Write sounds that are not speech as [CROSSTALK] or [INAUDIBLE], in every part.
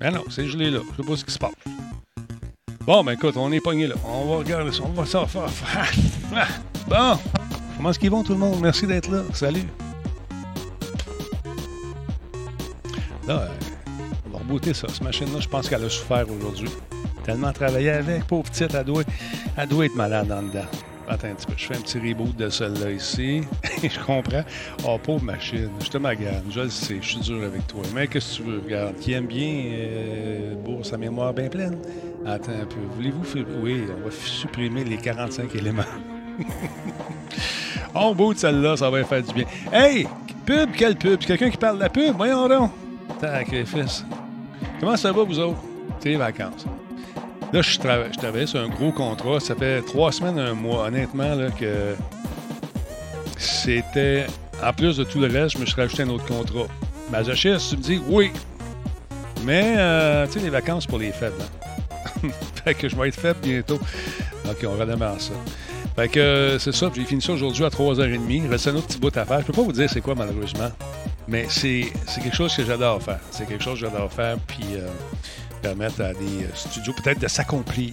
Ben non, c'est gelé là. Je sais pas ce qui se passe. Bon, ben écoute, on est pogné là. On va regarder ça. On va s'en faire. [LAUGHS] Bon. Comment est-ce qu'ils vont tout le monde? Merci d'être là. Salut. Là, euh, on va rebooter ça. Cette machine-là, je pense qu'elle a souffert aujourd'hui. Tellement travaillé avec, pauvre petite, elle doit, elle doit être malade en dedans. Attends un petit peu, je fais un petit reboot de celle-là ici. [LAUGHS] je comprends. Oh, pauvre machine, je te magane, je le sais, je suis dur avec toi. Mais qu'est-ce que tu veux? Regarde, qui aime bien euh, pour sa mémoire bien pleine? Attends un peu, voulez-vous. Oui, on va supprimer les 45 éléments. [LAUGHS] on boot celle-là, ça va faire du bien. Hey! Pub, quelle pub? Quelqu'un qui parle de la pub? Voyons donc. Sacrifice. Comment ça va, vous autres? C'est les vacances. Là, je, travaille sur un gros contrat. Ça fait trois semaines, un mois, honnêtement, là, que c'était. En plus de tout le reste, je me suis rajouté un autre contrat. Masochiste, tu me dis oui. Mais, euh, tu sais, les vacances pour les fêtes, là. [LAUGHS] fait que je vais être faible bientôt. OK, on redémarre ça. Fait que euh, c'est ça, j'ai fini ça aujourd'hui à 3h30. Il reste un autre petit bout à faire. Je peux pas vous dire c'est quoi, malheureusement. Mais c'est quelque chose que j'adore faire. C'est quelque chose que j'adore faire. Puis. Euh, permettre à des euh, studios peut-être de s'accomplir.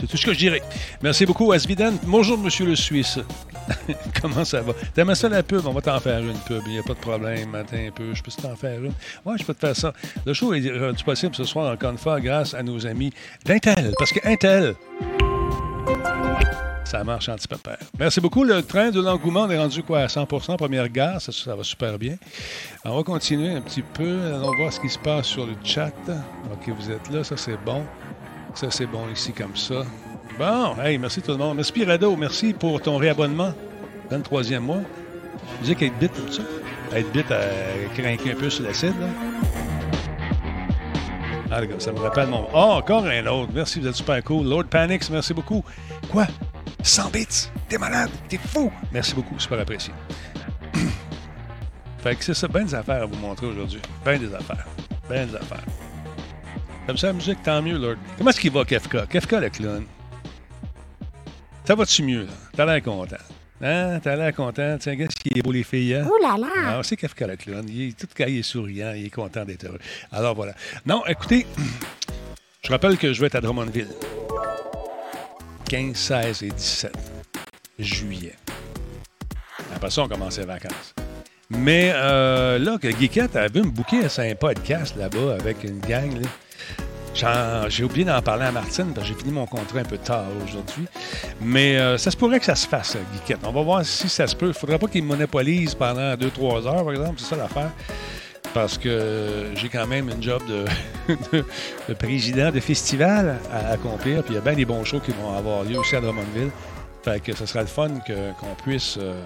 C'est tout ce que je dirais. Merci beaucoup, Asvidan. Bonjour, monsieur le Suisse. [LAUGHS] Comment ça va? T'aimes ça la pub? On va t'en faire une pub. Il n'y a pas de problème. Attends un peu. Je peux t'en faire une? Oui, je peux te faire ça. Le show est rendu possible ce soir encore une fois grâce à nos amis d'Intel. Parce que Intel, ça marche un petit peu peur. Merci beaucoup. Le train de l'engouement, est rendu quoi à 100% première gare? Ça, va super bien. On va continuer un petit peu. Allons voir ce qui se passe sur le chat. OK, vous êtes là. Ça, c'est bon. Ça, c'est bon ici comme ça. Bon, hey, merci tout le monde. Merci Pirado, merci pour ton réabonnement. 23e mois. Je disais qu'être bit comme ça? Être bit a craqué un peu sur l'acide. Ah, les gars, ça me rappelle mon. Oh, encore un autre. Merci, vous êtes super cool. Lord Panics, merci beaucoup. Quoi? 100 bits. T'es malade. T'es fou. Merci beaucoup. Super apprécié. [CLEARS THROAT] fait que c'est ça. Ben des affaires à vous montrer aujourd'hui. Ben des affaires. Ben des affaires. Comme ça, la musique, tant mieux, Lord. Comment est-ce qu'il va, Kefka? Kefka, le clown. Ça va-tu mieux, là? T'as l'air content. Hein? T'as l'air content. Tiens, qu'est-ce qui est beau, les filles, hein? Oh là là! Ah, c'est Kefka, le clown. Il est tout cas, il est souriant. Il est content d'être heureux. Alors, voilà. Non, écoutez, [CLEARS THROAT] je rappelle que je vais être à Drummondville. 15, 16 et 17 juillet. Après ça, on commence les vacances. Mais euh, là, que Geekette avait me bouquer un podcast là-bas avec une gang. J'ai oublié d'en parler à Martine parce que j'ai fini mon contrat un peu tard aujourd'hui. Mais euh, ça se pourrait que ça se fasse, Geekette. On va voir si ça se peut. Il ne faudrait pas qu'il monopolise pendant 2-3 heures, par exemple. C'est ça l'affaire parce que j'ai quand même une job [LAUGHS] de, président de festival à accomplir. Puis il y a bien des bons shows qui vont avoir lieu aussi à Drummondville. Fait que ce sera le fun qu'on puisse euh,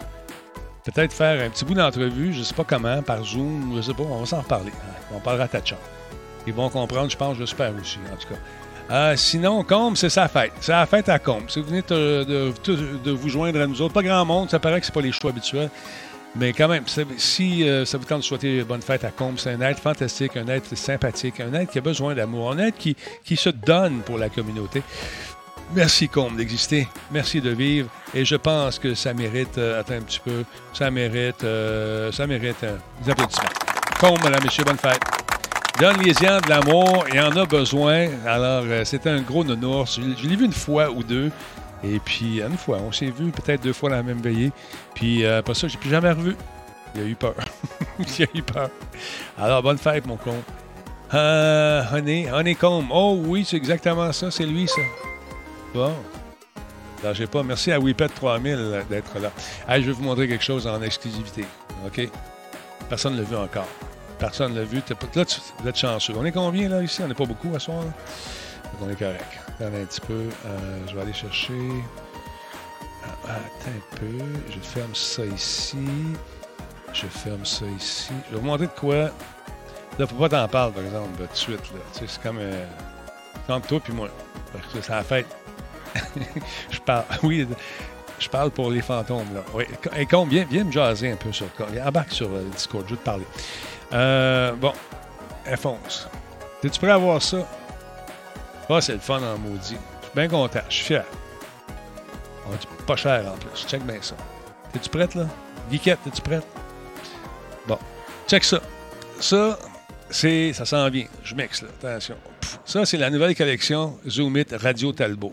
peut-être faire un petit bout d'entrevue, je ne sais pas comment, par Zoom, je sais pas, on va s'en reparler. On parlera de chat. Ils vont comprendre, je pense, j'espère aussi, en tout cas. Euh, sinon, Combe, c'est sa fête. C'est la fête à Combe. Si vous venez de, de, vous joindre à nous autres, pas grand monde, ça paraît que ce pas les choix habituels. Mais quand même, si euh, ça vous tente de souhaiter bonne fête à Combe, c'est un être fantastique, un être sympathique, un être qui a besoin d'amour, un être qui, qui se donne pour la communauté. Merci Combe d'exister, merci de vivre, et je pense que ça mérite, euh, attends un petit peu, ça mérite, euh, ça mérite des applaudissements. Combe, madame, monsieur, bonne fête. Donne-les de l'amour, il en a besoin. Alors, c'est un gros nounours. Je l'ai vu une fois ou deux. Et puis, une fois, on s'est vu peut-être deux fois la même veillée. Puis, euh, pas ça, j'ai plus jamais revu. Il a eu peur. [LAUGHS] il a eu peur. Alors, bonne fête, mon con. Euh, honey, Honeycomb. Oh oui, c'est exactement ça. C'est lui, ça. Bon. j'ai pas. Merci à Wipet 3000 d'être là. Allez, je vais vous montrer quelque chose en exclusivité. OK? Personne ne l'a vu encore. Personne ne l'a vu. Là, tu, vous êtes chanceux. On est combien, là, ici? On n'est pas beaucoup à soir. On est correct. Attends un petit peu. Euh, je vais aller chercher. Ah, attends un peu. Je ferme ça ici. Je ferme ça ici. Je vais vous montrer de quoi. Là, faut pas t'en parler, par exemple, tout de suite. C'est comme. Euh, entre toi puis moi. Parce que c'est la fête. [LAUGHS] je parle. [LAUGHS] Oui, je parle pour les fantômes, là. Oui. Et combien viens, me jaser un peu sur le Embarque sur le Discord, je vais te parler. Euh, bon. Enfonce. Es-tu prêt à voir ça? Ah, c'est le fun en maudit. Je suis bien content. Je suis fier. Pas cher en plus. Check bien ça. Es-tu prête, là? Geekette, es-tu prête? Bon. Check ça. Ça, c'est, ça s'en vient. Je mixe, là. Attention. Ça, c'est la nouvelle collection Zoom It Radio Talbot.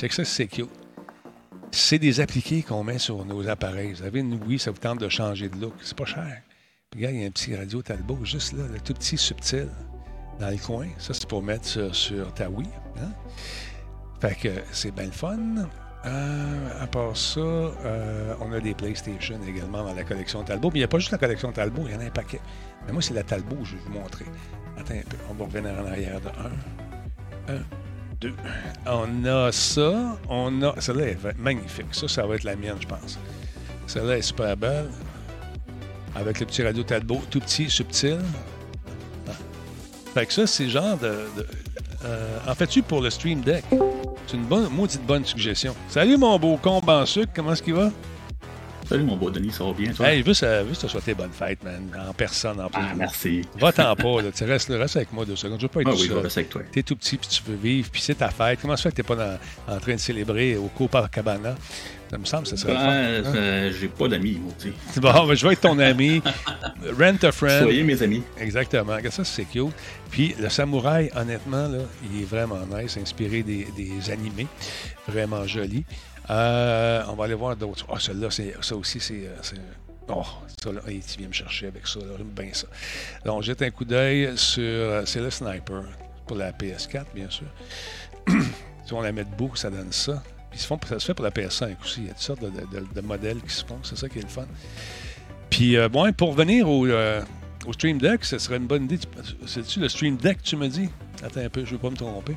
Check ça, c'est cute. C'est des appliqués qu'on met sur nos appareils. Vous avez une Wii, ça vous tente de changer de look. C'est pas cher. Puis, regarde, il y a un petit radio Talbot juste là, le tout petit subtil dans le coin. Ça, c'est pour mettre sur, sur ta Wii. Hein? Fait que c'est bien le fun. Euh, à part ça, euh, on a des PlayStation également dans la collection Talbot. Mais il n'y a pas juste la collection Talbot, il y en a un paquet. Mais moi, c'est la Talbot je vais vous montrer. Attends un peu, on va revenir en arrière de 1. 1, 2. On a ça. On a. Celle-là est magnifique. Ça, ça va être la mienne, je pense. Celle-là est super belle. Avec le petit radio Talbot, tout petit, subtil. Fait que ça, c'est genre de. Euh, en fais-tu pour le Stream Deck? C'est une bonne, maudite bonne suggestion. Salut mon beau combe en sucre, comment est-ce qu'il va? Salut mon beau Denis, ça va bien toi? Hey, juste, juste te souhaiter bonne fête, man. En personne, en plus. Ah, merci. Va-t'en pas, là. Tu restes, reste avec moi deux secondes. Je veux pas être ah, tout oui, seul. je reste avec toi. T'es tout petit, puis tu veux vivre, puis c'est ta fête. Comment ça fait que t'es pas dans, en train de célébrer au Copacabana? Ça me semble que ça serait ben, fun, hein? J'ai pas d'amis, moi, tu sais. [LAUGHS] Bon, ben, je vais être ton ami. [LAUGHS] Rent a friend. Soyez mes amis. Exactement. Ça, c'est cute. Puis le samouraï, honnêtement, là, il est vraiment nice, inspiré des, des animés. Vraiment joli. Euh, on va aller voir d'autres. Ah, oh, celui-là, ça aussi, c'est. Oh, ça là, tu viens me chercher avec ça, j'aime bien ça. Donc, jette un coup d'œil sur. C'est le sniper pour la PS4, bien sûr. [CLEARS THROAT] si on la met debout, ça donne ça. Puis font, ça se fait pour la PS5 aussi. Il y a toutes sortes de, modèles qui se font. C'est ça qui est le fun. Puis, euh, bon, pour venir au, euh, au, Stream Deck, ce serait une bonne idée. C'est-tu le Stream Deck, tu me dis? Attends un peu, je ne veux pas me tromper.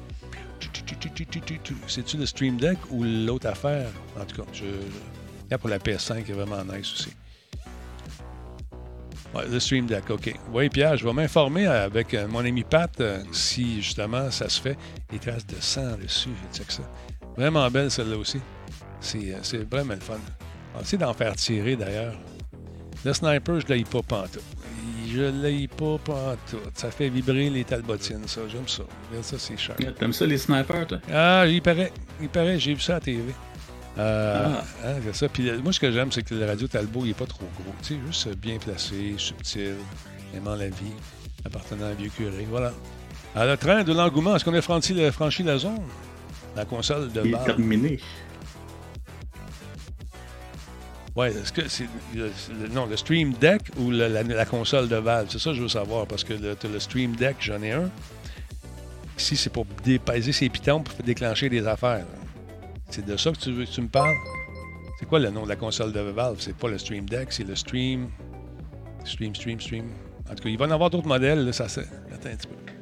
C'est-tu le Stream Deck ou l'autre affaire? En tout cas, je, là, pour la PS5, est vraiment nice aussi. Ouais, le Stream Deck, OK. Oui, Pierre, je vais m'informer avec euh, mon ami Pat si justement ça se fait. Les traces de sang dessus, check ça. Vraiment belle celle-là aussi. C'est, c'est vraiment le fun. On va essayer d'en faire tirer d'ailleurs. Le sniper, je ne l'ai pas pantoute. Je ne l'ai pas pantoute. Ça fait vibrer les talbotines, ça. J'aime ça. Ça, c'est cher. T'aimes ça, les snipers, toi? Ah, il paraît. Il paraît. J'ai vu ça à la TV. Euh, ah. hein, ça. Puis moi, ce que j'aime, c'est que le radio Talbot, il n'est pas trop gros. Tu sais, juste bien placé, subtil, aimant la vie, appartenant à un vieux curé. Voilà. À le train de l'engouement, est-ce qu'on a franchi, franchi la zone? La console de Il est terminé. Oui, est-ce que c'est le, non, le Stream Deck ou le, la, la, console de Valve? C'est ça que je veux savoir, parce que le, le Stream Deck, j'en ai un. Ici, c'est pour dépaiser ses pitons pour déclencher des affaires. C'est de ça que tu, veux, tu me parles? C'est quoi le nom de la console de Valve? C'est pas le Stream Deck, c'est le Stream... Stream, Stream, Stream... En tout cas, il va y en avoir d'autres modèles. Là, ça, Attends un petit peu.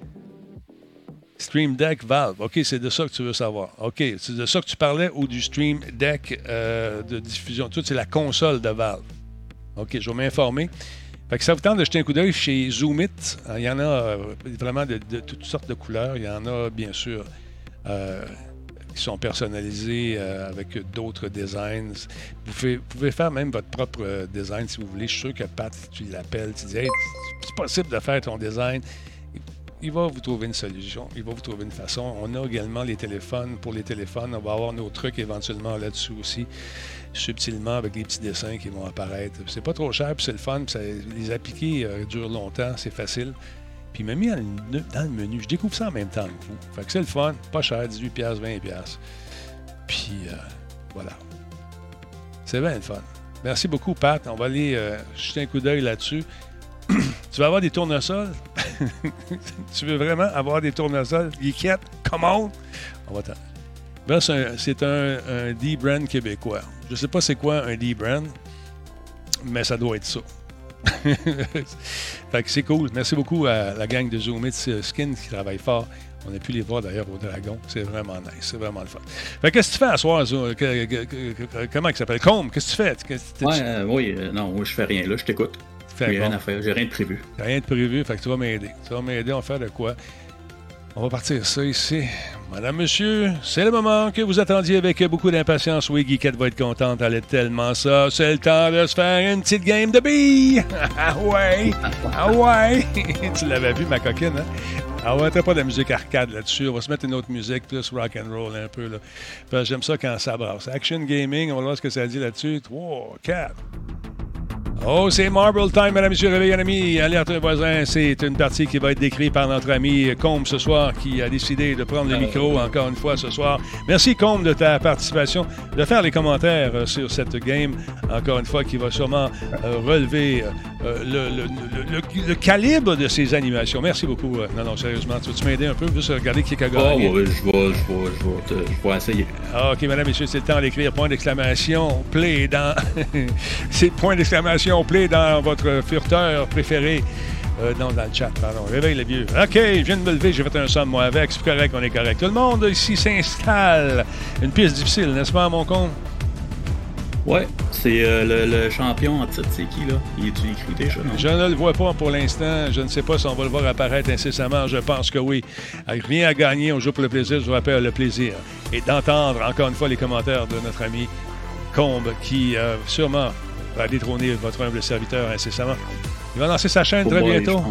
Stream Deck Valve. OK, c'est de ça que tu veux savoir. OK, c'est de ça que tu parlais ou du Stream Deck euh, de diffusion? Tout, c'est la console de Valve. OK, je vais m'informer. Fait que ça vous tente de jeter un coup d'œil chez Zoomit. Il y en a euh, vraiment de, toutes sortes de couleurs. Il y en a, bien sûr, euh, qui sont personnalisés euh, avec d'autres designs. Vous pouvez, vous pouvez, faire même votre propre euh, design si vous voulez. Je suis sûr que Pat, tu l'appelles, tu dis Hey, c'est possible de faire ton design il va vous trouver une solution, il va vous trouver une façon. On a également les téléphones. Pour les téléphones, on va avoir nos trucs éventuellement là-dessus aussi, subtilement avec des petits dessins qui vont apparaître. C'est pas trop cher, puis c'est le fun. Les appliquer euh, durent longtemps, c'est facile. Puis il m'a mis dans le menu. Je découvre ça en même temps que vous. Fait que c'est le fun, pas cher, 18$, 20$. Puis euh, voilà. C'est bien le fun. Merci beaucoup, Pat. On va aller euh, jeter un coup d'œil là-dessus. [COUGHS] tu veux avoir des tournesols? [LAUGHS] tu veux vraiment avoir des tournesols? Geekette? Come on! On va ben, c'est un, un, D-brand québécois. Je sais pas c'est quoi un D-brand, mais ça doit être ça. [LAUGHS] fait que c'est cool. Merci beaucoup à la gang de Zoom Skin qui travaille fort. On a pu les voir d'ailleurs au Dragon. C'est vraiment nice. C'est vraiment le fun. Fait qu'est-ce que tu fais à soir, Zoom? Comment il s'appelle? Combe, qu'est-ce que tu fais? ouais, euh, oui, euh, non, moi je fais rien là, je t'écoute. J'ai rien à faire, j'ai rien de prévu. Rien de prévu, fait que tu vas m'aider. Tu vas m'aider, on va faire de quoi? On va partir ça ici. Madame, monsieur, c'est le moment que vous attendiez avec beaucoup d'impatience. Oui, Guiquette va être contente, elle est tellement ça. C'est le temps de se faire une petite game de billes. [LAUGHS] ah ouais, ah ouais. [LAUGHS] tu l'avais vu, ma coquine, hein? Ah ouais, t'as pas de musique arcade là-dessus. On va se mettre une autre musique, plus rock and roll un peu. Là. J'aime ça quand ça brasse. Action Gaming, on va voir ce que ça dit là-dessus. 3, 4. Oh, c'est Marble Time, mesdames, messieurs, réveillez un ami, alerte un voisin. C'est une partie qui va être décrite par notre ami Combe ce soir, qui a décidé de prendre le micro encore une fois ce soir. Merci, Combe, de ta participation, de faire les commentaires euh, sur cette game, encore une fois, qui va sûrement euh, relever euh, le, calibre de ces animations. Merci beaucoup. non, non, sérieusement, tu veux m'aider un peu, juste regarder qui a gagné? Oh, oui, je vais, je vais, je vais, essayer. Ah, OK, mesdames, messieurs, c'est le temps d'écrire point d'exclamation, play dans... [LAUGHS] c'est point d'exclamation play dans votre furteur préféré. Euh, non, dans le chat, pardon. Réveille le vieux. OK, je viens de me lever, j'ai fait un somme, moi, avec. C'est correct, on est correct. Tout le monde ici s'installe. Une piste difficile, n'est-ce pas, mon con? Ouais, c'est euh, le, champion en titre, c'est qui, là? Il est écrit déjà, non? Je ne le vois pas pour l'instant. Je ne sais pas si on va le voir apparaître incessamment. Je pense que oui. Rien à gagner, on joue pour le plaisir, je vous rappelle le plaisir. Et d'entendre, encore une fois, les commentaires de notre ami Combe, qui, euh, sûrement, va détrôner votre humble serviteur incessamment. Il va lancer sa chaîne très bientôt.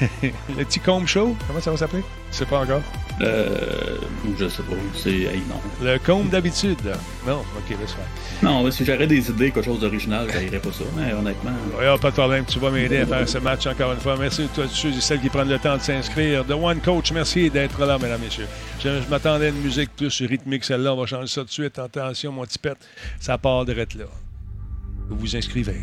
[LAUGHS] le petit Combe Show, comment ça va s'appeler? Je sais pas encore. Euh, je sais pas. C'est. non. Le Combe d'habitude. Non, ok, laisse faire. Non, si j'aurais des idées, quelque chose d'original, je pas ça. Mais honnêtement. Oui, pas de problème. Tu vas m'aider à faire ce match encore une fois. Merci à tous ceux et celles qui prennent le temps de s'inscrire. The One Coach, merci d'être là, mesdames, et messieurs. Je, m'attendais à une musique plus rythmique, celle-là. On va changer ça tout de suite. Attention, mon petit pet. Ça part de là vous vous inscrivez.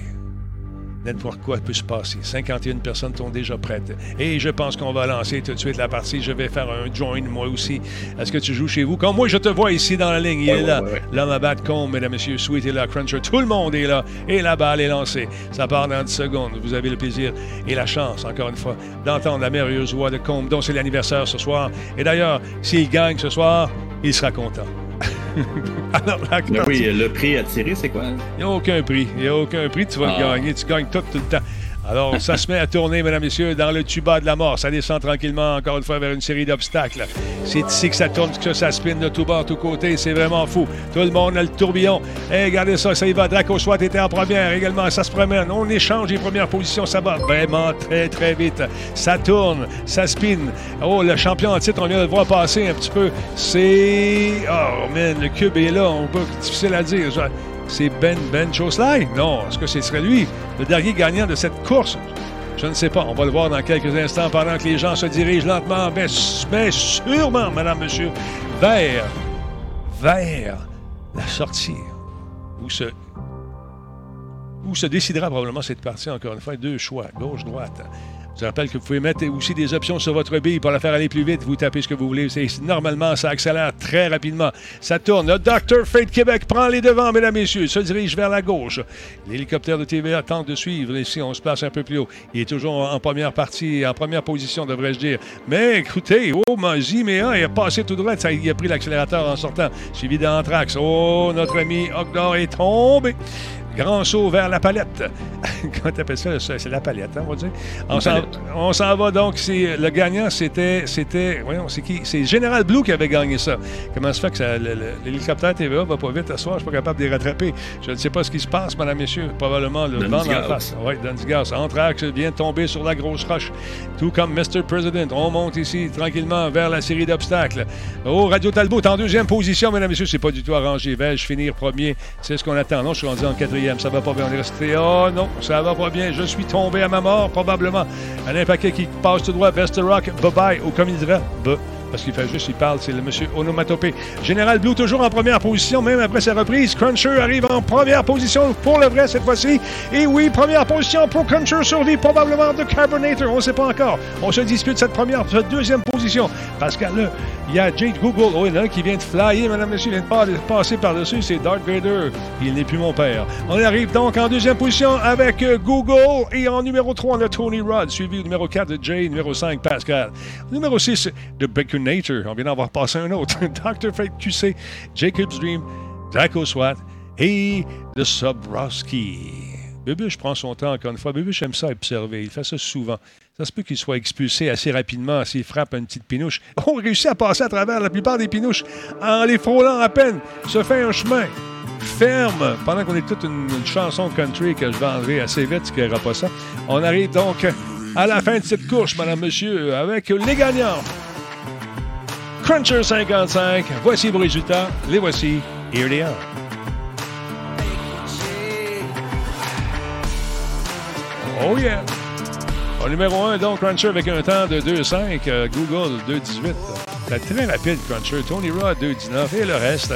N'importe quoi peut se passer. 51 personnes sont déjà prêtes. Et je pense qu'on va lancer tout de suite la partie. Je vais faire un join, moi aussi. Est-ce que tu joues chez vous? Quand moi, je te vois ici dans la ligne, il est là. L'homme à battre combe, mesdames, messieurs. Sweet est là. Cruncher, tout le monde est là. Et la balle est lancée. Ça part dans 10 secondes. Vous avez le plaisir et la chance, encore une fois, d'entendre la merveilleuse voix de Combe, dont c'est l'anniversaire ce soir. Et d'ailleurs, s'il gagne ce soir, il sera content. [LAUGHS] Alors, oui, le prix à tirer, c'est quoi? Il n'y a aucun prix. Il n'y a aucun prix. Tu vas le ah. gagner. Tu gagnes tout, tout le temps. Alors, ça se met à tourner, mesdames, messieurs, dans le tuba de la mort. Ça descend tranquillement, encore une fois, vers une série d'obstacles. C'est ici que ça tourne, que ça spinne de tout bas, de tous côtés. C'est vraiment fou. Tout le monde a le tourbillon. Et regardez ça, ça y va. Draco Swat était en première également. Ça se promène. On échange les premières positions. Ça va vraiment très, très vite. Ça tourne, ça spinne. Oh, le champion en titre, on vient de le voir passer un petit peu. C'est. Oh, man, le cube est là. On. Difficile à dire c'est Ben Ben Chosley? Non. Est-ce que ce serait lui, le dernier gagnant de cette course? Je ne sais pas. On va le voir dans quelques instants pendant que les gens se dirigent lentement, mais, mais sûrement, madame, monsieur, vers, vers la sortie où se, se décidera probablement cette partie, encore une fois, deux choix, gauche-droite. Je vous rappelle que vous pouvez mettre aussi des options sur votre bille pour la faire aller plus vite. Vous tapez ce que vous voulez. Normalement, ça accélère très rapidement. Ça tourne. Le Dr. Fate Québec prend les devants, mesdames messieurs. Se dirige vers la gauche. L'hélicoptère de TVA tente de suivre. Ici, on se place un peu plus haut. Il est toujours en première partie, en première position, devrais-je dire. Mais écoutez, oh, Mazimea, il a passé tout droit. il a pris l'accélérateur en sortant. Suivi d'Anthrax. Oh, notre ami Ogdor est tombé. Grand saut vers la palette. [LAUGHS] Comment t'appelles ça? C'est la palette, hein, on va dire. On s'en va donc. Le gagnant, c'était. c'était voyons, c'est qui? C'est Général Blue qui avait gagné ça. Comment se fait que l'hélicoptère TVA va pas vite ce soir? Je suis pas capable de les rattraper. Je ne sais pas ce qui se passe, madame, messieurs. Probablement le vent en face. Oui, Dundigas. Anthrax vient de tomber sur la grosse roche. Tout comme Mr. President. On monte ici tranquillement vers la série d'obstacles. Oh, Radio Talbot en deuxième position, mesdames, messieurs. C'est pas du tout arrangé. Vais-je finir premier? C'est ce qu'on attend. Non, je suis rendu en quatrième. Ça va pas bien. On est resté. Oh non, ça va pas bien. Je suis tombé à ma mort, probablement. Un Paquet qui passe tout droit. Best Rock. Bye bye. Comme il dirait, parce qu'il fait juste, il parle, c'est le monsieur Onomatopé. Général Blue toujours en première position, même après sa reprise. Cruncher arrive en première position pour le vrai cette fois-ci. Et oui, première position pour Cruncher, survie probablement de Carbonator. On ne sait pas encore. On se dispute cette première, cette deuxième position. Parce que là, il y a Jade Google. Oh, il y en a qui vient de flyer, madame, monsieur, il vient de passer par-dessus. C'est Darth Vader. Il n'est plus mon père. On arrive donc en deuxième position avec euh, Google. Et en numéro 3, on a Tony Rod, suivi numéro 4 de Jade, numéro 5, Pascal. Numéro 6 de Bacon Nature. On vient d'en voir passer un autre. Dr. Fate QC, Jacob's Dream, Draco SWAT et The Subroski. Bubuche prend son temps encore une fois. Bubuche aime ça observer. Il fait ça souvent. Ça se peut qu'il soit expulsé assez rapidement s'il frappe une petite pinouche. [LAUGHS] On réussit à passer à travers la plupart des pinouches en les frôlant à peine. Se fait un chemin ferme pendant qu'on écoute une, une chanson country que je vendrai assez vite, ce qui n'aura pas ça. On arrive donc à la fin de cette course, madame, monsieur, avec les gagnants. Cruncher 55. Voici vos résultats. Les voici. Here they are. Oh yeah! Au numéro 1, donc, Cruncher avec un temps de 2,5. euh, Google, 2,18. C'est très rapide, Cruncher. Tony Rod, 2,19. Et le reste,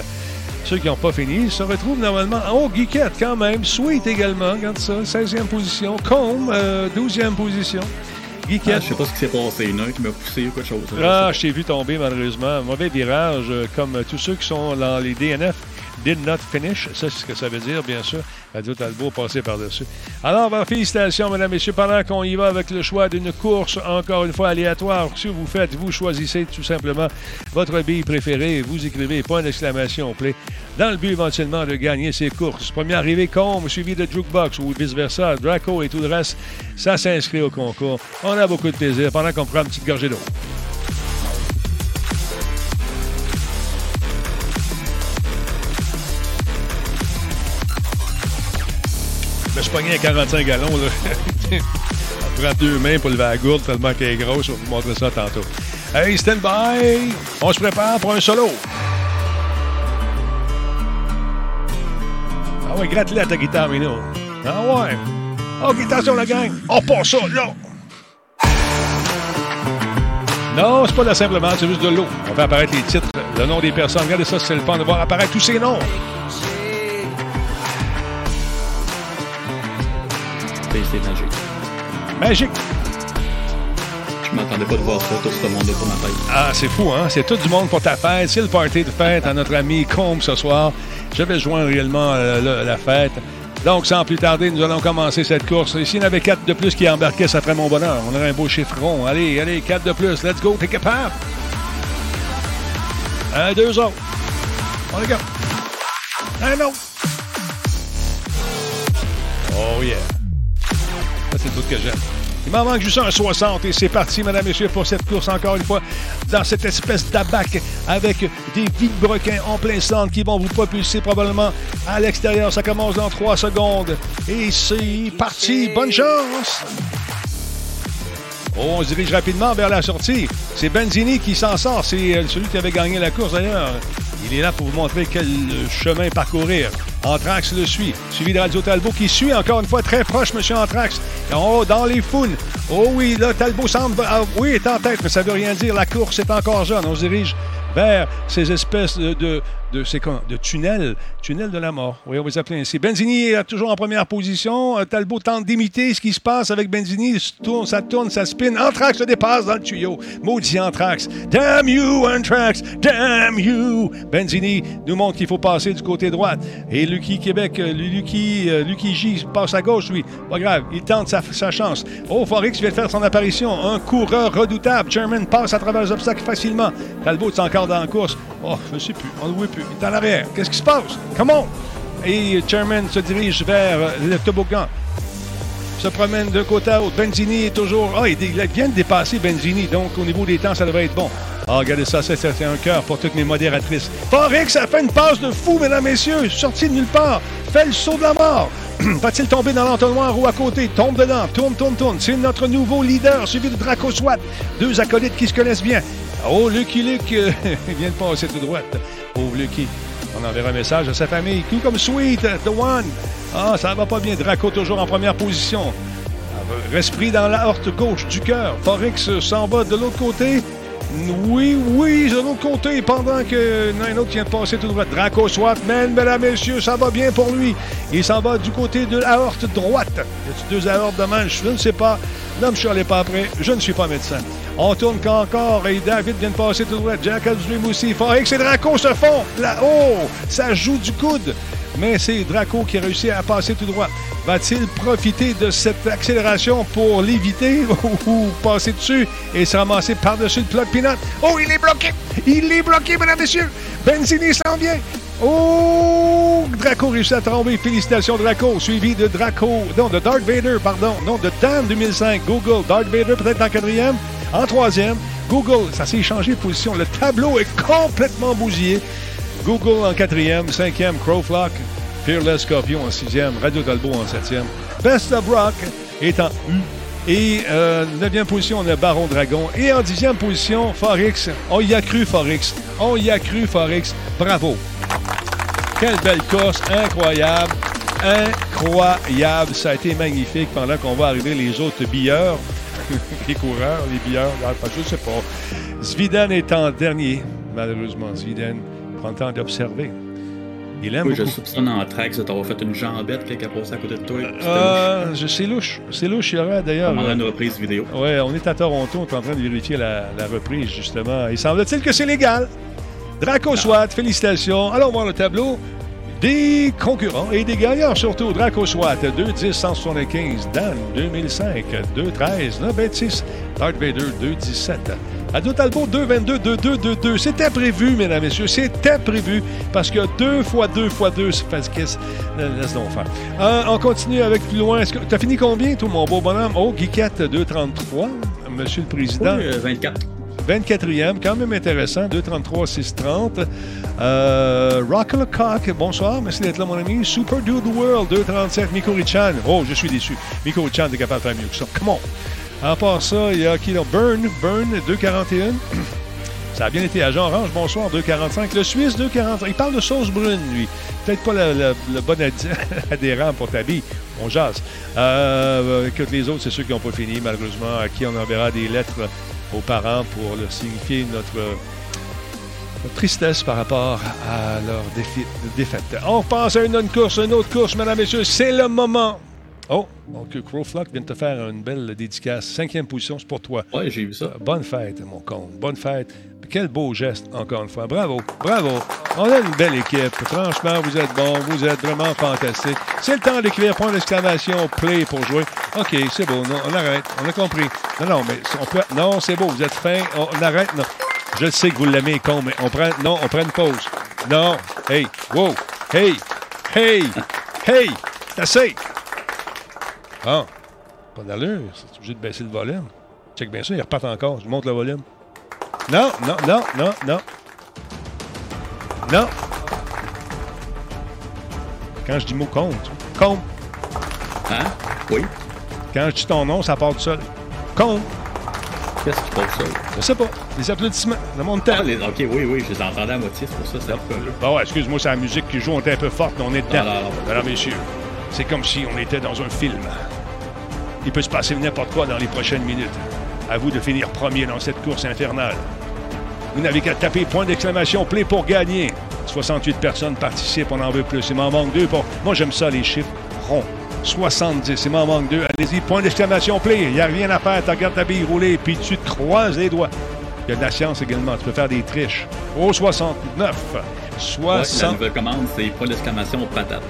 ceux qui n'ont pas fini, se retrouvent normalement. Oh, Geekette, quand même. Sweet également, regarde ça. 16e position. Combe, euh, 12e position. Ah, Geekette. je sais pas ce qui s'est passé. Il y en a un qui m'a poussé ou quelque chose. Ah, je t'ai vu tomber malheureusement. Mauvais virage, euh, comme tous ceux qui sont dans les DNF. Did not finish. Ça, c'est ce que ça veut dire, bien sûr. Radio Talbot passé par-dessus. Alors, ben, félicitations, mesdames messieurs. Pendant qu'on y va avec le choix d'une course, encore une fois aléatoire, si vous faites, vous choisissez tout simplement votre bille préférée. Vous écrivez point d'exclamation play dans le but éventuellement de gagner ces courses. Premier arrivé, Combe, suivi de Jukebox ou vice-versa. Draco et tout le reste, ça s'inscrit au concours. On a beaucoup de plaisir pendant qu'on prend une petite gorgée d'eau. Suis pogné à 45 gallons. Là. [LAUGHS] Ça prend deux mains pour lever la gourde tellement qu'elle est grosse. Je vais vous montrer ça tantôt. Hey, stand by! On se prépare pour un solo. Ah ouais, gratte-la ta guitare, Mino. Ah ouais. OK, attention la gang. On passe ça, là. Non, c'est pas là simplement, c'est juste de l'eau. On fait apparaître les titres, le nom des personnes. Regardez ça, c'est le fun de voir apparaître tous ces noms. C'est magique. Magique. Je m'attendais pas de voir ça, tout ce monde-là pour ma tête. Ah, c'est fou, hein? C'est tout du monde pour ta fête. C'est le party de fête à notre ami Combe ce soir. Je vais joindre réellement euh, la, la fête. Donc, sans plus tarder, nous allons commencer cette course. Et s'il y en avait quatre de plus qui embarquaient, ça ferait mon bonheur. On aurait un beau chiffron. Allez, allez, quatre de plus. Let's go. T'es capable? Un, deux autres. On les go. Un autre. Oh yeah. Il m'en manque juste un 60 et c'est parti, mesdames et messieurs, pour cette course encore une fois dans cette espèce d'abac avec des vilebrequins en plein centre qui vont vous propulser probablement à l'extérieur. Ça commence dans 3 secondes et c'est parti. Bonne chance! On se dirige rapidement vers la sortie. C'est Benzini qui s'en sort. C'est euh, celui qui avait gagné la course d'ailleurs. Il est là pour vous montrer quel chemin parcourir. Anthrax le suit, suivi de Radio Talbot qui suit encore une fois très proche, M. Anthrax. Oh, dans les founes. Oh oui, là, Talbot semble. ah, oui, est en tête, mais ça veut rien dire. La course est encore jeune. On se dirige vers ces espèces de, de, de tunnels, tunnels de la mort. Oui, on va les appeler ainsi. Benzini est toujours en première position. Euh, Talbot tente d'imiter ce qui se passe avec Benzini. Ça tourne, ça tourne, ça spin. Anthrax se dépasse dans le tuyau. Maudit Anthrax. Damn you, Anthrax. Damn you. Benzini nous montre qu'il faut passer du côté droite. Et Lucky Québec, euh, Lucky, euh, Lucky J passe à gauche, lui. Pas grave, il tente sa, chance. Oh, Forex vient de faire son apparition. Un coureur redoutable. Sherman passe à travers les obstacles facilement. Talbot est encore dans la course. Oh, je sais plus. On ne voit plus. Il est en arrière. Qu'est-ce qui se passe? Come on! Et Sherman se dirige vers le toboggan se promène de côté à l'autre. Benzini est toujours. Ah, il, vient de dépasser Benzini, donc au niveau des temps, ça devrait être bon. Ah, regardez ça, ça, c'est un cœur pour toutes mes modératrices. Forex a fait une passe de fou, mesdames, messieurs, sorti de nulle part. Fait le saut de la mort. [CLEARS THROAT] Va-t-il tomber dans l'entonnoir ou à côté? Tombe dedans, tourne, tourne, tourne. C'est notre nouveau leader, suivi de Draco Swat. Deux acolytes qui se connaissent bien. Oh, Lucky Luke euh, [LAUGHS] vient de passer tout droite. Pauvre Lucky. On enverra un message à sa famille. Tout comme Sweet, The One. Ah, ça va pas bien. Draco toujours en première position. Resprit dans la horte gauche du cœur. Forex s'en va de l'autre côté. Oui, oui, de l'autre côté, pendant que un autre vient de passer tout droit. Draco Swat, man, mesdames, messieurs, ça va bien pour lui. Il s'en va du côté de la horte droite. Y a deux aortes de manche? Je ne sais pas. L'homme Charles n'est pas prêt. Je ne suis pas médecin. On tourne encore et David vient de passer tout droit. Jackal's Dream aussi. Forex et Draco se font là-haut. Ça joue du coude. Mais c'est Draco qui a réussi à passer tout droit. Va-t-il profiter de cette accélération pour l'éviter [LAUGHS] ou passer dessus et se ramasser par-dessus le de peanut? Oh, il est bloqué! Il est bloqué, mesdames et messieurs! Benzini s'en vient! Oh! Draco réussit à tomber. Félicitations, Draco. Suivi de Draco. Non, de Darth Vader, pardon. Non, de Dan 2005. Google. Darth Vader peut-être en quatrième. En troisième, Google. Ça s'est changé de position. Le tableau est complètement bousillé. Google en quatrième. Cinquième, Crowflock. Fearless Scorpion en sixième. Radio Talbot en septième. Best of Rock est en U. Et euh, neuvième position, on a Baron Dragon. Et en dixième position, Forex. On y a cru, Forex. On y a cru, Forex. Bravo. Quelle belle course, incroyable. incroyable. Ça a été magnifique pendant qu'on va arriver les autres billeurs, [LAUGHS] les coureurs, les billeurs, je ne sais pas. Zviden est en dernier, malheureusement. Zviden prend le temps d'observer. Il aime oui, beaucoup. je soupçonne en track, ça t'aura fait une jambette qui a passé à côté de toi. Euh, c'est louche. C'est louche. Il y aura d'ailleurs. On a une reprise vidéo. Oui, on est à Toronto, on est en train de vérifier la, la reprise, justement. Il semble-t-il que c'est légal. Draco ah. SWAT, félicitations. Allons voir le tableau des concurrents et des gagnants, surtout Draco SWAT, 2-10-175, Dan, 2005, 2-13, 9-26, Darth Vader, 2-17. Ado Talbot, 2-22, 2-2, 2-2. C'était prévu, mesdames, messieurs, c'était prévu parce que 2 fois 2 fois 2, c'est parce que... Laisse donc faire. Euh, on continue avec plus loin. Est-ce. T'as fini combien, tout mon beau bonhomme? Oh, Geekette, 2-33, monsieur le président. Oui, 24. 24e, quand même intéressant, 2,33, 6,30. Euh, Cock, bonsoir, merci d'être là, mon ami. Super Dude World, 2,37, Miko Richan. Oh, je suis déçu. Miko Richan est capable de faire mieux que ça. Come on. À part ça, il y a qui là? Burn, Burn, 2,41. [CLEARS THROAT] Ça a bien été agent orange, bonsoir, 2,45. Le Suisse, 2,45. Il parle de sauce brune, lui. Peut-être pas le, bon [LAUGHS] adhérent pour ta vie. On jase. Euh, les autres, c'est ceux qui n'ont pas fini, malheureusement, à qui on enverra des lettres aux parents pour leur signifier notre, tristesse par rapport à leur défaite. On passe à une autre course, une autre course, mesdames et messieurs. C'est le moment. Oh, donc Crowflock vient de te faire une belle dédicace. Cinquième position, c'est pour toi. Oui, j'ai vu ça. Bonne fête, mon con. Bonne fête. Quel beau geste, encore une fois. Bravo, bravo. On a une belle équipe. Franchement, vous êtes bons. Vous êtes vraiment fantastiques. C'est le temps d'écrire point d'exclamation play pour jouer. OK, c'est beau. Non, on arrête. On a compris. Non, non, mais on peut. Non, c'est beau. Vous êtes fin. On, arrête. Non. Je sais que vous l'aimez, con, mais on prend. Non, on prend une pause. Non. Hey. Wow. Hey. Hey. Hey. C'est assez. Ah. Pas d'allure. C'est obligé de baisser le volume. Check bien ça. Il repart encore. Je monte le volume. Non, non, non, non, non. Non. Quand je dis mot compte, compte. Hein? Oui. Quand je dis ton nom, ça part tout seul. Compte. Qu'est-ce qui part seul? Je sais pas. Les applaudissements. Le monde. Ah, OK, oui, oui, je les entendais à moitié, c'est pour ça. C'est bah ouais, excuse-moi, c'est la musique qui joue, on est un peu forte, mais on est dedans. Non, non, messieurs, c'est comme si on était dans un film. Il peut se passer n'importe quoi dans les prochaines minutes. À vous de finir premier dans cette course infernale. Vous n'avez qu'à taper point d'exclamation play pour gagner. 68 personnes participent, on en veut plus. Il m'en manque deux. Pour... Moi, j'aime ça, les chiffres ronds. 70, il m'en manque deux. Allez-y, point d'exclamation play. Il n'y a rien à faire. Tu regardes ta bille rouler, puis tu te croises les doigts. Il y a de la science également. Tu peux faire des triches. Au 69. 60... la nouvelle commande, c'est point d'exclamation patate.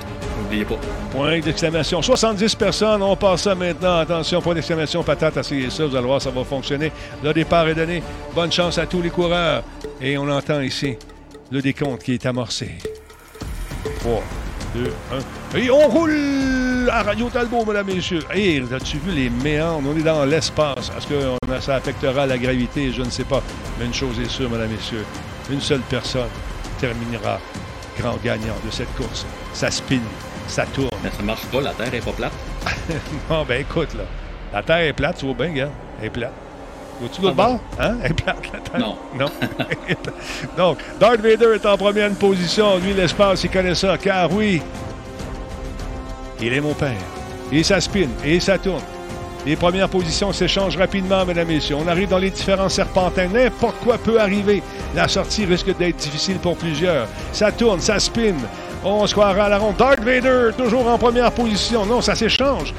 Point d'exclamation. 70 personnes. On passe ça maintenant. Attention, point d'exclamation, patate, essayez ça. Vous allez voir, ça va fonctionner. Le départ est donné. Bonne chance à tous les coureurs. Et on entend ici le décompte qui est amorcé. 3, 2, 1. Et on roule à Radio Talbot, mesdames et messieurs. Hey, as-tu vu les méandres? On est dans l'espace. Est-ce que ça affectera la gravité? Je ne sais pas. Mais une chose est sûre, mesdames et messieurs. Une seule personne terminera grand gagnant de cette course. Ça spin ça tourne. Mais ça marche pas, la Terre est pas plate. [LAUGHS] non, ben écoute, là. La Terre est plate, tu vois bien, gars. Elle est plate. Vois-tu l'autre ah bord? Hein? Elle est plate, la Terre? Non. [LAUGHS] Non. [LAUGHS] Donc, Darth Vader est en première position. Lui, l'espace, il connaît ça. Car oui, il est mon père. Et ça spin, et ça tourne. Les premières positions s'échangent rapidement, mesdames et messieurs. On arrive dans les différents serpentins. N'importe quoi peut arriver. La sortie risque d'être difficile pour plusieurs. Ça tourne, ça spin. On se croira à la ronde. Darth Vader, toujours en première position. Non, ça s'échange.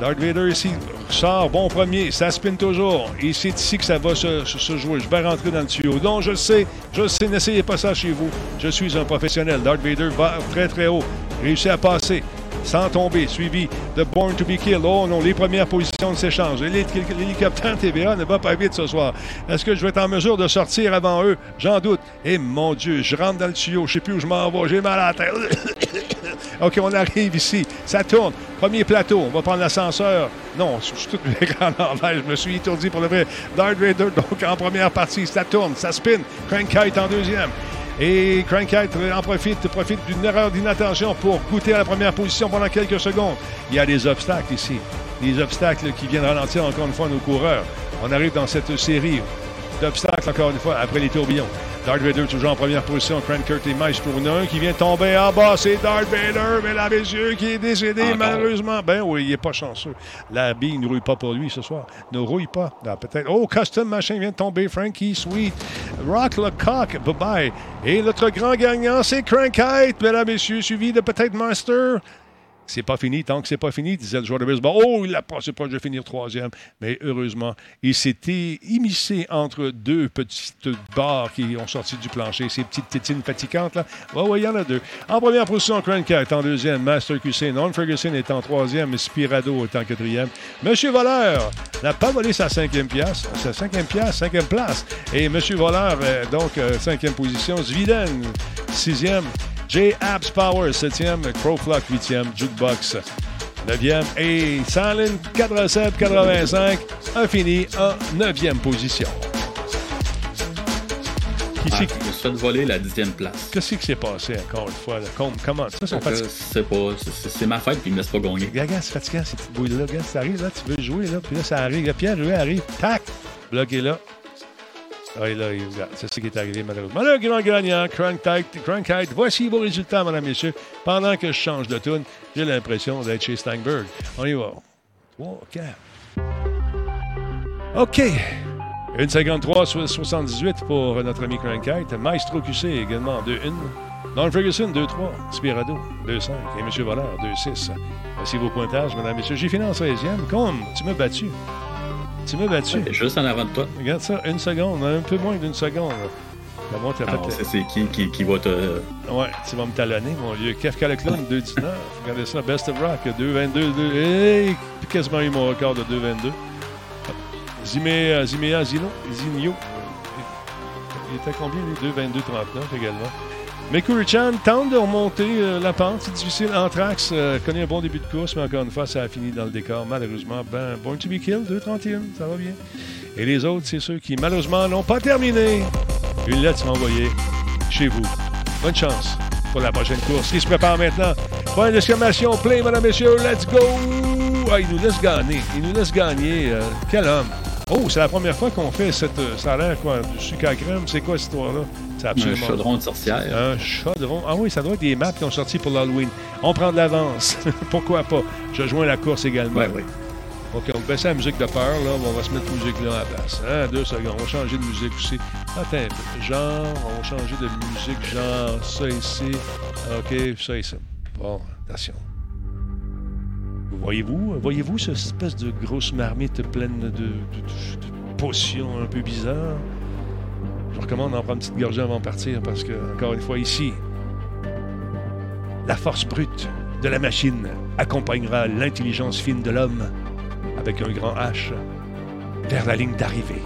Darth Vader ici sort bon premier, ça spin toujours. Et c'est ici que ça va se, jouer. Je vais rentrer dans le tuyau. Non, je sais, je sais, n'essayez pas ça chez vous. Je suis un professionnel. Darth Vader va très très haut. Réussit à passer sans tomber, suivi de Born to be Killed. Oh non, les premières positions s'échangent. L'hélicoptère TVA ne va pas vite ce soir. Est-ce que je vais être en mesure de sortir avant eux? J'en doute. Et mon Dieu, je rentre dans le tuyau, je ne sais plus où je m'en vais, j'ai mal à la tête. [COUGHS] OK, on arrive ici. Ça tourne. Premier plateau, on va prendre l'ascenseur. Non, je suis tout [LAUGHS] l'envers. Je me suis étourdi pour le vrai. Darth Vader, donc en première partie, ça tourne, ça spin. Crankite en deuxième. Et Crankite en profite, profite d'une erreur d'inattention pour goûter à la première position pendant quelques secondes. Il y a des obstacles ici. Des obstacles qui viennent ralentir encore une fois nos coureurs. On arrive dans cette série d'obstacles, encore une fois, après les tourbillons. Darth Vader toujours en première position. Crankert et Mice pour une qui vient tomber en bas. C'est Darth Vader, mesdames et messieurs, qui est décédé Encore. malheureusement. Ben oui, il est pas chanceux. La bille ne rouille pas pour lui ce soir. Ne rouille pas. Ah, peut-être. Oh, Custom Machin vient de tomber. Frankie Sweet. Rock le coq. Bye-bye. Et notre grand gagnant, c'est Crankite, mesdames et messieurs, suivi de peut-être Master. C'est pas fini tant que c'est pas fini, disait le joueur de baseball. Oh, il a passé proche de finir troisième. Mais heureusement, il s'était immiscé entre deux petites barres qui ont sorti du plancher, ces petites tétines fatigantes. là. Ouais, ouais, il y en a deux. En première position, Crancat en deuxième, Master QC. Norm Ferguson est en troisième, Spirado est en quatrième. Monsieur Voleur n'a pas volé sa cinquième pièce, sa cinquième pièce, cinquième place. Et Monsieur Voleur, donc, euh, cinquième position. Zviden, sixième. J. Abs Power, 7e, Crowflock, 8e, Jukebox, 9e et Silent 87-85 a fini en 9e position. Qui Ah, je me suis fait voler la dixième place? Qu'est-ce qui s'est passé encore une fois? Là? Com- Comment? Ça, sont pas, c'est- ma fête puis il me laisse pas gagner. Regarde, c'est fatigant, ces petites bouilles-là. Regarde, ça arrive, là, tu veux jouer, là, puis là, ça arrive. Pierre Jouet arrive, tac, bloqué là. Ah, c'est ce qui est arrivé, malheureusement. Le grand gagnant, Crankite. Crankite. Voici vos résultats, mesdames et messieurs. Pendant que je change de tune, j'ai l'impression d'être chez Steinberg. On y va. 3, 4. OK. 1,53 sur 78 pour notre ami Crankite. Maestro QC également 2-1. Don Ferguson 2-3. Spirado 2-5. Et M. Voleur 2-6. Voici vos pointages, mesdames et messieurs. J'ai fini en 16e. Comme, tu m'as battu. Tu m'as battu. Ouais, Juste en avant de toi. Regarde ça, une seconde, un peu moins d'une seconde. Ah, fait... c'est qui, qui, qui va te. Ouais, tu vas me talonner, mon vieux. Kafka le clown, 2,19. Regardez ça, Best of Rock, 2,22. 2... Hey, quasiment eu mon record de 2,22. Zimé, Zimea Zino, Zinio. Il était combien, lui? 2,22,39 également. Mekuri-chan tente de remonter euh, la pente. C'est difficile. Anthrax euh, connaît un bon début de course, mais encore une fois, ça a fini dans le décor. Malheureusement, ben, Born to be Killed, 2,31. Ça va bien. Et les autres, c'est ceux qui, malheureusement, n'ont pas terminé. Une lettre m'a envoyée chez vous. Bonne chance pour la prochaine course qui se prépare maintenant. Point d'exclamation, play, mesdames, messieurs, let's go! Ah, il nous laisse gagner. Il nous laisse gagner. euh, quel homme! Oh, c'est la première fois qu'on fait cette. euh, Ça a l'air quoi? Du sucre à crème. C'est quoi cette histoire-là? Un chaudron de sorcière. Un chaudron. Ah oui, ça doit être des maps qui ont sorti pour l'Halloween. On prend de l'avance. [LAUGHS] Pourquoi pas? Je joins la course également. Ouais, ouais. OK, on baisse la musique de peur, là. On va se mettre la musique là à la place. Hein, deux secondes. On va changer de musique aussi. Attends. Genre, on va changer de musique. Genre, ça ici. OK, ça ici. Bon, attention. Voyez-vous, voyez-vous cette espèce de grosse marmite pleine de, de, de- de potions un peu bizarres? Je recommande d'en prendre une petite gorgée avant de partir parce que, encore une fois, ici, la force brute de la machine accompagnera l'intelligence fine de l'homme avec un grand H vers la ligne d'arrivée.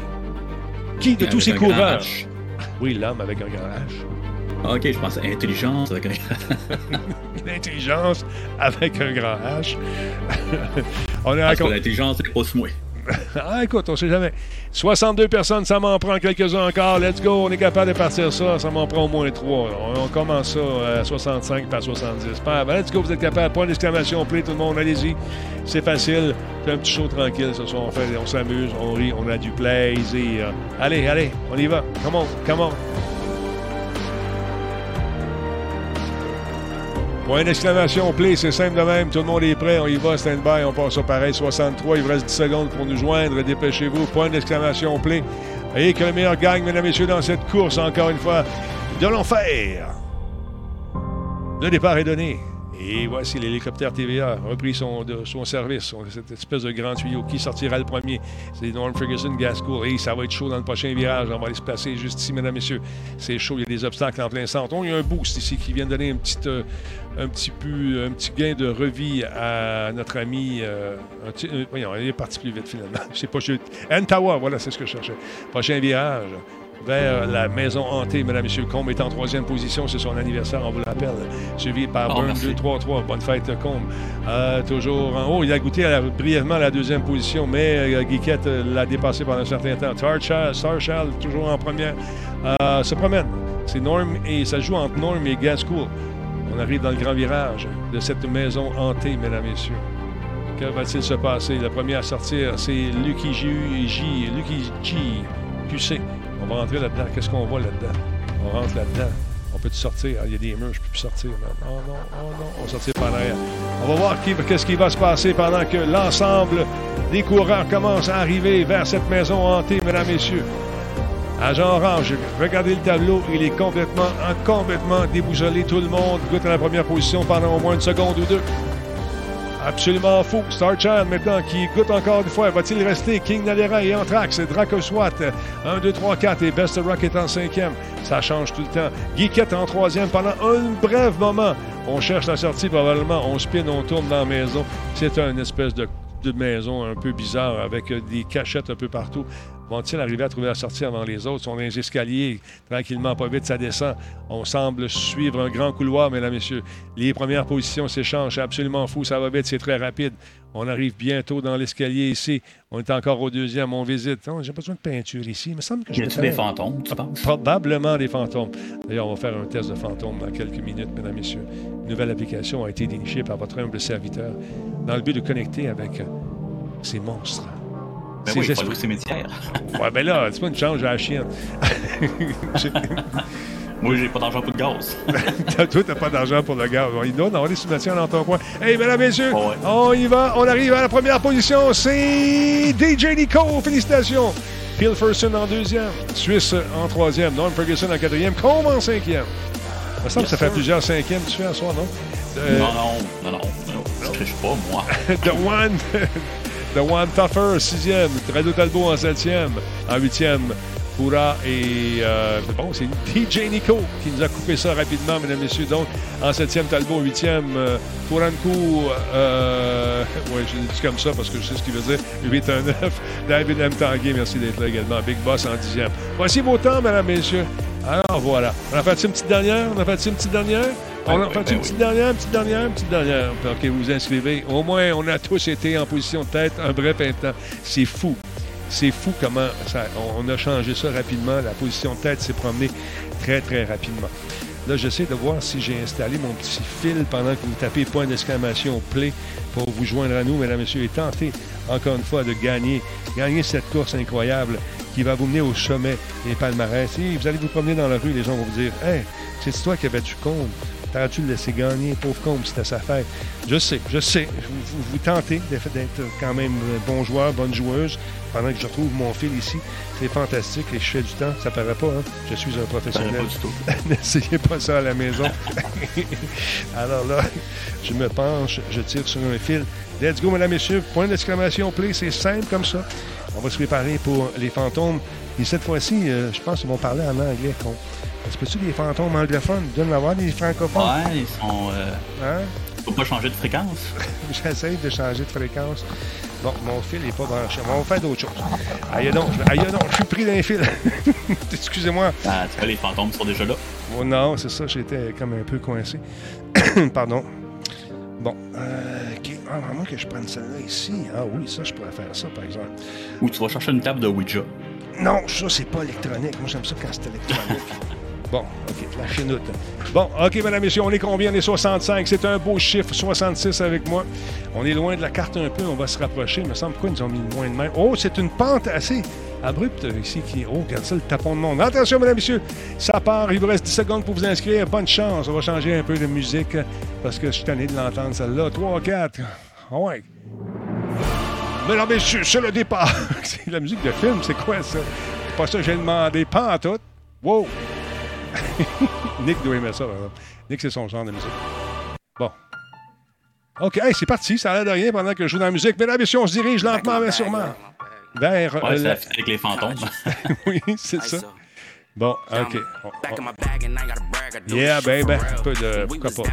Qui de Avec tous ces grand coureurs? H. Oui, l'homme avec un grand H. Ah, ok, je pensais intelligence. avec un- [LAUGHS] L'intelligence avec un grand H. [LAUGHS] On est Parce que l'intelligence, c'est pas. [LAUGHS] Ah, écoute, on sait jamais. 62 personnes, ça m'en prend quelques-uns encore. Let's go, on est capable de partir ça. Ça m'en prend au moins 3. On, commence ça à 65 par 70. Pas grave. Let's go, vous êtes capable. Point d'exclamation, play, tout le monde, allez-y. C'est facile. C'est un petit show tranquille ce soir. On, fait, on s'amuse, on rit, on a du plaisir. Allez, allez, on y va. Come on, come on. Point d'exclamation, play, c'est simple de même. Tout le monde est prêt, on y va, stand-by, on passe ça pareil. 63, il vous reste 10 secondes pour nous joindre. Dépêchez-vous. Point d'exclamation, play. Et que le meilleur gagne, mesdames et messieurs, dans cette course, encore une fois, de l'enfer. Le départ est donné. Et voici l'hélicoptère TVA repris son, son service, cette espèce de grand tuyau. Qui sortira le premier? C'est Norm Ferguson Gas School. Et ça va être chaud dans le prochain virage. On va aller se placer juste ici, mesdames messieurs. C'est chaud, il y a des obstacles en plein centre. Oh, il y a un boost ici qui vient de donner un petit, euh, un petit, peu, un petit gain de revie à notre ami. euh, petit- euh, voyons, il est parti plus vite finalement. [LAUGHS] Je sais pas, je... Antawa, voilà, c'est ce que je cherchais. Prochain virage vers la maison hantée, mesdames et messieurs. Combe est en troisième position, c'est son anniversaire, on vous l'appelle. Suivi par Oh, Burn merci. 2-3-3. Bonne fête, Combe. Euh, toujours en haut, il a goûté à la- brièvement à la deuxième position, mais euh, Guiquette euh, l'a dépassé pendant un certain temps. Starchild, toujours en première, euh, se promène. C'est Norm et ça joue entre Norm et Gascool. On arrive dans le grand virage de cette maison hantée, mesdames et messieurs. Que va-t-il se passer? Le premier à sortir, c'est Lucky J, J, Lucky G, QC. On va rentrer là-dedans. Qu'est-ce qu'on voit là-dedans? On rentre là-dedans. On peut-tu sortir? Ah, Il y a des murs, je peux plus sortir. Non, non, oh non, on va sortir par l'arrière. On va voir qu'est-ce qui va se passer pendant que l'ensemble des coureurs commencent à arriver vers cette maison hantée, mesdames, messieurs. Agent Orange, regardez le tableau, il est complètement, complètement déboussolé. Tout le monde goûte à la première position pendant au moins une seconde ou deux. Absolument fou. Star Chan maintenant qui goûte encore une fois. Va-t-il rester? King Nalera et Anthrax. Draco Swat. 1, 2, 3, 4. Et Best Rock est en cinquième. Ça change tout le temps. Geekette en troisième pendant un bref moment. On cherche la sortie probablement. On spin, on tourne dans la maison. C'est une espèce de, maison un peu bizarre avec des cachettes un peu partout. Vont-ils arriver à trouver la sortie avant les autres? Sont dans les escaliers, tranquillement, pas vite, ça descend. On semble suivre un grand couloir, mesdames, messieurs. Les premières positions s'échangent, c'est absolument fou, ça va vite, c'est très rapide. On arrive bientôt dans l'escalier ici. On est encore au deuxième, on visite. Non, J'ai pas besoin de peinture ici. Il me semble que je Y des fantômes, tu penses? Probablement des fantômes. D'ailleurs, on va faire un test de fantômes dans quelques minutes, mesdames, messieurs. Une nouvelle application a été dénichée par votre humble serviteur dans le but de connecter avec ces monstres. Ben ces oui, il faut aller au cimetière. Ouais, ben là, c'est pas une change à la chienne. [LAUGHS] Moi, j'ai pas d'argent pour de gaz. [LAUGHS] Toi, t'as pas d'argent pour le gars. Il doit avoir des cimetières dans ton coin. Hey, mesdames, messieurs, Ouais. on y va. On arrive à la première position. C'est DJ Nico. Félicitations. Phil Ferguson en deuxième. Suisse en troisième. Norm Ferguson en quatrième. Combe en cinquième. Il me semble que ça fait plusieurs cinquièmes tu fais à soir, non? Euh, Non, non, non, non, non. Je triche pas, moi. [LAUGHS] The One, The One Tougher, sixième. Radio Talbot en septième. En huitième, Pura et... euh, bon, c'est DJ Nico qui nous a coupé ça rapidement, mesdames et messieurs. Donc, en septième, Talbot. En huitième, euh. Euh, [LAUGHS] oui, je l'ai dit comme ça parce que je sais ce qu'il veut dire. 8 1 9. David M. Tanguay, merci d'être là également. Big Boss en dixième. Voici vos temps, mesdames et messieurs. Alors, voilà. On a fait une petite dernière? On a fait une petite dernière? On a Ouais, fait ben une petite dernière, une petite dernière, une petite dernière. OK, vous vous inscrivez. Au moins, on a tous été en position de tête un bref instant. C'est fou. C'est fou comment ça- on, a changé ça rapidement. La position de tête s'est promenée très, très rapidement. Là, j'essaie de voir si j'ai installé mon petit fil pendant que vous tapez point d'exclamation play pour vous joindre à nous, mesdames et messieurs, et tenter encore une fois de gagner, gagner cette course incroyable qui va vous mener au sommet des palmarès. Et vous allez vous promener dans la rue, les gens vont vous dire Hey, c'est toi qui avais du compte. T'aurais-tu le laissé gagner, pauvre Combe, c'était sa fête? Je sais, je sais. Vous, vous- vous tentez d'être quand même bon joueur, bonne joueuse, pendant que je retrouve mon fil ici. C'est fantastique et je fais du temps. Ça paraît pas, hein? Je suis un professionnel. pas du tout. [LAUGHS] N'essayez pas ça à la maison. [LAUGHS] Alors là, je me penche, je tire sur un fil. Let's go, mesdames, messieurs. Point d'exclamation play, c'est simple comme ça. On va se préparer pour les fantômes. Et cette fois-ci, euh, je pense qu'ils vont parler en anglais. con. Est-ce que tu des fantômes anglophones? Doit y en avoir des francophones? Ouais, ils sont. Euh, Hein? faut pas changer de fréquence. [LAUGHS] J'essaie de changer de fréquence. Bon, mon fil n'est pas branché. On va faire d'autres choses. Aïe donc, je- aïe donc, je suis pris d'un fil. [LAUGHS] Excusez-moi. Ah, tu vois, les fantômes sont déjà là. Oh non, c'est ça, j'étais comme un peu coincé. [COUGHS] Pardon. Bon, euh, OK. Ah, moins que je prenne celle-là ici. Ah oui, ça, je pourrais faire ça, par exemple. Ou tu vas chercher une table de Ouija. Non, ça, c'est pas électronique. Moi, j'aime ça quand c'est électronique. [LAUGHS] bon, OK, la chenoute. Bon, OK, mesdames, messieurs, on est combien? On est 65. C'est un beau chiffre, 66 avec moi. On est loin de la carte un peu, on va se rapprocher. Il me semble pourquoi ils nous ont mis moins de main. Oh, c'est une pente assez abrupte ici qui. Oh, regarde ça, le tapon de monde. Attention, mesdames, messieurs, ça part. Il vous reste 10 secondes pour vous inscrire. Bonne chance. On va changer un peu de musique parce que je suis tanné de l'entendre, celle-là. 3, 4. Ah ouais. Mesdames, messieurs, c'est le départ. [LAUGHS] c'est la musique de film, c'est quoi ça? Pas ça que j'ai demandé. Pas en tout. Wow! [LAUGHS] Nick doit aimer ça, par exemple. Nick, c'est son genre de musique. Bon. OK, hey, c'est parti. Ça a l'air de rien pendant que je joue dans la musique. Mesdames, messieurs, on se dirige lentement, mais sûrement vers. Ouais, euh, ça la- fit avec les fantômes. [LAUGHS] oui, c'est ça. Bon, OK. Yeah, baby. Un peu de. Pourquoi pas?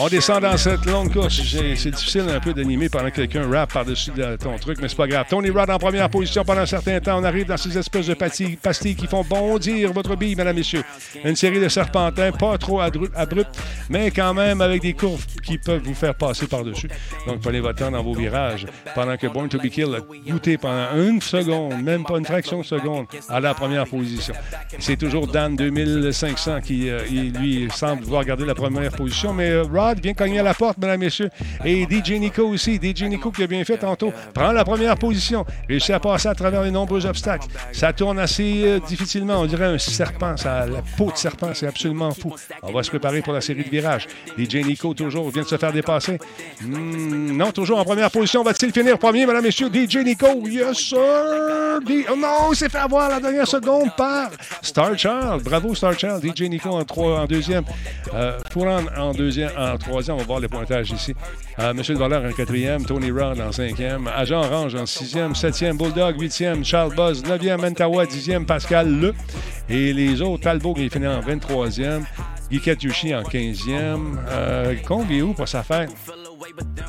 On descend dans cette longue course. C'est difficile un peu d'animer pendant que quelqu'un rappe par-dessus de- ton truc, mais c'est pas grave. Tony Rod en première position pendant un certain temps. On arrive dans ces espèces de pastilles, qui font bondir votre bille, mesdames, messieurs. Une série de serpentins, pas trop abrupts, mais quand même avec des courbes qui peuvent vous faire passer par-dessus. Donc, prenez votre temps dans vos virages. Pendant que Born to be Killed a goûté pendant une seconde, même pas une fraction de seconde, à la première position. C'est toujours Dan 2500 qui euh, lui, semble vouloir garder la première position. Mais euh, Rod vient cogner à la porte, mesdames, messieurs. Et DJ Nico aussi. DJ Nico qui a bien fait tantôt. Prend la première position. Réussit à passer à travers les nombreux obstacles. Ça tourne assez euh, difficilement. On dirait un serpent. Ça, la peau de serpent, c'est absolument fou. On va se préparer pour la série de virages. DJ Nico, toujours, vient de se faire dépasser. Hmm, non, toujours en première position. Va-t-il finir premier, mesdames, messieurs? DJ Nico, yes, sir! Oh non, il s'est fait avoir la dernière seconde par Star Child. Bravo, Star Child. DJ Nico en, trois, en deuxième. Euh, Fouran en deuxième, en troisième. On va voir les pointages ici. Euh, Monsieur le Valeur en quatrième. Tony Rod en cinquième. Agent Orange en sixième. Septième. Bulldog, huitième. Charles Buzz, neuvième. Mentawa, dixième. Pascal Le. Et les autres, Talbot qui est fini en 23e. Guy Katushi en 15e. Euh, Combe est où pour sa fête?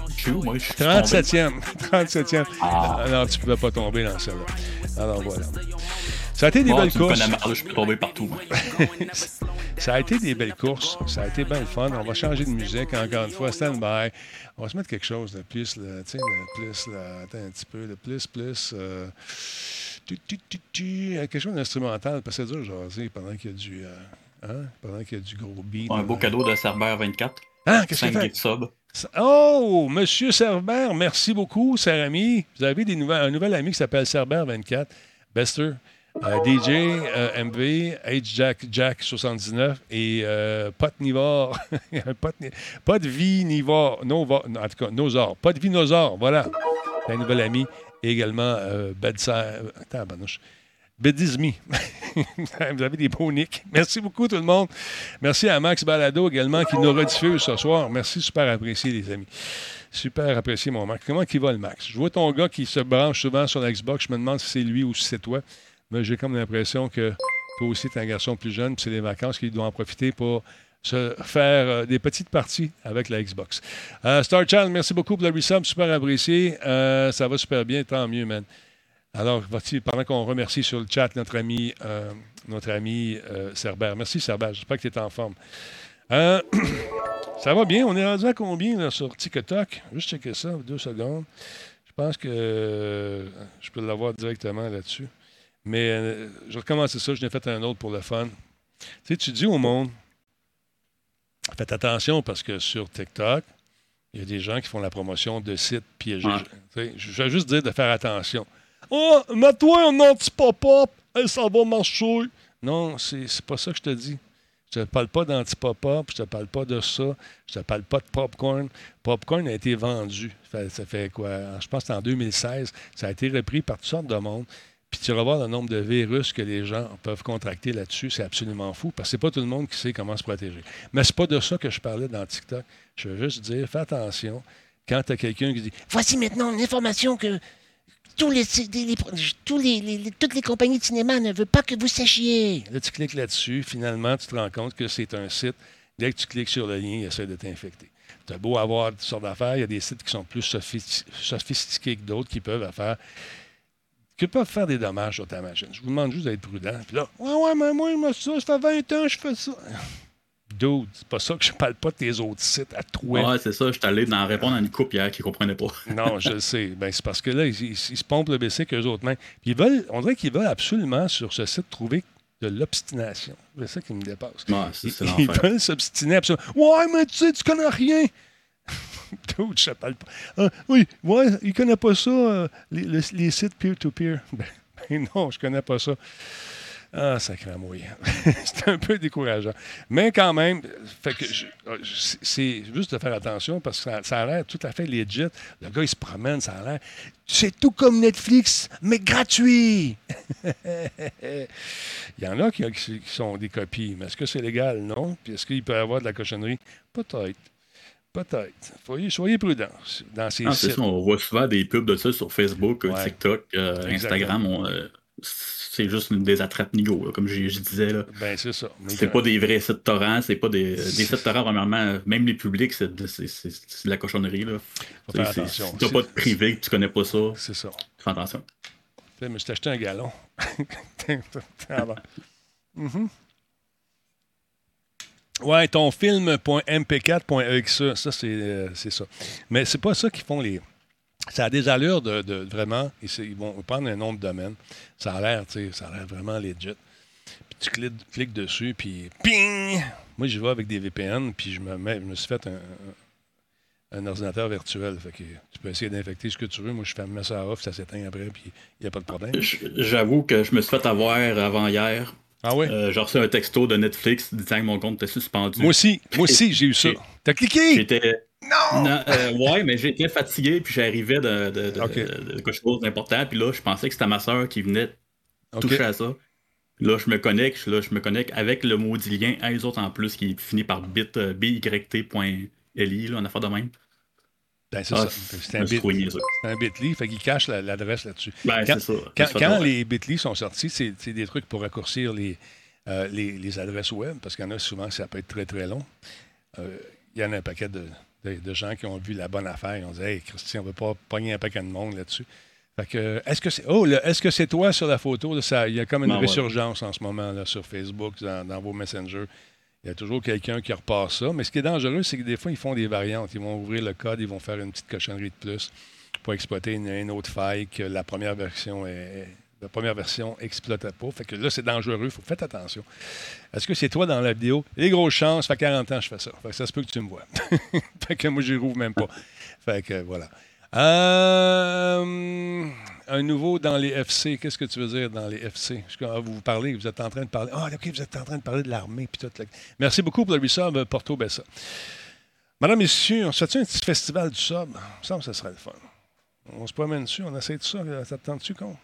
Je suis où, moi? Je suis tombé. 37e. 37e. Ah. Alors, tu ne pouvais pas tomber dans celle-là. Alors, voilà. Ça a été des Bon, belles tu courses. mal, je suis tombé partout. [LAUGHS] Ça a été des belles courses. Ça a été bien le fun. On va changer de musique encore une fois. Stand by. On va se mettre quelque chose de plus, là, tu sais, de plus, là, attends un petit peu, de plus, plus. euh, tu, tu, tu, tu, euh, quelque chose d'instrumental, parce que c'est dur jaser pendant qu'il y a du. euh, hein, pendant qu'il y a du gros beat. Un beau cadeau de Cerber 24. Ah, qu'est-ce 5 qu'il fait? gigs sub. Oh, Monsieur Cerbère, merci beaucoup, cher ami. Vous avez des un nouvel ami qui s'appelle Cerbère24, Bester, euh, DJ, euh, MV, H-Jack Jack 79 et euh, Pot Nivore. [LAUGHS] Pot de vie Nivore. En tout cas, Nosor. Pot de voilà. Un nouvel ami. Et également euh, Bedside. Attends. Bedizmi. [LAUGHS] Vous avez des beaux nicks. Merci beaucoup, tout le monde. Merci à Max Balado également qui nous rediffuse ce soir. Merci, super apprécié, les amis. Super apprécié, mon Max. Comment il va, le Max? Je vois ton gars qui se branche souvent sur la Xbox. Je me demande si c'est lui ou si c'est toi. Mais j'ai comme l'impression que toi aussi, tu es un garçon plus jeune, puis c'est les vacances qu'il doit en profiter pour se faire euh, des petites parties avec la Xbox. Euh, Star Child, merci beaucoup pour le resub, super apprécié. Euh, ça va super bien, tant mieux, man. Alors, pendant qu'on remercie sur le chat notre ami, notre ami Cerbère. Merci, Cerbère. J'espère que tu es en forme. [CLEARS THROAT] Ça va bien. On est rendu à combien là, sur TikTok? Juste checker ça, deux secondes. Je pense que je peux l'avoir directement là-dessus. Mais euh, je vais recommencer ça. Je n'ai fait un autre pour le fun. Tu sais, tu dis au monde, faites attention parce que sur TikTok, il y a des gens qui font la promotion de sites piégés. Ouais. Je vais juste dire de faire attention. Oh, mets-toi un anti-pop-up, et ça va marcher. Non, c'est pas ça que je te dis. Je te parle pas d'anti-pop-up, je te parle pas de ça, je te parle pas de popcorn. Popcorn a été vendu. Ça fait, ça fait quoi? Je pense que en 2016. Ça a été repris par toutes sortes de monde. Puis tu vas voir le nombre de virus que les gens peuvent contracter là-dessus. C'est absolument fou parce que c'est pas tout le monde qui sait comment se protéger. Mais c'est pas de ça que je parlais dans TikTok. Je veux juste dire, fais attention quand tu as quelqu'un qui dit Voici maintenant une information que tous les, toutes les compagnies de cinéma ne veulent pas que vous sachiez. Là, tu cliques là-dessus, finalement, tu te rends compte que c'est un site. Dès que tu cliques sur le lien, il essaie de t'infecter. Tu beau avoir toutes sortes d'affaires, il y a des sites qui sont plus sophi- sophistiqués que d'autres qui peuvent faire, qui peuvent faire des dommages sur ta machine. Je vous demande juste d'être prudent. Puis là, ouais, ouais, mais moi, moi, ça, ça fait 20 ans que je fais ça. [LAUGHS] Dude, c'est pas ça que je parle pas de tes autres sites à toi. Ouais, c'est ça. Je suis allé répondre à une coupe hier qui comprenait pas. [LAUGHS] Non, je le sais. Ben, c'est parce que là, ils, ils- ils se pompent le BC qu'eux autres. Puis ils veulent, on dirait qu'ils veulent absolument sur ce site trouver de l'obstination. C'est ça qui me dépasse. Ouais, Ils, ils veulent s'obstiner absolument. Ouais, mais tu sais, tu connais rien. [LAUGHS] Parle pas? Ah, oui, ouais, il connaît pas ça, euh, les, sites peer-to-peer. [LAUGHS] Ben, ben non, je connais pas ça. Ah, sacré mouille. [LAUGHS] c'est un peu décourageant. Mais quand même, je- c'est juste de faire attention parce que ça, a l'air tout à fait legit. Le gars, il se promène, ça a l'air. C'est tout comme Netflix, mais gratuit. il y en a qui, qui sont des copies, mais est-ce que c'est légal? Non. Puis est-ce qu'il peut y avoir de la cochonnerie? Peut-être. Peut-être. Soyez, soyez prudents dans ces Ah, c'est sites. ça, on voit souvent des pubs de ça sur Facebook, euh, Ouais. TikTok, euh. Instagram. on, euh, c'est juste une des attrapes nigo, comme je, je disais. Là. Ben, c'est ça. C'est pas des vrais sites torrents, c'est pas des, des [LAUGHS] sites torrents, premièrement, même les publics, c'est de, la cochonnerie. Là. Faut faire attention. Si t'as pas de privé, que tu connais pas ça, C'est ça. fais attention. Je t'ai acheté un galon. [LAUGHS] Ah bon. Ouais, ton film.mp4.exe, ça, c'est euh, c'est ça. Mais c'est pas ça qu'ils font les. Ça a des allures de, vraiment. Ils, vont prendre un nom de domaine. Ça a l'air, tu sais, ça a l'air vraiment legit. Puis tu cliques, dessus, puis ping! Moi, j'y vais avec des VPN, puis je me, je me suis fait un, un- ordinateur virtuel. Tu peux essayer d'infecter ce que tu veux. Moi, je mets ça off, ça s'éteint après, puis il n'y a pas de problème. J'avoue que je me suis fait avoir avant hier. Ah oui? Euh, J'ai reçu un texto de Netflix disant que mon compte était suspendu. moi aussi, moi aussi, j'ai eu ça. T'as cliqué? J'étais. Non! Non, euh, ouais, mais j'étais fatigué, puis j'arrivais de, de, de, Ok. de- de quelque chose d'important, puis là, je pensais que c'était ma soeur qui venait toucher à ça. Là, je me connecte, là, je me connecte avec le maudit lien à eux autres en plus qui finit par bit euh, byt.li, là, en affaire de même. Ben, c'est Ah, ça. C'est un, bit, un bitly, fait qu'il cache la- l'adresse là-dessus. Ben, Quand- ça. Les bitly sont sortis, c'est des trucs pour raccourcir les, euh, les, les adresses web, parce qu'il y en a souvent, ça peut être très, très long. Euh, Il y en a un paquet de, de- de gens qui ont vu la bonne affaire. Ils ont dit Hey, Christian, on ne veut pas pogner un paquet de monde là-dessus. Fait que, est-ce que c'est oh, est-ce que c'est toi sur la photo? il y a comme une Ben ouais. résurgence en ce moment là, sur Facebook, dans, dans vos messengers. Il y a toujours quelqu'un qui repasse ça. Mais ce qui est dangereux, c'est que des fois, ils font des variantes. Ils vont ouvrir le code, ils vont faire une petite cochonnerie de plus pour exploiter une, autre faille que la première version est, la première version exploitait pas. Fait que là, c'est dangereux. Faut faire attention. Est-ce que c'est toi dans la vidéo? Les grosses chances, ça fait 40 ans que je fais ça. Fait que ça se peut que tu me vois. [LAUGHS] fait que moi, j'y rouvre même pas. Fait que voilà. Euh, un nouveau dans les FC. Qu'est-ce que tu veux dire dans les FC? Ah, Vous vous parlez, vous êtes en train de parler. Ah, OK, vous êtes en train de parler de l'armée. puis tout. Merci beaucoup pour le resub, euh, Porto Bessa. Madame, messieurs, on se fait un petit festival du sub? Il me semble que ce serait le fun. On se promène dessus, on essaie de ça. là. Ça te tente-tu, con?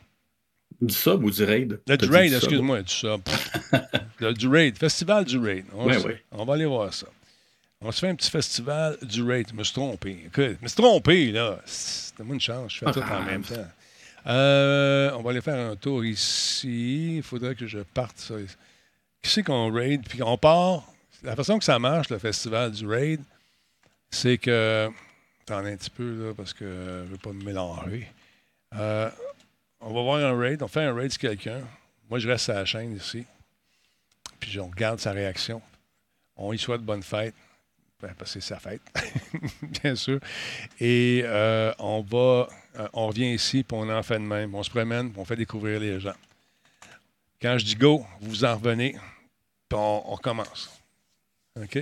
Du sub ou du raid? Le du raid, excuse-moi, du sub. [LAUGHS] le du raid, festival du raid. On, Ouais, se- ouais. on va aller voir ça. On se fait un petit festival du raid. Je me suis trompé. Écoute, je me suis trompé, là. C'était-moi une chance, je fais tout en même temps. Euh, on va aller faire un tour ici. Il faudrait que je parte ça. Qui c'est qu'on raid? Puis on part. La façon que ça marche, le festival du raid, c'est que. Attends un petit peu, là, parce que je ne veux pas me mélanger. Euh, on va voir un raid, on fait un raid sur quelqu'un. Moi, je reste à la chaîne ici. Puis on regarde sa réaction. On y souhaite bonne fête. Ben, parce que c'est sa fête, [LAUGHS] bien sûr. Et euh, on va, euh, on revient ici, puis on en fait de même. On se promène, on fait découvrir les gens. Quand je dis go, vous en revenez, puis on, on recommence. OK?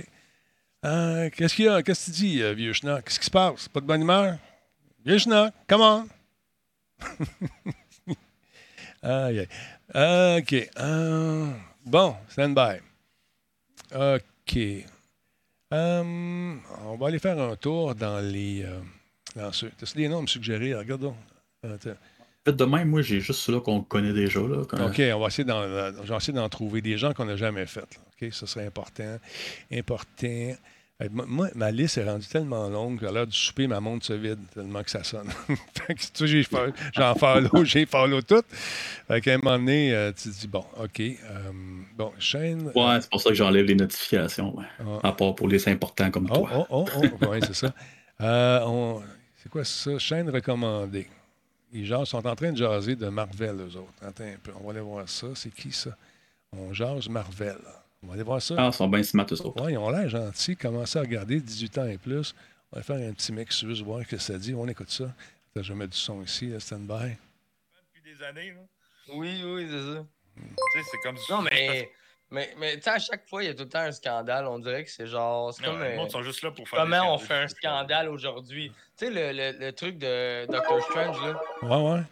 Euh, Qu'est-ce qu'il y a? Qu'est-ce que tu dis, vieux schnock? Qu'est-ce qui se passe? Pas de bonne humeur? Vieux schnock, come on! [LAUGHS] OK. Bon, stand by. OK. Euh, on va aller faire un tour dans les. Euh, dans ceux. T'as des noms à me suggérer? Regarde donc. Attends. Fait de même, moi, j'ai juste ceux-là qu'on connaît déjà. Là, quand- OK, on va essayer d'en, euh, essayer d'en trouver des gens qu'on n'a jamais fait. là. OK, ça serait important. Important. Euh, moi- ma liste est rendue tellement longue qu'à l'heure du souper, ma montre se vide tellement que ça sonne. [LAUGHS] fait que, tu sais, j'ai j'en follow, j'ai follow tout. Fait qu'à un moment donné, euh, tu te dis, bon, OK. euh, bon, chaîne. Ouais, c'est pour ça que j'enlève les notifications. ouais. Ah. À part pour les importants comme Oh, toi. oh, oh, oh. [LAUGHS] oui, c'est ça. Euh, on- C'est quoi ça? Chaîne recommandée? Les gens sont en train de jaser de Marvel, eux autres. Attends un peu, on va aller voir ça. C'est qui ça? On jase Marvel. On va aller voir ça. Ah, ils sont bien smart, eux autres. Ouais, ils ont l'air gentils. Commencez à regarder 18 ans et plus. On va faire un petit mix juste voir ce que ça dit? On écoute ça. Vais mettre du son ici, là, stand-by. depuis des années. Là. Oui, oui, c'est ça. Tu sais, c'est comme Non, mais, mais, mais tu sais, à chaque fois, il y a tout le temps un scandale. On dirait que c'est genre. C'est comme. euh, monde sont juste là pour faire. comment on fait un scandale aujourd'hui? Tu sais, le, le, le truc de Doctor Strange, là. Ouais, ouais.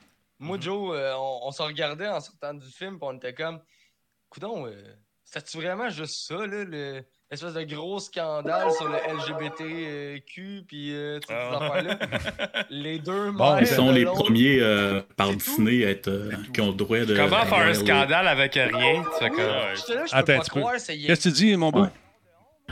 Moi, Joe, euh, on, on se regardait en sortant du film, puis on était comme. Coudon, euh, c'était-tu vraiment juste ça, là? Le, l'espèce de gros scandale sur le LGBTQ, puis euh, toutes ces Ah. affaires-là? [LAUGHS] Les deux Bon, Ils sont de les l'autre. premiers euh, par Disney à être, euh, qui ont le droit de. Comment faire un scandale avec rien? Tu fais là, je Attends pas c'est Qu'est-ce que tu dis, mon beau? Ouais.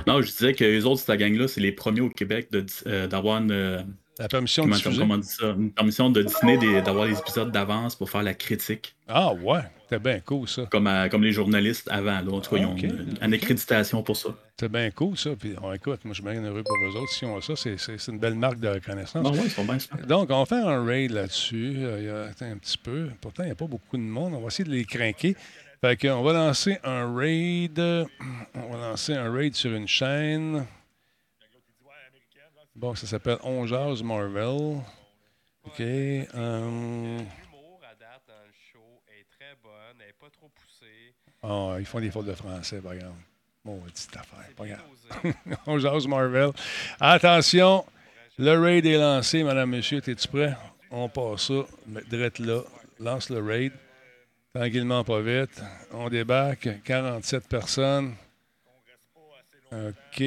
Non, je disais que les autres, cette gang-là, c'est les premiers au Québec de euh, d'avoir une, euh, La permission de diffuser? comment on dit ça, une permission de Disney d'avoir les épisodes d'avance pour faire la critique, Ah, ouais. C'était bien cool, ça. comme, à- comme les journalistes avant. Là. En tout cas, ils ont Ah, ok. une, une accréditation pour ça. C'était bien cool, ça. Puis, on écoute, moi, je suis bien heureux pour eux autres. Si on a ça, c'est, une belle marque de reconnaissance. Non, ouais, ils sont bien. Donc, on va faire un raid là-dessus. Euh, un petit peu. Pourtant, il n'y a pas beaucoup de monde. On va essayer de les craquer. Fait qu'on va lancer un raid. On va lancer un raid sur une chaîne. Bon, ça s'appelle On Marvel. OK. L'humour à date dans le show est très bonne. Elle n'est pas trop poussé. Ah, ils font des fautes de français, par exemple. Bon, petite affaire, pas grave. dosé. [LAUGHS] On jase Marvel. Attention, le raid est lancé, madame, monsieur. Es-tu prêt? On passe ça. Drette là. Lance le raid. Tranquillement, pas vite. On débarque. 47 personnes. OK.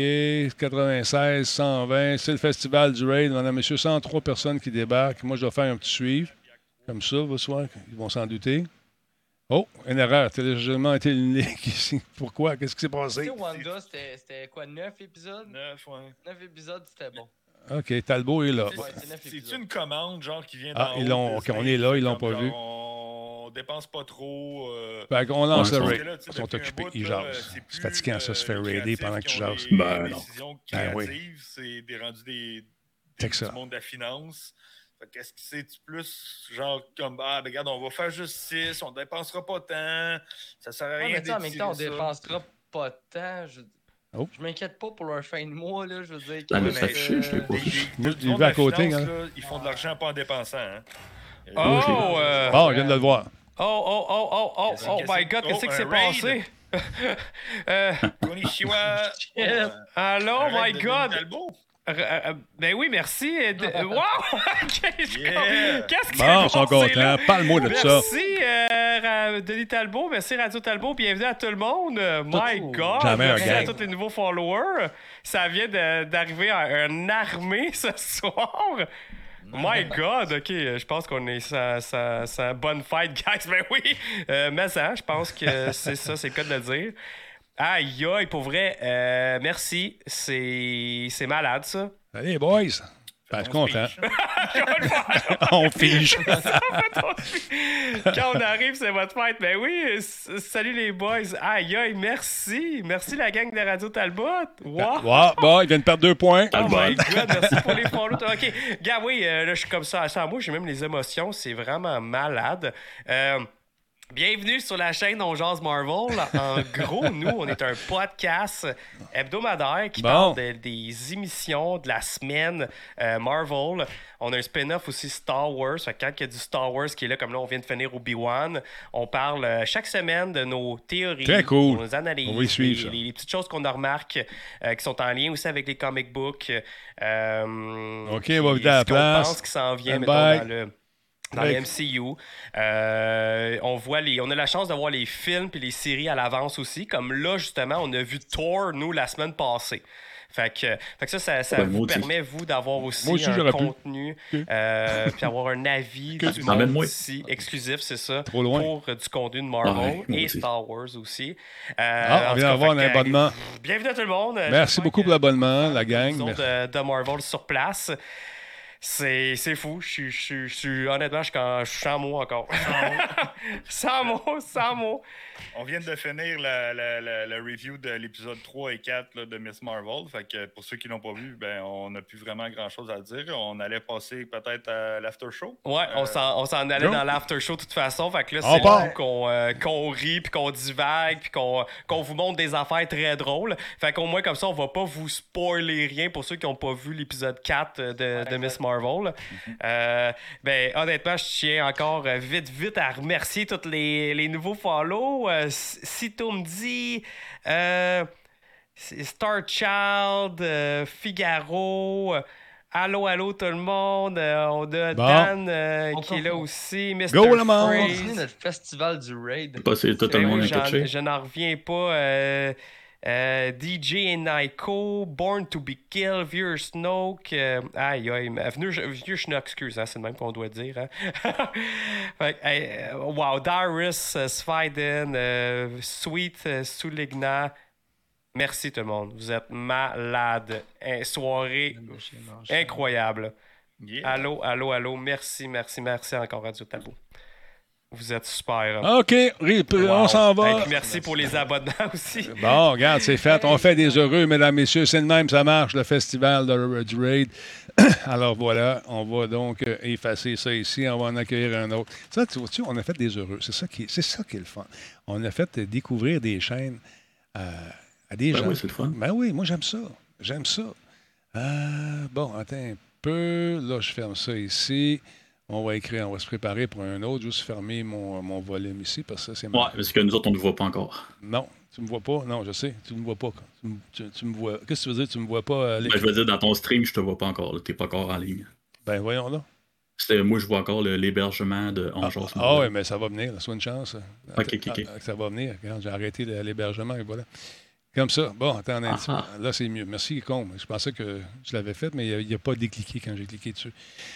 96, 120. C'est le festival du raid. Madame, monsieur, 103 personnes qui débarquent. Moi, je vais faire un petit suivre. Comme ça, va soir. Ils vont s'en douter. Oh, une erreur. Téléchargement a été éliminé [LAUGHS] ici. Pourquoi? Qu'est-ce qui s'est Tu passé? sais, Wanda, c'était quoi, 9 épisodes? Neuf, ouais. 9 épisodes, c'était bon. OK, Talbot est là. Ouais, c'est neuf C'est épisodes. une commande, genre, qui vient Ah, d'en ils haut, l'ont- OK, on est là, ils l'ont pas vu. genre, On dépense pas trop. euh, Fait qu'on lance Ouais, le ils raid. Ils sont occupés, ils jasent. c'est fatigant, ça, se faire euh, raider les pendant que tu jases. Ben, des non. Ben oui. c'est des rendus des, des ça. du monde de la finance. Qu'est-ce que c'est plus genre comme ah ben regarde on va faire juste 6, on dépensera pas tant, ça sert à Ouais, rien mais tu sais, en même temps, on ça. dépensera pas temps. Je, Oh. je m'inquiète pas pour leur fin de mois, là. Je veux dire. Ah, mais que, c'est affiché, je euh, l'ai pas des- Moi, je l'ai monde vu à côté, finance, hein. là, ils font de l'argent pas en dépensant. Hein. Euh, Oh, euh, Bon, je viens de le voir. Oh, oh, oh, oh, oh, oh my god, qu'est-ce oh, qui s'est [LAUGHS] un raid. passé? euh, Konnichiwa! Allô, oh my god! Euh, euh, ben oui, merci. [LAUGHS] Wow! [LAUGHS] Yeah. Qu'est-ce qui Bon, s'est ils sont contents. Parle-moi de ça. Merci, euh, Denis Talbot. Merci, Radio Talbot. Bienvenue à tout le monde. My God. Merci à tous les nouveaux followers. Ça vient d'arriver à une armée ce soir. My [LAUGHS] God, ok, je pense qu'on est sa, sa, sa bonne fight, [LAUGHS] guys. Ben oui, euh, mais ça, je pense que c'est ça, c'est le cas de le dire. Aïe, aïe, pour vrai, euh, merci. C'est c'est malade, ça. Allez, boys. Ben, je [LAUGHS] On content. [LAUGHS] On fige. Quand on arrive, c'est votre fête. Ben oui, salut les boys. Aïe, aïe, merci. Merci la gang de Radio Talbot. Wow. Wow, bon, il vient de perdre deux points. Oh Talbot. my god, merci pour les follow. OK, gars, oui, euh, là, je suis comme ça. Sans moi, j'ai même les émotions. C'est vraiment malade. Euh, Bienvenue sur la chaîne On Jase Marvel. En [LAUGHS] gros, nous, on est un podcast hebdomadaire qui Bon. parle de- des émissions de la semaine euh, Marvel. On a un spin-off aussi Star Wars. Fait que quand il y a du Star Wars qui est là, comme là, on vient de finir Obi-Wan, on parle euh, chaque semaine de nos théories, Très cool. nos analyses, On suivre, les- ça. les, les petites choses qu'on a remarquées euh, qui sont en lien aussi avec les comic books. OK, on va vider la place. pense qui s'en vient, mettons, bye. dans le dans le MCU. Euh, on voit les, on a la chance de voir les films puis les séries à l'avance aussi. Comme là, justement, on a vu Thor, nous, la semaine passée. Fait que, fait que ça, ça, ça Ouais, vous aussi. permet, vous, d'avoir aussi, aussi, un contenu, euh, puis avoir un avis [LAUGHS] Que du monde Emmène-moi. ici, exclusif, c'est ça, Trop loin. pour euh, du contenu de Marvel Ouais, et aussi. Star Wars aussi. Euh, Ah, on vient d'avoir un abonnement. Bienvenue à tout le monde. Merci beaucoup que- pour l'abonnement, la gang. de Marvel sur place. C'est c'est fou. Je suis- honnêtement, je suis sans mots encore. sans mots, [LAUGHS] sans mots. On vient de finir la, la- la- la review de l'épisode 3 et 4 là, de Miss Marvel. Fait que pour ceux qui l'ont pas vu, ben, on n'a plus vraiment grand chose à dire. On allait passer peut-être à l'after show. Ouais, on Euh, s'en on s'en allait dans l'after show de toute façon. Fait que là, c'est là qu'on euh, qu'on rit, puis qu'on divague, puis qu'on qu'on vous montre des affaires très drôles. Fait qu'au moins, comme ça, on va pas vous spoiler rien pour ceux qui n'ont pas vu l'épisode 4 de, de Miss Marvel. Euh, ben, honnêtement, je tiens encore euh, vite, vite à remercier tous les, les nouveaux follow. Euh, si tu me dis... euh, Star Child, euh, Figaro, euh, Allô, allô tout le monde. euh, on a Bon. Dan euh, On qui est là aussi. Mr. Go, le monde! On notre festival du raid. Pas si tout le monde oui. Je n'en reviens pas. Euh, DJ Nico, Born to be Killed, Vieux Snoke. euh, aïe, aïe. Vieux, vieux Schnock, excuse, hein, c'est le même qu'on doit dire. hein. [LAUGHS] Fait hey, euh, wow, Darius, euh, Sviden, euh, Sweet, euh, Souligna. Merci tout le monde. Vous êtes malades. Hein, soirée incroyable. Yeah. Allô, allô, allô. Merci, merci, merci encore, Radio Tabou. Vous êtes super. OK, rip, on Wow. s'en Et va. puis merci pour les abonnements aussi. [LAUGHS] Bon, regarde, c'est fait. On fait des heureux, mesdames, messieurs. C'est le même, ça marche, le festival de, du Raid. [COUGHS] Alors voilà, on va donc euh, effacer ça ici. On va en accueillir un autre. Ça, tu vois-tu, on a fait des heureux. C'est ça qui, c'est ça qui est le fun. On a fait euh, découvrir des chaînes euh, à des Ben gens. oui, c'est le fun. Ben oui, moi j'aime ça. J'aime ça. Euh, bon, attends un peu. Là, je ferme ça ici. On va écrire, on va se préparer pour un autre. Juste fermer mon, mon volume ici parce que c'est Ouais, parce que nous autres, on ne voit pas encore. Non, tu me vois pas? Non, je sais, tu me vois pas. Tu, me- tu- tu me vois. Qu'est-ce que tu veux dire? Tu me vois pas Ben, je veux dire, dans ton stream, je te vois pas encore. Tu n'es pas encore en ligne. Ben, voyons là. Moi, je vois encore l'hébergement de Ah, ah oui, mais ça va venir, soit une chance. Ok, ok, ok. Ah, ça va venir. Quand j'ai arrêté l'hébergement, et voilà. Comme ça. Bon, un petit Ah, peu. Là, c'est mieux. Merci, con. Je pensais que je l'avais fait, mais il n'a pas décliqué quand j'ai cliqué dessus.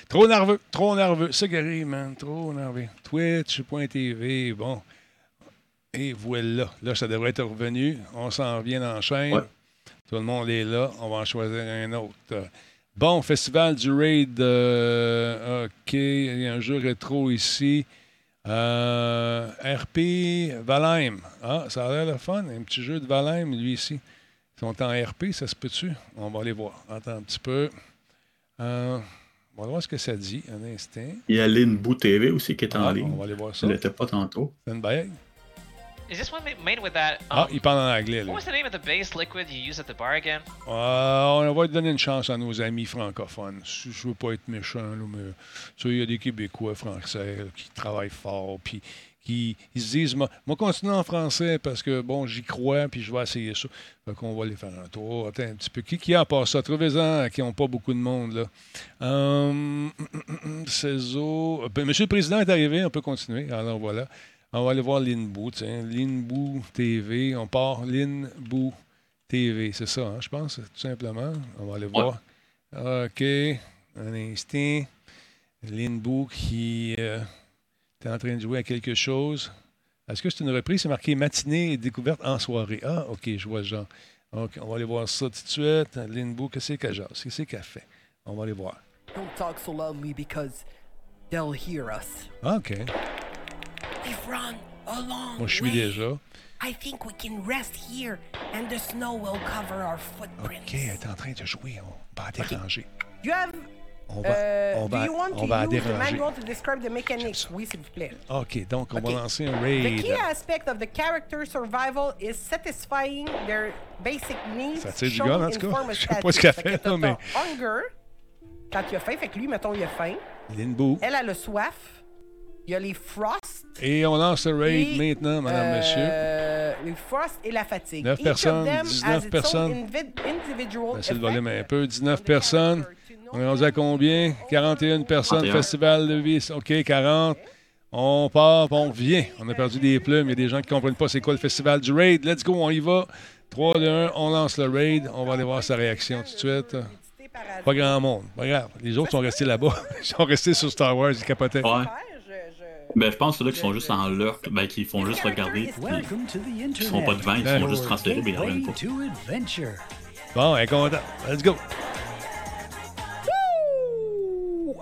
Trop nerveux, trop nerveux. Ça, Gary, man, trop nerveux. Twitch.tv, bon. Et voilà. Là, ça devrait être revenu. On s'en vient en chaîne. Ouais. Tout le monde est là. On va en choisir un autre. Bon, Festival du Raid. euh, OK. Il y a un jeu rétro ici. Euh, RP Valheim. Ah, ça a l'air le fun. Un petit jeu de Valheim, lui ici. Ils sont en RP, ça se peut-tu? On va aller voir. Attends un petit peu. Euh, on va voir ce que ça dit. Un instant. Il y a Linboo TV aussi qui est en Ah, ligne. on va aller voir ça. Ça n'était pas tantôt. Stand-by. Is this one ma- made with that? Ah, um, il parle en anglais. Là. What was the name of the base liquid you use at the bar again? Euh, on va donner une chance à nos amis francophones. Je je veux pas être méchant, là, mais tu il y a des Québécois français là, qui travaillent fort, puis qui ils se disent, moi, continuer en français parce que, bon, j'y crois, puis je vais essayer ça. Fait qu'on va aller faire un tour. Attends un petit peu. Qui, qui a part ça? Trouvez-en qui n'ont pas beaucoup de monde, là. Euh, Cézo. Ben, Monsieur le Président est arrivé, on peut continuer. Alors voilà. On va aller voir Linboo, tiens. Linboo TV. On part Linboo TV, c'est ça, hein, je pense, tout simplement. On va aller voir. OK. Un instant. Linboo qui euh, est en train de jouer à quelque chose. Est-ce que c'est une reprise? C'est marqué matinée et découverte en soirée. Ah, OK, je vois genre. OK, on va aller voir ça tout de suite. Linboo, qu'est-ce qu'elle jase? Qu'est-ce qu'elle fait? On va aller voir. Don't talk so loudly because they'll hear us. Ah, OK. Moi, je suis déjà. I think we can rest here and the snow will cover our footprints. OK, elle est en train de jouer. On va la déranger. You have. On va, Uh, on do va, you want on to va la use the déranger. manual to describe the mechanics? Oui, s'il vous plaît. OK, donc on va lancer un The raid. key aspect of the character survival is satisfying their basic needs. Ça tire du gun, en tout cas. Je sais pas ce qu'elle fait, là, mais- Hunger, quand il a faim, fait que lui, mettons, il a faim. Elle a le soif. Il y a les frost. Et on lance le raid Et, maintenant, madame, monsieur. euh, Les frost et la fatigue. Neuf Each personnes, of them 19 has its own personnes. Baissez le volume un peu. 19 on the personnes. On est rendu à combien? 41 personnes. 41. Festival de vis. OK, 40. On part, on revient. On a perdu des plumes. Il y a des gens qui ne comprennent pas c'est quoi le festival du raid. Let's go, on y va. 3, 2, 1, on lance le raid. On va aller voir sa réaction tout de suite. Pas grand monde. Pas grave. Les autres sont restés là-bas. [LAUGHS] Ils sont restés sur Star Wars. Ils capotaient. Ouais. Ben, je pense que là qui sont juste en lurk, ben, qui font juste regarder, puis internet. sont pas devant, ils font juste transférer, mais ils reviennent pas. Bon, elle est contente. Let's go.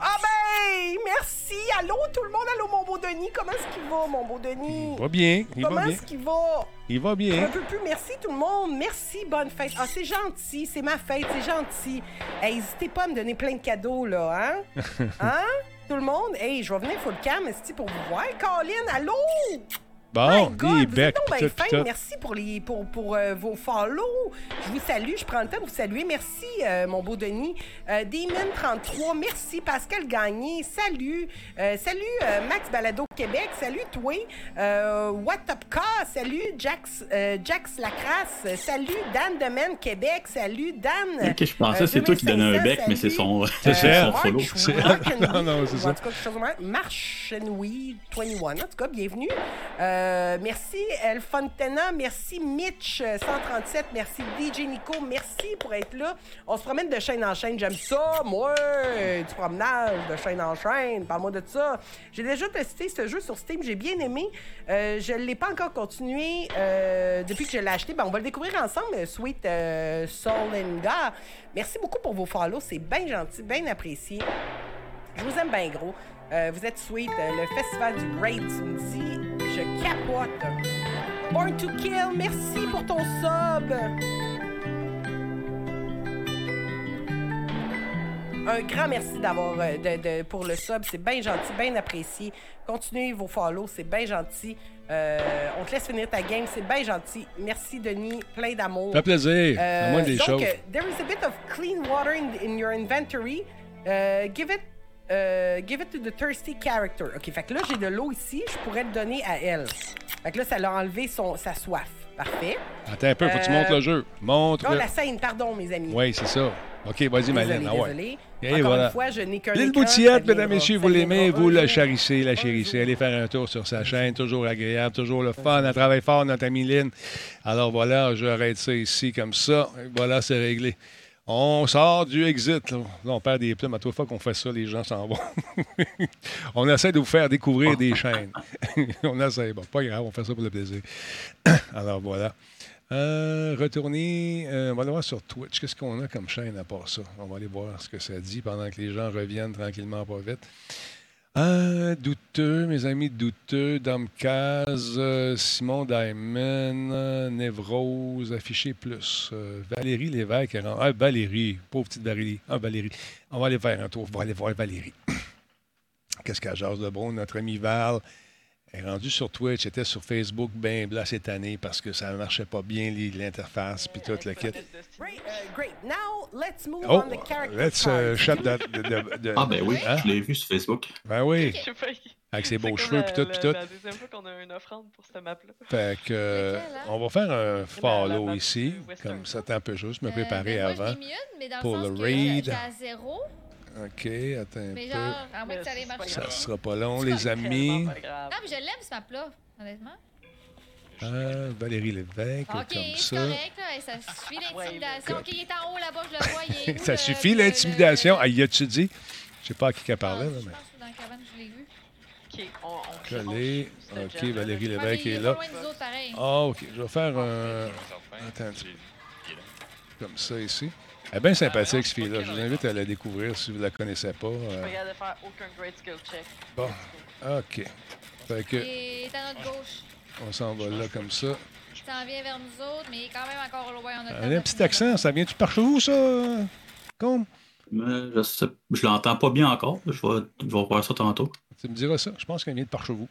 Ah ben, merci. Allô, tout le monde. Allô, mon beau Denis. Comment est-ce qu'il va, mon beau Denis? Il va bien. Il va Comment est-ce qu'il va? Il va Un bien. peu plus. Merci tout le monde. Merci, bonne fête. Ah, c'est gentil. C'est ma fête. C'est gentil. Hey, n'hésitez pas à me donner plein de cadeaux, là, hein? [LAUGHS] hein? Tout le monde? Hey, je vais venir full cam, esti, pour vous voir. Colin, allô? Bon, My God, des vous becs, êtes donc tout, tout. Merci pour, les, pour, pour euh, vos follow. Je vous salue. Je prends le temps de vous saluer. Merci, euh, mon beau Denis. Euh, Damon33, merci. Pascal Gagné, salut. Euh, salut, euh, Max Balado Québec. Salut, toi. Euh, What Up Car, salut. Jax, euh, Jax Lacrasse. Salut, Dan Demen Québec. Salut, Dan. Ok, je pensais Euh, que c'est toi qui donnais un 2500, bec, mais c'est son, [LAUGHS] C'est c'est ça. son follow. [LAUGHS] Non, non, c'est ça. En tout cas. March and Wee 21. En tout cas, bienvenue. Euh, merci El Fontana, merci Mitch euh, 137, merci DJ Nico, merci pour être là. On se promène de chaîne en chaîne, j'aime ça, moi, du promenage de chaîne en chaîne, parle-moi de ça. J'ai déjà testé ce jeu sur Steam, j'ai bien aimé. Euh, je ne l'ai pas encore continué euh, depuis que je l'ai acheté. Ben, on va le découvrir ensemble, Sweet euh, Solenga. Merci beaucoup pour vos follow, c'est bien gentil, bien apprécié. Je vous aime bien gros. Euh, vous êtes sweet. Euh, le festival du Raid, tu me dis, je capote. Born to Kill, merci pour ton sub. Un grand merci d'avoir euh, de, de- pour le sub, c'est bien gentil, bien apprécié. Continuez vos follow, c'est bien gentil. Euh, on te laisse finir ta game, c'est bien gentil. Merci Denis, plein d'amour. Ça fait plaisir. Euh, à moins des donc, choses. there is a bit of clean water in, in your inventory. Uh, give it euh, give it to the thirsty character. OK, fait que là, j'ai de l'eau ici, je pourrais le donner à elle. Fait que là, ça l'a enlevé son, sa soif. Parfait. Attends un peu, faut que tu Euh, montes le jeu. Montre. La scène, pardon, mes amis. Oui, c'est ça. OK, vas-y, Malène. Ah ouais. Et Encore voilà. une fois, je n'ai qu'un L'île Boutillette, mesdames, viendra- messieurs, vous l'aimez, vous la jour. chérissez, la chérissez. Allez faire un tour sur sa chaîne, toujours agréable, toujours le fun. Elle travaille fort, notre amie Lynn. Alors voilà, je arrête ça ici comme ça. Et voilà, c'est réglé. On sort du exit. Là, Là, on perd des plumes. À toute fois qu'on fait ça, les gens s'en vont. [LAUGHS] on essaie de vous faire découvrir des [LAUGHS] chaînes. [LAUGHS] on essaie. Bon, pas grave, on fait ça pour le plaisir. [COUGHS] Alors voilà. Euh, retourner, euh, on va aller voir sur Twitch. Qu'est-ce qu'on a comme chaîne à part ça? On va aller voir ce que ça dit pendant que les gens reviennent tranquillement, pas vite. Euh, douteux, mes amis douteux, Domcaz, euh, Simon Diamond, euh, Névrose, affiché plus. Valérie Lévesque. Ah, Valérie, pauvre petite Valérie. Ah, Valérie. On va aller faire un tour. On va aller voir Valérie. [COUGHS] Qu'est-ce qu'elle jase de bon? Notre ami Val? Est rendu sur Twitch, était sur Facebook bien blanc cette année parce que ça ne marchait pas bien, l'interface, puis tout le kit. Oh, let's uh, shut that. de- de- de- Ah, ben oui, Hein? je l'ai vu sur Facebook. Ben oui, [LAUGHS] avec ses beaux C'est cheveux, puis tout, puis tout. la deuxième fois qu'on a une offrande pour cette map-là. Fait que, euh, hein? on va faire un follow map ici, Western. comme ça, un peu juste, me Euh, préparer ben, moi, avant. une, mais dans pour le sens le que raid. OK, attends un Mais peu. genre, à moins que Mais ça marcher. Ça sera pas long, les amis. Grave. Ah, mais je l'aime, ce map-là, honnêtement. Ah, Valérie Lévesque, Ok, comme c'est ça. correct, là. Ça suffit l'intimidation. Ok, il est en haut là-bas, je le vois. Il est [LAUGHS] où, ça le- suffit, le- l'intimidation. le- Ah, y a-tu dit? Je sais pas à qui qu'elle Ah, parlait, là, Je mais. pense que dans la cabane, je l'ai vu. Ok, on, on Collé. OK. Valérie Ouais, mais Lévesque il est est là. pas loin des autres, pareil. Ah, OK. Je vais faire un. Attends un petit peu. Comme ça ici. Elle est bien sympathique, cette fille-là. Je vous invite à la découvrir si vous ne la connaissez pas. Je Euh, faire aucun great skill check. Bon. OK. Fait que, Il est à notre gauche. on s'en va là comme ça. Il s'en vient vers nous autres, mais il est quand même encore loin. On a un petit accent. Ça vient-tu par chez vous, ça? Comme? Mais je sais, je l'entends pas bien encore. Je vais, je vais voir ça tantôt. Tu me diras ça. Je pense qu'elle vient de par chez vous.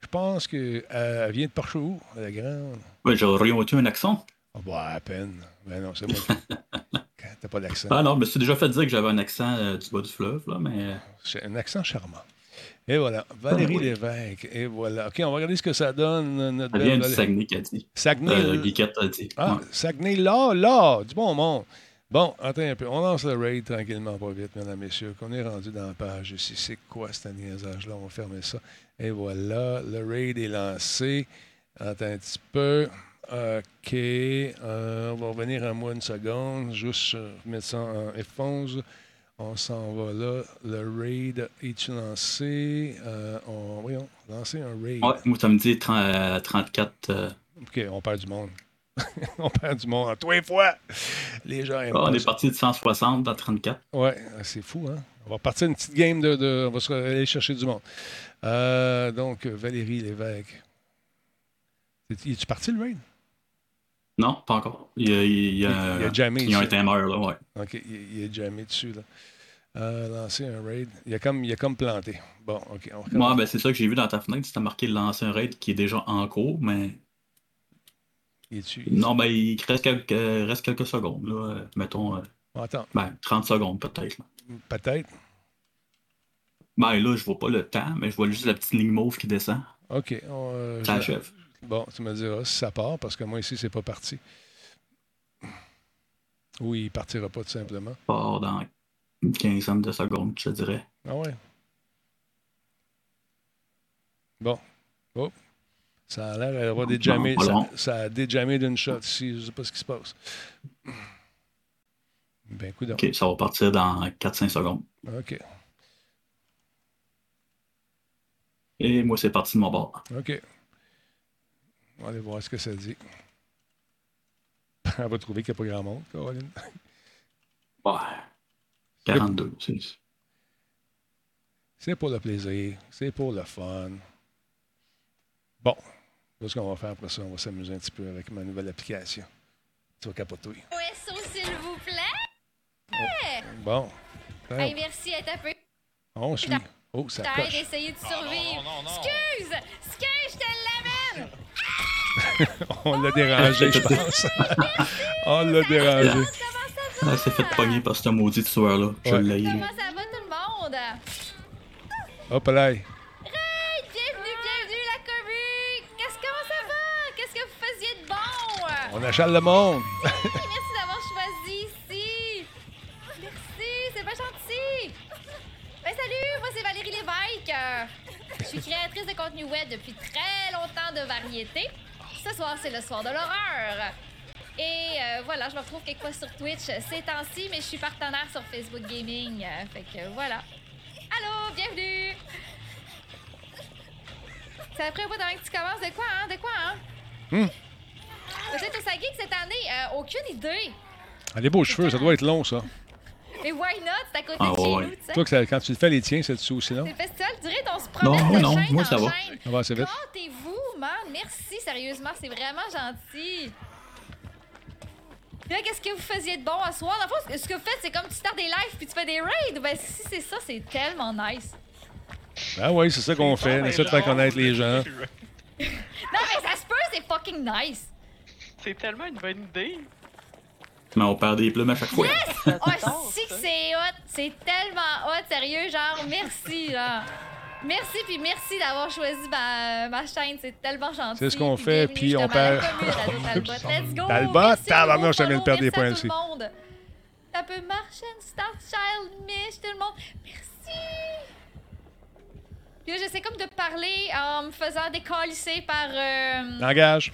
Je pense qu'elle vient de par chez vous, la grande. Ouais, j'aurais eu un accent. Ah, bah, à peine. Ben non, c'est moi. [LAUGHS] T'as pas d'accent. Ah non, mais c'est déjà fait dire que j'avais un accent euh, du bas du fleuve, là, mais. C'est un accent charmant. Et voilà. Valérie Ah oui. Lévesque. Et voilà. OK, on va regarder ce que ça donne. euh, Notre Ça vient du. Saguenay qui a dit. Saguenay. Euh, l- Guiquette a dit. Ah, Ouais. Saguenay, là, là, du bon monde. Bon, attends un peu. On lance le raid tranquillement, pas vite, mesdames, messieurs. Qu'on est rendu dans la page ici. C'est quoi ce niaisage-là? On va fermer ça. Et voilà, le raid est lancé. Attends un petit peu. OK. Euh, on va revenir à moi une seconde. Juste euh, mettre ça en F11. On s'en va là. Le raid est lancé? Euh, on, voyons, lancer un raid. Ouais, moi, ça me dit 30, euh, 34. euh, OK, on perd du monde. [LAUGHS] on perd du monde tous les fois. Les gens aiment ah, on est ça. parti de 160 à 34. Ouais, c'est fou, hein? On va partir une petite game de. de- on va se aller chercher du monde. Euh, donc, Valérie Lévesque. Es- Es-tu parti le raid? Non, pas encore. Il y a, il y a, Il y a jamais il a un timer, là, ouais. OK, il, il est jamais dessus, là. Euh, lancer un raid. Il a comme, il a comme planté. Bon, OK. On Moi, ben, c'est ça que j'ai vu dans ta fenêtre. C'était marqué lancer un raid qui est déjà en cours, mais Il est dessus. non, ben, il reste quelques, reste quelques secondes. Là. Mettons, euh, Attends, ben, 30 secondes peut-être. peut-être. Ben là, je vois pas le temps, mais je vois juste la petite ligne mauve qui descend. OK. on, euh, Ça je- achève. Bon, tu me diras si ça part, parce que moi, ici, c'est pas parti. Oui, il partira pas tout simplement. Part dans une quinzaine de secondes, je dirais. Ah ouais. Bon. Oh. Ça a l'air d'avoir pas Ça, ça a d'une shot ici. Je sais pas ce qui se passe. Ben, écoute Ok, ça va partir dans 4-5 secondes. OK. Et moi, c'est parti de mon bord. OK. On va aller voir ce que ça dit. [LAUGHS] Elle va trouver qu'il n'y a pas grand monde, Caroline. Ouais. 42. c'est- C'est pour le plaisir. C'est pour le fun. Bon. Voilà ce qu'on va faire après ça? On va s'amuser un petit peu avec ma nouvelle application. Tu vas capoter. OSO, s'il vous plaît. Bon. Hey, merci, est un peu. On suit. Oh, ça coche. d'essayer de survivre. Excuse! Excuse! On l'a dérangé, je pense. On l'a dérangé. Elle s'est fait pogner par ce maudit tueur-là. Je Ouais. l'ai eu. Comment ça va tout le monde? Hop là. Hey, bienvenue, bienvenue la commune! Qu'est-ce comment ça va? Qu'est-ce que vous faisiez de bon? On achale le monde. Hey, merci d'avoir choisi ici! Merci, c'est pas gentil! Ben salut, moi c'est Valérie Lévesque. Je suis créatrice de contenu web depuis très longtemps de variété. Ce soir, c'est le soir de l'horreur. Et euh, voilà, je me retrouve quelquefois sur Twitch ces temps-ci, mais je suis partenaire sur Facebook Gaming. fait que voilà. Allô, bienvenue! Ça a pris un bout avant que tu commences. De quoi, hein? De quoi, hein? Hum. Peut-être au cette année? Euh, aucune idée. Ah, les beaux cheveux, ça doit être long, ça. Mais why not? C'est à côté Ah, de chez ouais, nous, ouais. tu sais. Toi, que quand tu le fais les tiens, c'est dessus aussi, non? C'est le festival du ride, on se promène Non, de non, chaîne moi, en ça va. chaîne. Ça va assez vite. Gâtez-vous, man. Merci, sérieusement, c'est vraiment gentil. Puis là, qu'est-ce que vous faisiez de bon à soir? Dans le fond, ce que vous faites, c'est comme tu startes des lives puis tu fais des raids. Ben, si c'est ça, c'est tellement nice. Ah oui, c'est ça qu'on fait. On essaie de faire connaître les gens. [LAUGHS] Non, mais ça se peut, c'est fucking nice. C'est tellement une bonne idée. Mais on perd des plumes à chaque fois. Oh, si que c'est hot. C'est tellement hot, sérieux. Genre, merci, là. Merci, puis merci d'avoir choisi ma, ma chaîne. C'est tellement gentil. C'est ce qu'on fait, bienvenue puis on perd-. [LAUGHS] Let's go! Talbot, tabarnak, je viens de follow, perdre des merci points à aussi. le. Ça peut marcher, Star Child, Mish, tout le monde. Merci! Puis là, j'essaie comme de parler en me faisant décalisser par... euh, Engage.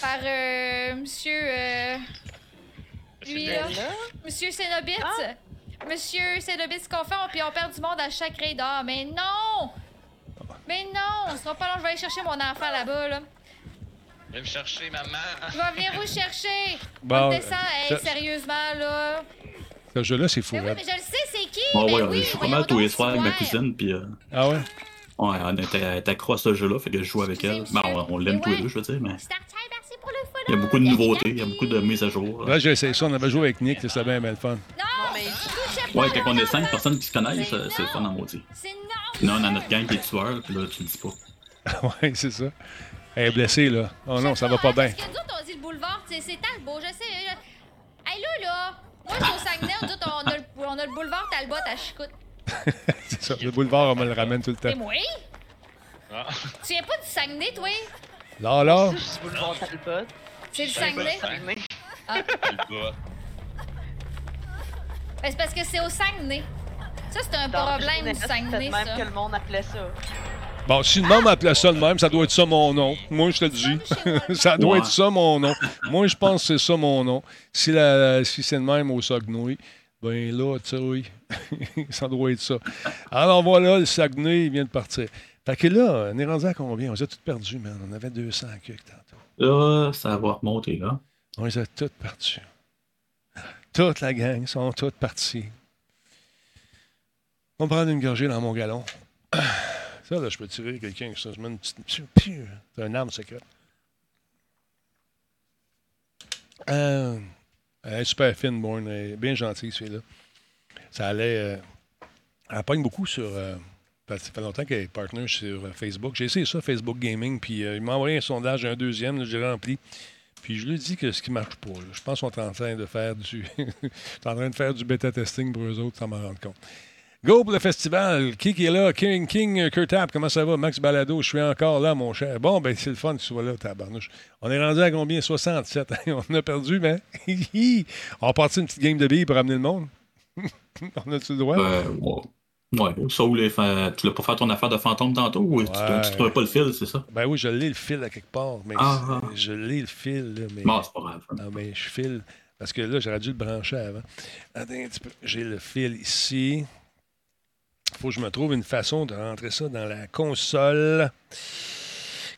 par euh, monsieur. euh, lui là. Bella? Monsieur Cénobit. Ah. Monsieur Cénobit, ce qu'on fait, on, puis on perd du monde à chaque raid. Ah, mais non! Mais non! On sera pas long, je vais aller chercher mon enfant là-bas, là. Viens me chercher, maman. Je vais venir vous chercher! Bon, on descend, hey, ça- sérieusement, là. Ce jeu-là, c'est fou. Mais oui, raide. mais je le sais, c'est qui? Bon, mais ouais, oui, je joue pas mal tous les soirs avec ma cousine, puis euh, Ah ouais? Ouais, elle était, elle était accro à ce jeu-là, fait que je joue avec elle. Ben, on, on l'aime tous les deux, je veux dire, mais il y a beaucoup de Merci, nouveautés, il y a beaucoup de mises à jour. Là, j'ai essayé ça. On avait joué avec Nick. C'était bien, bien le fun. Ouais, quand on est cinq personnes qui se connaissent, C'est euh, le fun en maudit. C'est non! Non, dans notre gang qui est tueur, puis là, tu le dis pas. [LAUGHS] ouais, c'est ça. Elle est blessée, là. Oh non, ça va pas hein, bien. Parce que nous autres, on dit le boulevard, c'est c'est Talbot, je sais. je- Hey là, là! Moi, je suis au Saguenay, nous autres, on a le, on a le boulevard Talbot à Chicoute. [LAUGHS] c'est ça. Le boulevard, on me le ramène tout le C'est temps. moi? Ah. Tu viens pas du Saguenay, toi? Là, là. C'est boulevard Talbot. C'est le Saguenay? Saguenay. Ah. Ben, c'est parce que c'est au Saguenay. Ça, c'est un Dans le problème du Saguenay, C'est même ça. que le monde appelait ça. Bon, si le monde m'appelait ça de même, ça doit être ça mon nom. Moi, je te le dis. [LAUGHS] ça doit Ouais. être ça mon nom. Moi, je pense que c'est ça mon nom. Si, la, si c'est le même au Saguenay, ben là, tu sais, oui, [LAUGHS] ça doit être ça. Alors voilà, le Saguenay, il vient de partir. Fait que là, on est rendu à combien? On les a tous perdus, man. On avait 200 quelques tantôt. Là, ça va remonter, là. On les a toutes perdus. Toute la gang sont toutes parties. On va prendre une gorgée dans mon galon. [CLEARS THROAT] Ça, là, je peux tirer quelqu'un ça. Je mets une petite. Piu! C'est un arme secrète. Euh, elle est super fine, Bourne. Elle est bien gentille, celui-là. Ça allait. euh, elle pogne beaucoup sur. euh, ça fait longtemps qu'elle est partner sur euh, Facebook. J'ai essayé ça, Facebook Gaming, puis euh, il m'a envoyé un sondage, un deuxième, j'ai rempli. Puis je lui dis que ce qui marche pas, je pense qu'on est en train de faire du. [LAUGHS] en train de faire du bêta testing pour eux autres, sans m'en rendre compte. Go pour le festival. Qui qui est là? King, King, Kurtap, comment ça va? Max Balado, je suis encore là, mon cher. Bon, ben c'est le fun que tu sois là, tabarnouche. On est rendu à combien? 67. [LAUGHS] on a perdu, mais [LAUGHS] on va partir une petite game de billes pour amener le monde. [LAUGHS] on a-tu le droit? Euh, ouais. Ouais, ça ou les fa- tu l'as pas fait ton affaire de fantôme tantôt ou tu Ouais. tu trouvais pas le fil, c'est ça? Ben oui, je l'ai le fil à quelque part, mais Ah. je l'ai le fil, là, mais. Bon, c'est pas grave. Non, mais je file. Parce que là, j'aurais dû le brancher avant. Attends un petit peu. J'ai le fil ici. Il faut que je me trouve une façon de rentrer ça dans la console.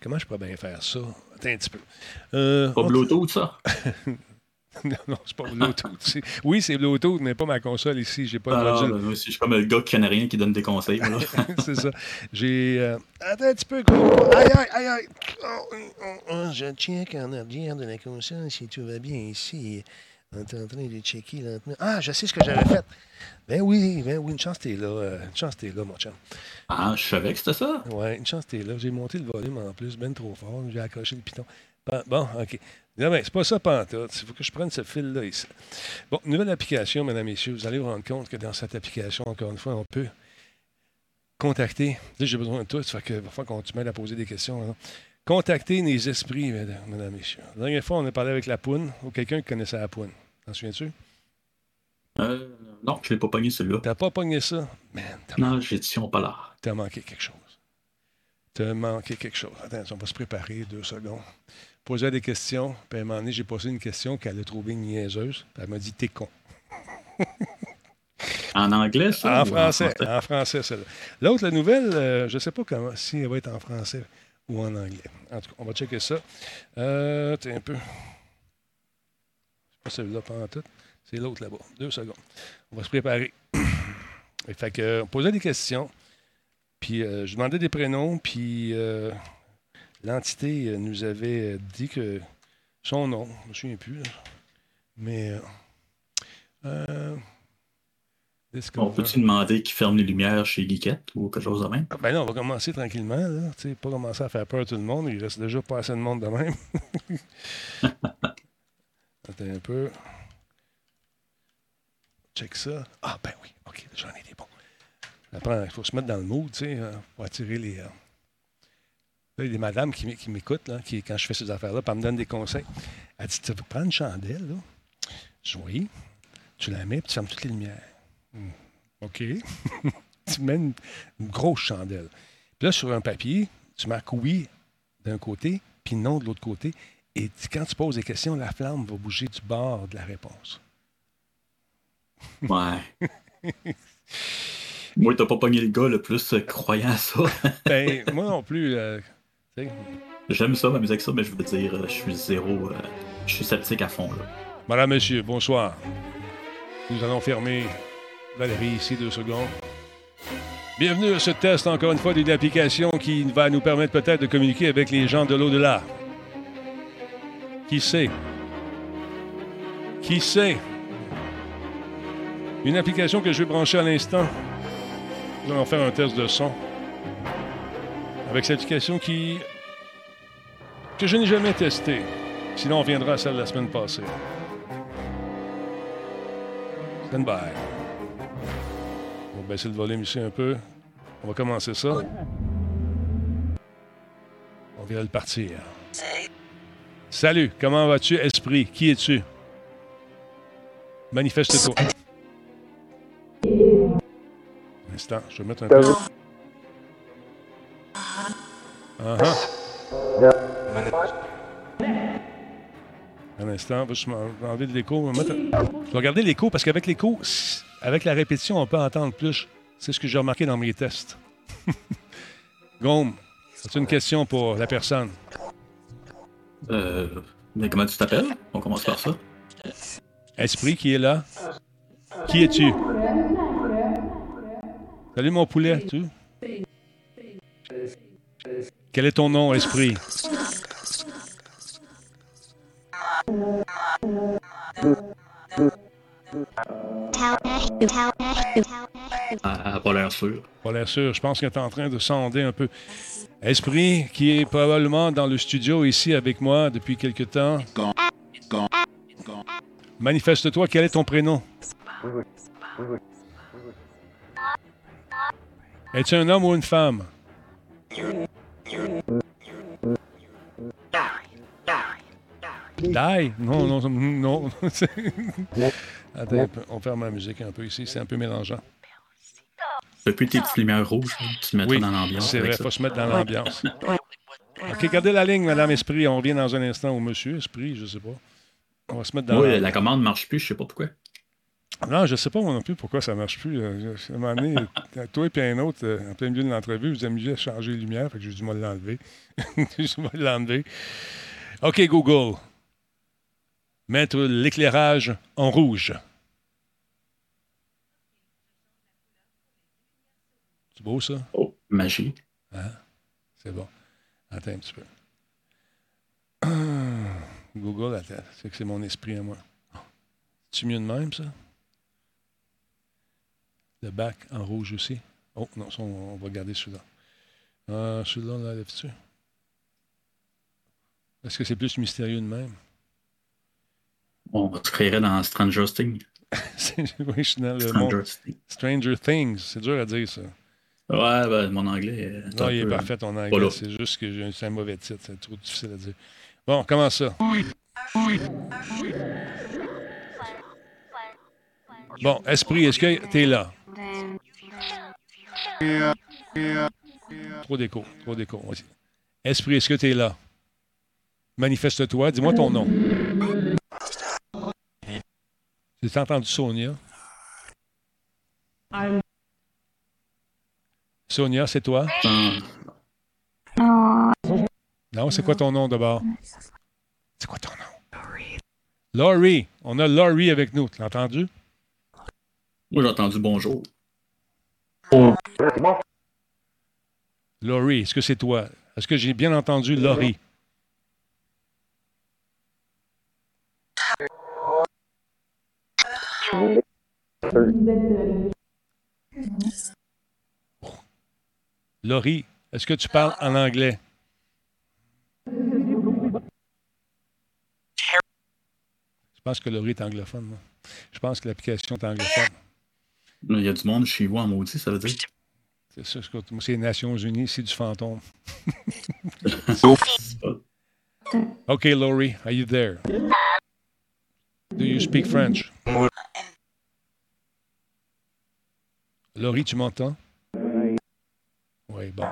Comment je pourrais bien faire ça? Attends un petit peu. Euh, Pas Bluetooth, ça? [LAUGHS] [LAUGHS] non, non, c'est pas Bluetooth. C'est- Oui, c'est Bluetooth, mais pas ma console ici. J'ai pas de Ah, non, module. moi aussi, je suis comme le gars qui connaît rien qui donne des conseils. [LAUGHS] c'est ça. J'ai. euh, Attends un petit peu. gros. Aïe, aïe, aïe, aïe. Oh, oh, oh, je check en arrière de la console si tout va bien ici. On est en train de checker lentement. Ah, je sais ce que j'avais fait. Ben oui, ben oui, une chance t'es là. euh, une chance t'es là, mon chum. Ah, je savais que c'était ça. Ouais, une chance t'es là. J'ai monté le volume en plus, ben trop fort. J'ai accroché le piton. Bon, OK. Non, ben, c'est pas ça, pantoute. Il faut que je prenne ce fil-là ici. Bon, nouvelle application, mesdames et messieurs. Vous allez vous rendre compte que dans cette application, encore une fois, on peut contacter. J'ai besoin de toi, ça fait que va falloir qu'on tu m'aides à poser des questions. là. Contacter les esprits, mesdames, mesdames, messieurs. La dernière fois, on a parlé avec la poune, ou quelqu'un qui connaissait la poune. T'en souviens-tu? Euh, non, je l'ai pas pogné celui-là. T'as pas pogné ça? Man, Non, j'ai dit on pas là. T'as manqué quelque chose. T'as manqué quelque chose. Attends, on va se préparer deux secondes. Poser des questions. Puis à un moment donné, j'ai posé une question qu'elle a trouvée niaiseuse. Puis elle m'a dit T'es con. [LAUGHS] En anglais, ça? En français. En français, celle-là. L'autre, la nouvelle, euh, je ne sais pas comment, si elle va être en français ou en anglais. En tout cas, on va checker ça. Euh, t'es un peu. C'est pas celui-là, pas en tout. C'est l'autre là-bas. Deux secondes. On va se préparer. Et [COUGHS] fait que, on posait des questions. Puis, euh, je demandais des prénoms. Puis, euh, l'entité euh, nous avait dit que son nom, je ne me souviens plus, là. mais. euh, euh, On peut-tu demander qui ferme les lumières chez Geekette ou quelque chose de même? Ah, Ben là, on va commencer tranquillement. Là. Tu sais, pas commencer à faire peur à tout le monde. Il reste déjà pas assez de monde de même. [LAUGHS] Attends un peu. Check ça. Ah, ben oui. OK, j'en ai des bons. Après, il faut se mettre dans le mood, tu sais, euh, pour attirer les. Là, il y a des madames qui, m'écoutent, là, qui, quand je fais ces affaires-là, puis elles me donnent des conseils. Elle dit Tu prends une chandelle, là. Je dis Oui. Tu la mets, puis tu fermes toutes les lumières. Hmm, OK. [LAUGHS] tu mets une, une grosse chandelle. Puis là, sur un papier, tu marques oui d'un côté, puis non de l'autre côté. Et tu- quand tu poses des questions, la flamme va bouger du bord de la réponse. Ouais. [LAUGHS] Moi, t'as pas pogné le gars le plus euh, croyant à ça. Ben, moi non plus. euh. J'aime ça, m'amuser avec ça, mais je veux dire, euh, je suis zéro. euh, je suis sceptique à fond, là. Madame, monsieur, bonsoir. Nous allons fermer Valérie ici deux secondes. Bienvenue à ce test, encore une fois, d'une application qui va nous permettre peut-être de communiquer avec les gens de l'au-delà. Qui sait? Qui sait? Une application que je vais brancher à l'instant. Nous allons faire un test de son. Avec cette application qui. que je n'ai jamais testée. Sinon, on viendra à celle de la semaine passée. Stand by. On va baisser le volume ici un peu. On va commencer ça. On vient de le partir. Salut, comment vas-tu, esprit? Qui es-tu? Manifeste-toi. Instant, je vais mettre un peu. Un instant, je vais enlever de l'écho. Je vais regarder l'écho parce qu'avec l'écho, avec la répétition, on peut entendre plus. C'est ce que j'ai remarqué dans mes tests. [LAUGHS] Gaume, as-tu une question pour la personne? Euh, mais comment tu t'appelles? On commence par ça. Esprit qui est là? Qui es-tu? Salut mon poulet, tu? Quel est ton nom, Esprit? Ah, pas l'air sûr. Pas l'air sûr. Je pense qu'elle est en train de sonder un peu. Esprit, qui est probablement dans le studio ici avec moi depuis quelque temps. Manifeste-toi, quel est ton prénom? Es-tu un homme ou une femme? Die? Non, non, non. [LAUGHS] Attends, on ferme la musique un peu ici, c'est un peu mélangeant. Depuis tes petites lumières rouges, tu te mets Oui, dans l'ambiance. c'est vrai, ça. faut se mettre dans l'ambiance. OK, gardez la ligne, Madame Esprit. On revient dans un instant au Monsieur Esprit, je sais pas. On va se mettre dans Oui, la... la commande marche plus, je sais pas pourquoi. Non, je sais pas moi non plus pourquoi ça marche plus. Euh, À un moment donné, [LAUGHS] euh, toi et puis un autre, euh, en plein milieu de l'entrevue, vous amusez à changer les lumières, fait que j'ai dû me l'enlever. [LAUGHS] je vais l'enlever. OK, Google. Mettre l'éclairage en rouge. C'est beau, ça? Oh, magie. Hein? C'est bon. Attends un petit peu. [CLEARS THROAT] Google, attends. C'est que c'est mon esprit à moi. C'est mieux de même, ça? Le bac en rouge aussi. Oh, non, ça, on, on va garder celui-là. Ah, celui-là, on l'enlève-tu? Est-ce que c'est plus mystérieux de même? On se créerait dans Stranger Things. [LAUGHS] Oui, je suis dans le monde. Stranger Things. Stranger Things. C'est dur à dire, ça. Ouais, ben, mon anglais. est Non, un il est parfait ton anglais. C'est juste que j'ai- c'est un mauvais titre. C'est trop difficile à dire. Bon, comment ça? Bon, Esprit, est-ce que t'es là? Trop d'écho, trop d'écho. Esprit, est-ce que t'es là? Manifeste-toi, dis-moi ton nom. J'ai entendu Sonia? Sonia, c'est toi? Non, c'est quoi ton nom d'abord? C'est quoi ton nom? Laurie. On a Laurie avec nous. Tu l'as entendu? Moi, j'ai entendu bonjour. Laurie, est-ce que c'est toi? Est-ce que j'ai bien entendu Laurie? Laurie, est-ce que tu parles en anglais? Je pense que Laurie est anglophone. Je pense que l'application est anglophone. Il y a du monde chez vous en maudit, ça veut dire. C'est ça, c'est- moi, c'est les Nations Unies, c'est du fantôme. [LAUGHS] OK, Laurie, are you there? Do you speak French? Laurie, tu m'entends? Oui, bon.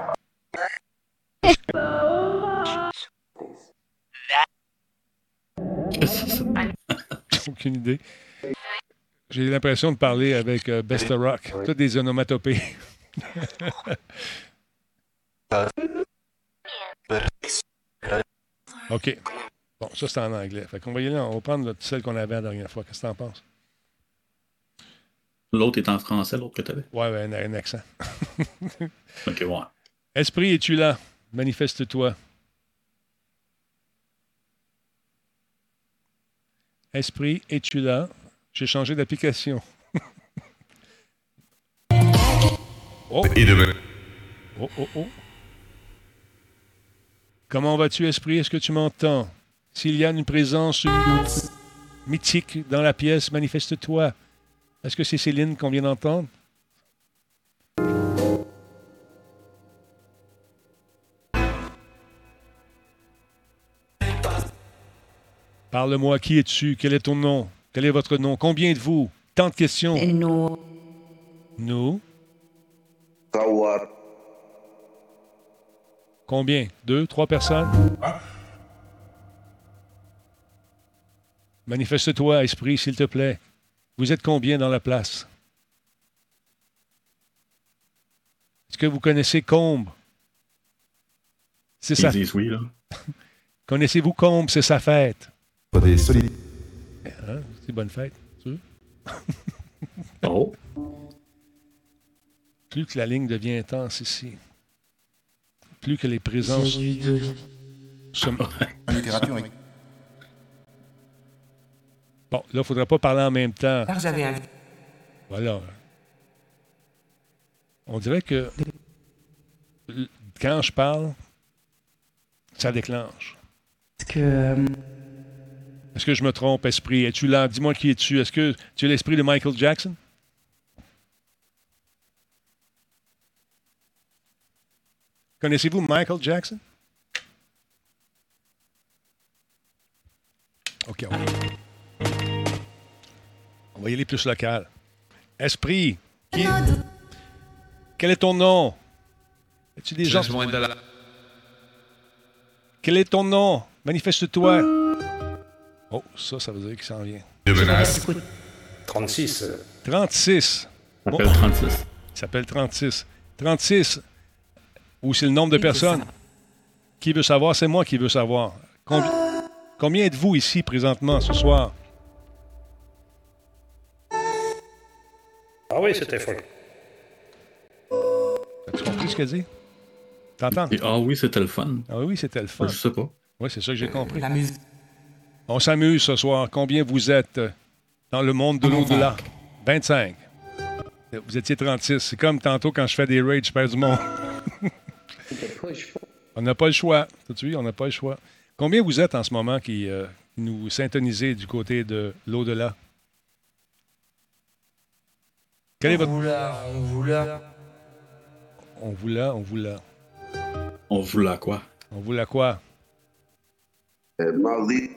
Aucune idée. J'ai l'impression de parler avec euh, Besta Rock. Toutes des onomatopées. [LAUGHS] OK. Bon, ça, c'est en anglais. Fait qu'on va y aller, on va prendre celle qu'on avait la dernière fois. Qu'est-ce que t'en penses? L'autre est en français, l'autre que t'avais. Ouais, ouais, un, un accent. [LAUGHS] Ok, ouais. Esprit, es-tu là? Manifeste-toi. Esprit, es-tu là? J'ai changé d'application. [LAUGHS] oh. oh, oh, oh. Comment vas-tu, Esprit? Est-ce que tu m'entends? S'il y a une présence mythique dans la pièce, manifeste-toi. Est-ce que c'est Céline qu'on vient d'entendre? Parle-moi, qui es-tu? Quel est ton nom? Quel est votre nom? Combien de vous? Tant de questions. Nous. Nous? Combien? Deux, trois personnes? Manifeste-toi, esprit, s'il te plaît. Vous êtes combien dans la place? Est-ce que vous connaissez Combe? C'est sa... disent oui, là. [LAUGHS] Connaissez-vous Combe? C'est sa fête. Pas des solides. Bonne fête. tu [LAUGHS] veux? Oh. Plus que la ligne devient intense ici, plus que les présences sont... Bon, là, il ne faudrait pas parler en même temps. Un... Voilà. On dirait que quand je parle, ça déclenche. que... Est-ce que je me trompe, esprit? Es-tu là? Dis-moi qui es-tu? Est-ce que tu es l'esprit de Michael Jackson? Connaissez-vous Michael Jackson? OK, on va, on va y aller plus local. Esprit, qui- quel est ton nom? Es-tu des gens... Quel est ton nom? Manifeste-toi. Oh, ça, ça veut dire qu'il s'en vient. 36. 36. Ça s'appelle 36. Il s'appelle 36. 36. Ou c'est le nombre de personnes? Qui veut savoir? C'est moi qui veux savoir. Combi- Combien êtes-vous ici présentement ce soir? Ah oui, c'était fort. As-tu compris ce qu'elle dit? T'entends? Ah oui, c'était le fun. Ah oui, c'était le fun. Je sais pas. Oui, c'est ça que j'ai compris. La musique. On s'amuse ce soir. Combien vous êtes euh, dans le monde de l'au-delà? 25. Vous étiez 36. C'est comme tantôt quand je fais des raids, je perds du monde. [LAUGHS] on n'a pas le choix. T'as-tu vu? On n'a pas le choix. Combien vous êtes en ce moment qui euh, nous syntonisez du côté de l'au-delà? Quel est votre... On voulait... On voulait... On vous l'a, on vous l'a. On vous l'a quoi? On vous l'a quoi? Euh, mardi.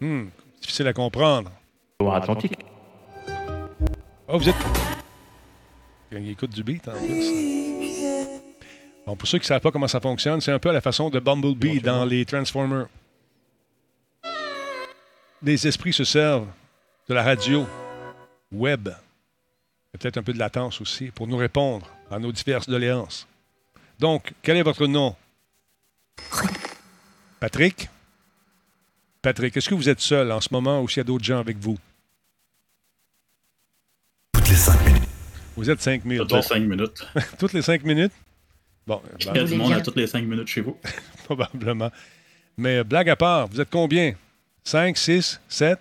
Hmm, difficile à comprendre. Atlantique. Oh, vous êtes. Il écoute du beat en plus. Bon, pour ceux qui ne savent pas comment ça fonctionne, c'est un peu à la façon de Bumblebee dans les Transformers. Les esprits se servent de la radio web. Il y a peut-être un peu de latence aussi pour nous répondre à nos diverses doléances. Donc, quel est votre nom? Patrick? Patrick, est-ce que vous êtes seul en ce moment ou s'il y a d'autres gens avec vous? Toutes les cinq minutes. Vous êtes 5 000. Toutes les cinq minutes. [LAUGHS] toutes les 5 minutes? Bon, Il y a du monde à toutes les 5 minutes chez vous. [LAUGHS] probablement. Mais euh, blague à part, vous êtes combien? 5, 6, 7?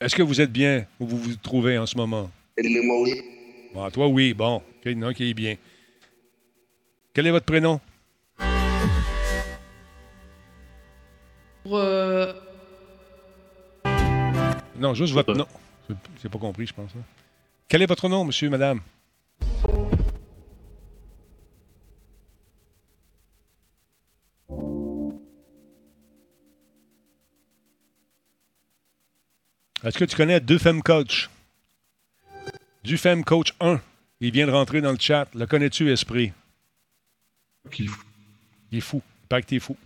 Est-ce que vous êtes bien où vous vous trouvez en ce moment? Bon, toi, oui. Bon, OK, il y en a un qui est bien. Quel est votre prénom? Pour, euh, Non, juste votre nom. J'ai- J'ai pas compris, je pense. hein. Quel est votre nom, monsieur, madame? Est-ce que tu connais deux femmes coach? Du femme coach 1. Il vient de rentrer dans le chat. Le connais-tu, Esprit? Il est fou. Il est fou. Il paraît que t'es fou.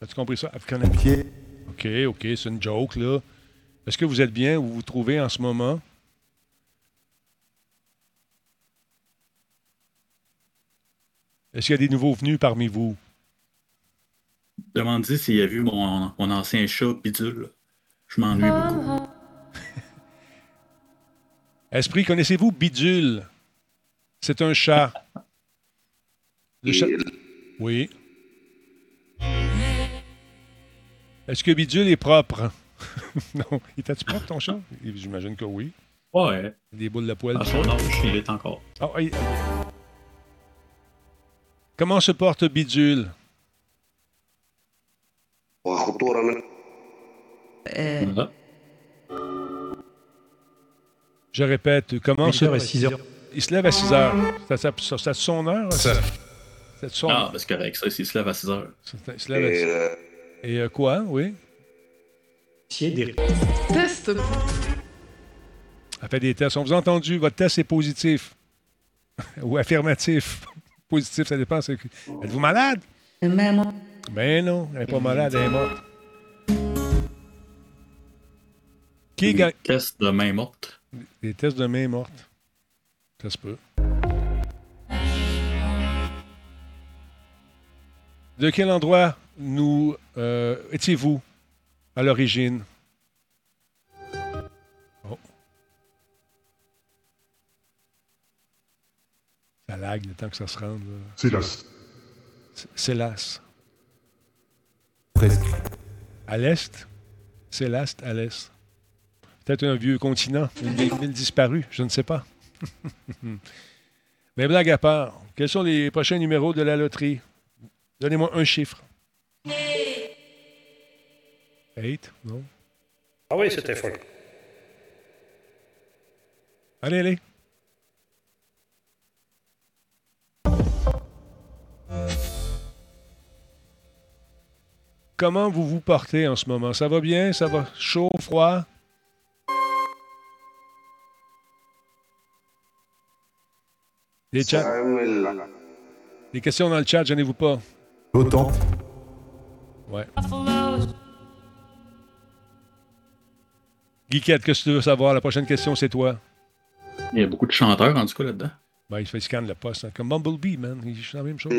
As-tu compris ça? Tu connais- OK, OK, c'est une joke, là. Est-ce que vous êtes bien où vous vous trouvez en ce moment? Est-ce qu'il y a des nouveaux venus parmi vous? Demandez s'il a vu mon, mon ancien chat Bidule. Je m'ennuie beaucoup. [LAUGHS] Esprit, connaissez-vous Bidule? C'est un chat. Le chat. Oui. Est-ce que Bidule est propre? [LAUGHS] non. Était-tu propre, ton chat? J'imagine que oui. Ouais. Des boules de poils. À son âge, il est encore. Ah, il- Comment se porte Bidule? Euh, Je répète, comment Il se à 6 heures. Il se lève à 6 heures. Ça, ça, ça- c'est son heure? Ça? C'est son Ah, parce qu'avec ça, s'il se lève à 6 heures. Il se lève à 6 heures. Et euh, quoi, oui? Test. Elle fait des tests. On vous a entendu, votre test est positif. [LAUGHS] Ou affirmatif. [LAUGHS] positif, ça dépend. c'est- Êtes-vous malade? Ben non, elle n'est pas malade, elle est morte. Qui gagne? Test de main morte. Des tests de main morte. Ça se peut. De quel endroit nous euh, étiez-vous à l'origine? Oh. Ça lag le temps que ça se rende. C'est là. C'est- l'As. Presque. À l'est? C'est l'Ast à l'est. Peut-être un vieux continent, une vieille ville disparue, je ne sais pas. [LAUGHS] Mais blague à part, quels sont les prochains numéros de la loterie? Donnez-moi un chiffre. Eight? Non? Ah oui, c'était fun. Allez, allez. Comment vous vous portez en ce moment? Ça va bien? Ça va chaud, froid? Les, chats- les questions dans le chat, gênez-vous pas. Autant. Ouais. Guiquette, qu'est-ce que tu veux savoir? La prochaine question, c'est toi. Il y a beaucoup de chanteurs, en tout cas, là-dedans. Ben, il fait scan le poste. hein. Comme Bumblebee, man. Il fait la même chose.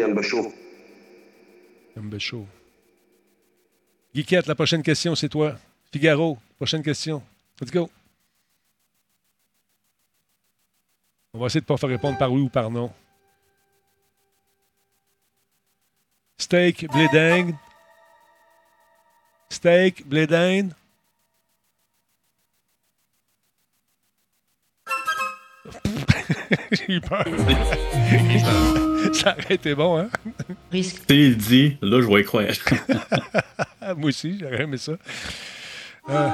Show. Guiquette, la prochaine question, c'est toi. Figaro, prochaine question. Let's go. On va essayer de ne pas faire répondre par oui ou par non. Steak, blé d'Inde. Steak, blé d'Inde. [LAUGHS] J'ai eu peur. [LAUGHS] Ça aurait été bon, hein? S'il dit, là, je vais y croire. [LAUGHS] Moi aussi, j'aurais aimé ça. Euh,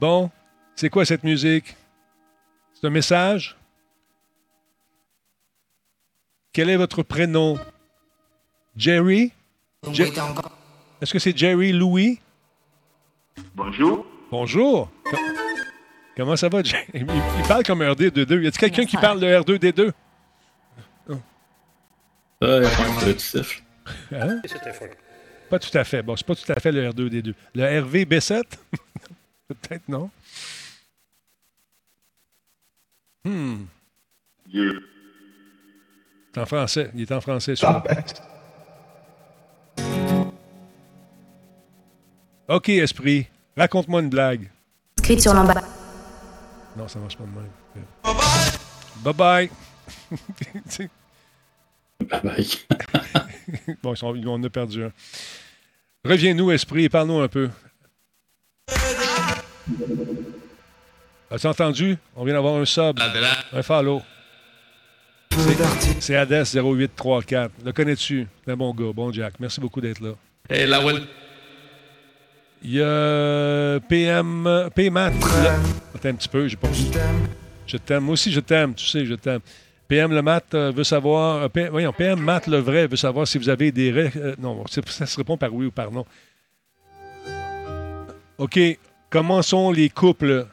bon, C'est quoi cette musique? C'est un message? Quel est votre prénom? Jerry? Je- Est-ce que c'est Jerry Louis? Bonjour. Bonjour. Comment ça va, Jerry? [LAUGHS] Il, il parle comme R2D2. Y a-t-il quelqu'un qui parle de R2D2? Ça, il y a un petit siffle. Hein? Pas tout à fait. Bon, c'est pas tout à fait le R2D2. Le RVB7? [LAUGHS] Peut-être non. Hmm. C'est en français. Il est en français. celui-là. OK, esprit. Raconte-moi une blague. Inscrite sur l'emballage. Non, ça marche pas de même. Bye-bye. Tu sais. [LAUGHS] bon, ils sont- on en a perdu un. Reviens-nous, esprit, et parle-nous un peu. As-tu entendu? On vient d'avoir un sub. Un follow. C'est- Hades 0834. Le connais-tu? C'est un bon gars. Bon Jack. Merci beaucoup d'être là. Et la. Il y a PM, PMAT. Attends un petit peu, j'ai pas. Je t'aime. Moi aussi, je t'aime. Tu sais, je t'aime. PM le Mat euh, veut savoir. euh, P- voyons, PM Mat le vrai veut savoir si vous avez des. ré- euh, non, ça se répond par oui ou par non. OK. Comment sont les couples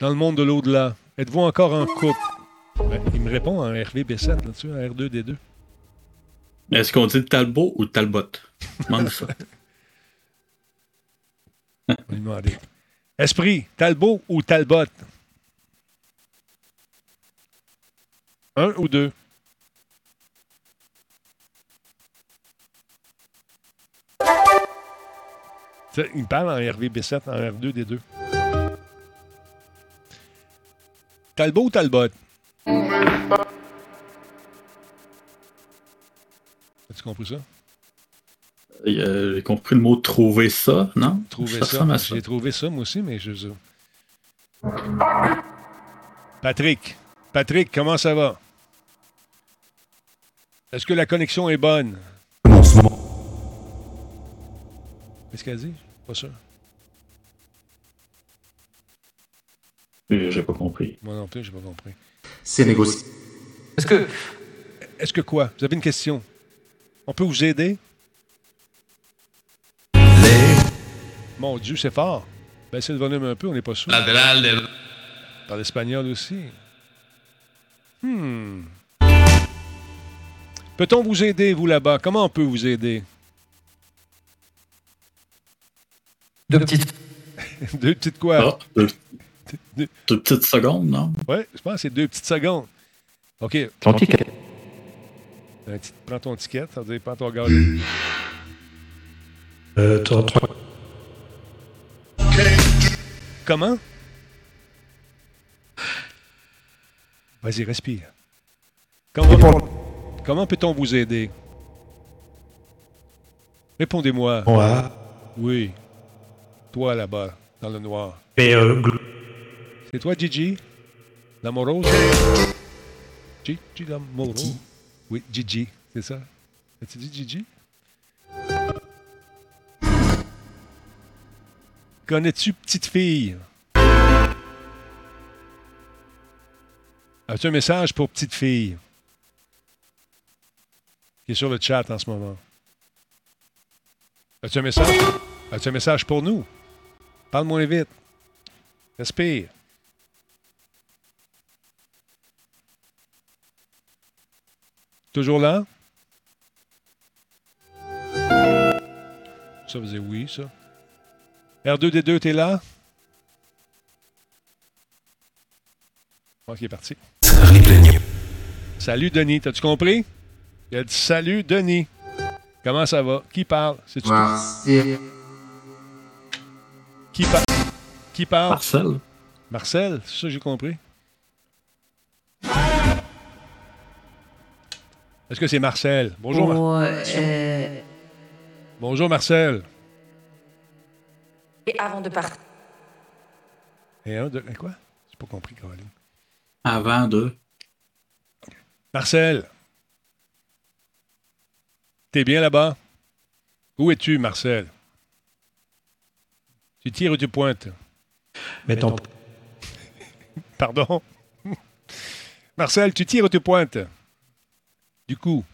dans le monde de l'au-delà? Êtes-vous encore en couple? Ben, il me répond en RVB7, là-dessus, en R2D2. Est-ce qu'on dit Talbot ou Talbot? Demande ça. [LAUGHS] On va lui demander. Esprit, Talbot ou Talbot? Un ou deux? Il parle en RVB7, en R2D2. Talbot ou Talbot? As-tu compris ça? Euh, J'ai compris le mot trouver ça, non? Trouver Ça. J'ai trouvé ça, moi aussi, mais je. Patrick. Patrick, comment ça va? Est-ce que la connexion est bonne? Qu'est-ce qu'elle dit? Pas sûr. J'ai pas compris. Moi non plus, j'ai pas compris. C'est négocié. Est-ce que. Est-ce que quoi? Vous avez une question? On peut vous aider? Mon Dieu, c'est fort. Baissez le volume un peu, on n'est pas sûr. Latéral de... Par l'espagnol aussi. Hmm. Peut-on vous aider, vous là-bas? Comment on peut vous aider? Deux petites. [LAUGHS] deux petites quoi? Ah, deux, deux petites secondes, non? Oui, je pense que c'est deux petites secondes. OK. Ton ticket. Un petit- prends ton ticket, ça veut dire prends ton gaz. Euh, trois. Comment? Vas-y, respire. Comment, comment peut-on vous aider? Répondez-moi. Moi. Oui. Toi là-bas, dans le noir. Euh, C'est toi, Gigi? L'amorose? Gigi l'amorose? Oui, Gigi, c'est ça. As-tu dit Gigi? Connais-tu petite fille? As-tu un message pour petite fille? Qui est sur le chat en ce moment. As-tu un message? As-tu un message pour nous? Parle moins vite. Respire. Toujours là? Ça faisait oui, ça. R2D2, t'es là? Ok, il est parti. Salut, Denis. T'as-tu compris? Il a dit salut, Denis. Comment ça va? Qui parle? C'est tu Merci. Qui, par- Qui parle? Marcel. Marcel, c'est ça que j'ai compris. Est-ce que c'est Marcel? Bonjour. Mar- Ouais, euh, Bonjour, Marcel. Et avant de partir. Et un de. Quoi? J'ai pas compris, Caroline. Avant de. Marcel. T'es bien là-bas? Où es-tu, Marcel? Tu tires ou tu pointes? Mais tant [LAUGHS] Pardon? [LAUGHS] Marcel, tu tires ou tu pointes? Du coup.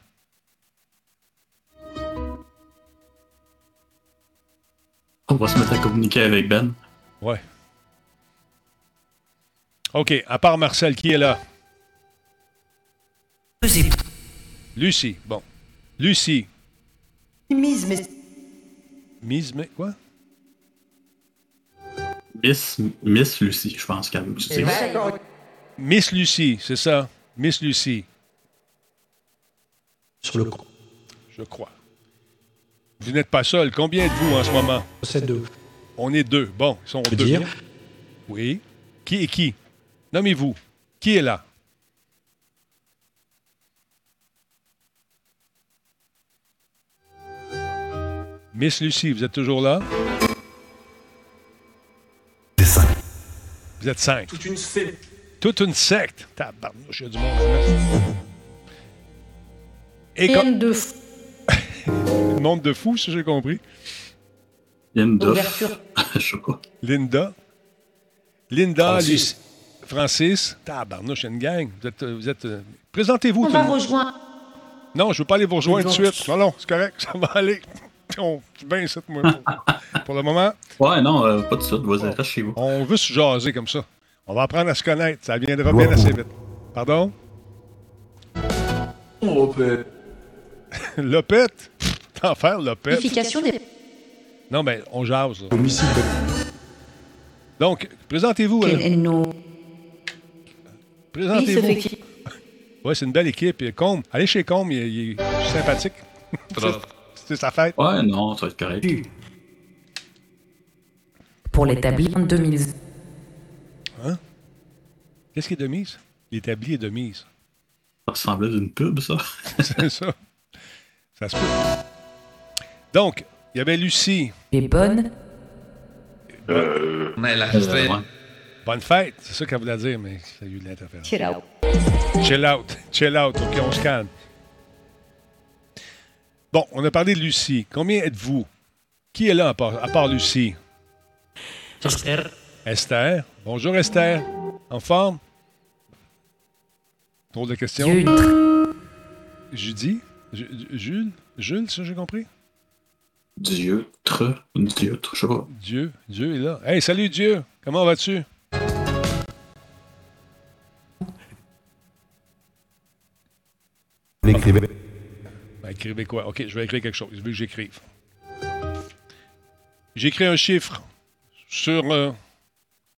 On va se mettre à communiquer avec Ben. Ouais. OK, à part Marcel, qui est là? Lucie. Bon. Lucie. Mise, mais. Mise, mais quoi? Miss, Miss Lucie, je pense qu'elle c'est Miss Lucie, c'est ça. Miss Lucie. Sur le coup. Je crois. Vous n'êtes pas seul. Combien êtes-vous en ce moment? C'est deux. On est deux. Bon, ils sont deux. dire? Oui. Qui est qui? Nommez-vous. Qui est là? Miss Lucie, vous êtes toujours là? Vous êtes cinq. Toute une secte. Toute une secte. Tabarnouche, il y a du monde. Et Peine comme... [LAUGHS] monde de fous, ça j'ai compris. Linda. Ouverture. [LAUGHS] Je sais pas. Linda. Linda, Francis. Lucie- Francis. Tabarnouche, une gang. Vous êtes... Vous êtes euh, Présentez-vous. On va rejoindre. Non, je veux pas aller vous rejoindre tout de Non. suite. Non, non, c'est correct. Ça va aller. [LAUGHS] On c'est bien ça, moi. Pour, le moment, Ouais, non, euh, pas de suite. Vas-y, reste chez vous. on veut se jaser comme ça. On va apprendre à se connaître. Ça viendra bien assez vite. Pardon? Lopette? T'en faire, Lopette? Vérification des. Non, mais on jase. là. Donc, présentez-vous. Nos. Oui, c'est Présentez-vous. [LAUGHS] effectif. Ouais, c'est une belle équipe. Et Combe, allez chez Combe, il, il est sympathique. [LAUGHS] c'est sa fête. Ouais, non, ça va être correct. Pour l'établi en 2000. Hein? Qu'est-ce qui est de mise? L'établi est de mise. Ça ressemblait d'une pub, ça. [LAUGHS] c'est ça. Ça se peut. Donc, il y avait Lucie. Mais la Euh, ouais. Bonne fête, c'est ça qu'elle voulait dire, mais ça a eu de l'interférence. Chill out. Chill out, chill out, ok, on se calme. Bon, on a parlé de Lucie. Combien êtes-vous? Qui est là à part, à part Lucie? Esther. Esther. Bonjour Esther. En forme? Drôle de question. Dieu, une tr- Judy? Ju- Jules? Jules, ça j'ai compris? Dieu, tre, Dieu, tre, je sais pas. Dieu, Dieu est là. Hey, salut Dieu! Comment vas-tu? Ben, écrivez quoi? OK, je vais écrire quelque chose. Je veux que j'écrive. J'écris un chiffre sur euh,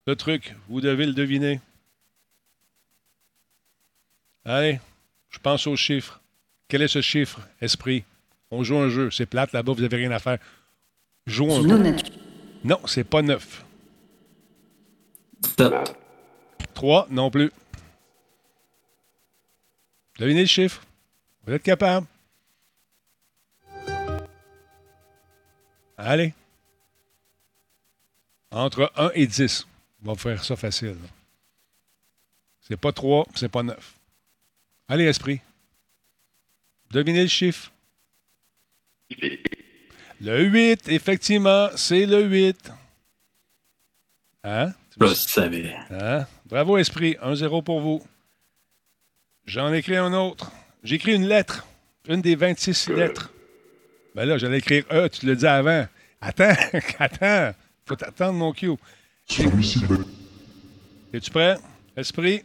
le truc. Vous devez le deviner. Allez, je pense au chiffre. Quel est ce chiffre, esprit? On joue un jeu. C'est plate là-bas, vous n'avez rien à faire. Jouons un natu- Non, c'est pas neuf. 17. 3 non plus. Devinez le chiffre. Vous êtes capable. Allez. Entre 1 et 10. On va faire ça facile. C'est pas 3, c'est pas 9. Allez, esprit. Devinez le chiffre. Le 8, effectivement, c'est le 8. Hein? Je le savais. Hein? Bravo, Esprit. 1-0 pour vous. J'en écris un autre. J'écris une lettre. Une des 26 lettres. Ben là, j'allais écrire E, tu le dis avant. Attends, [LAUGHS] attends. Faut t'attendre, mon cue. Es-tu prêt? Esprit,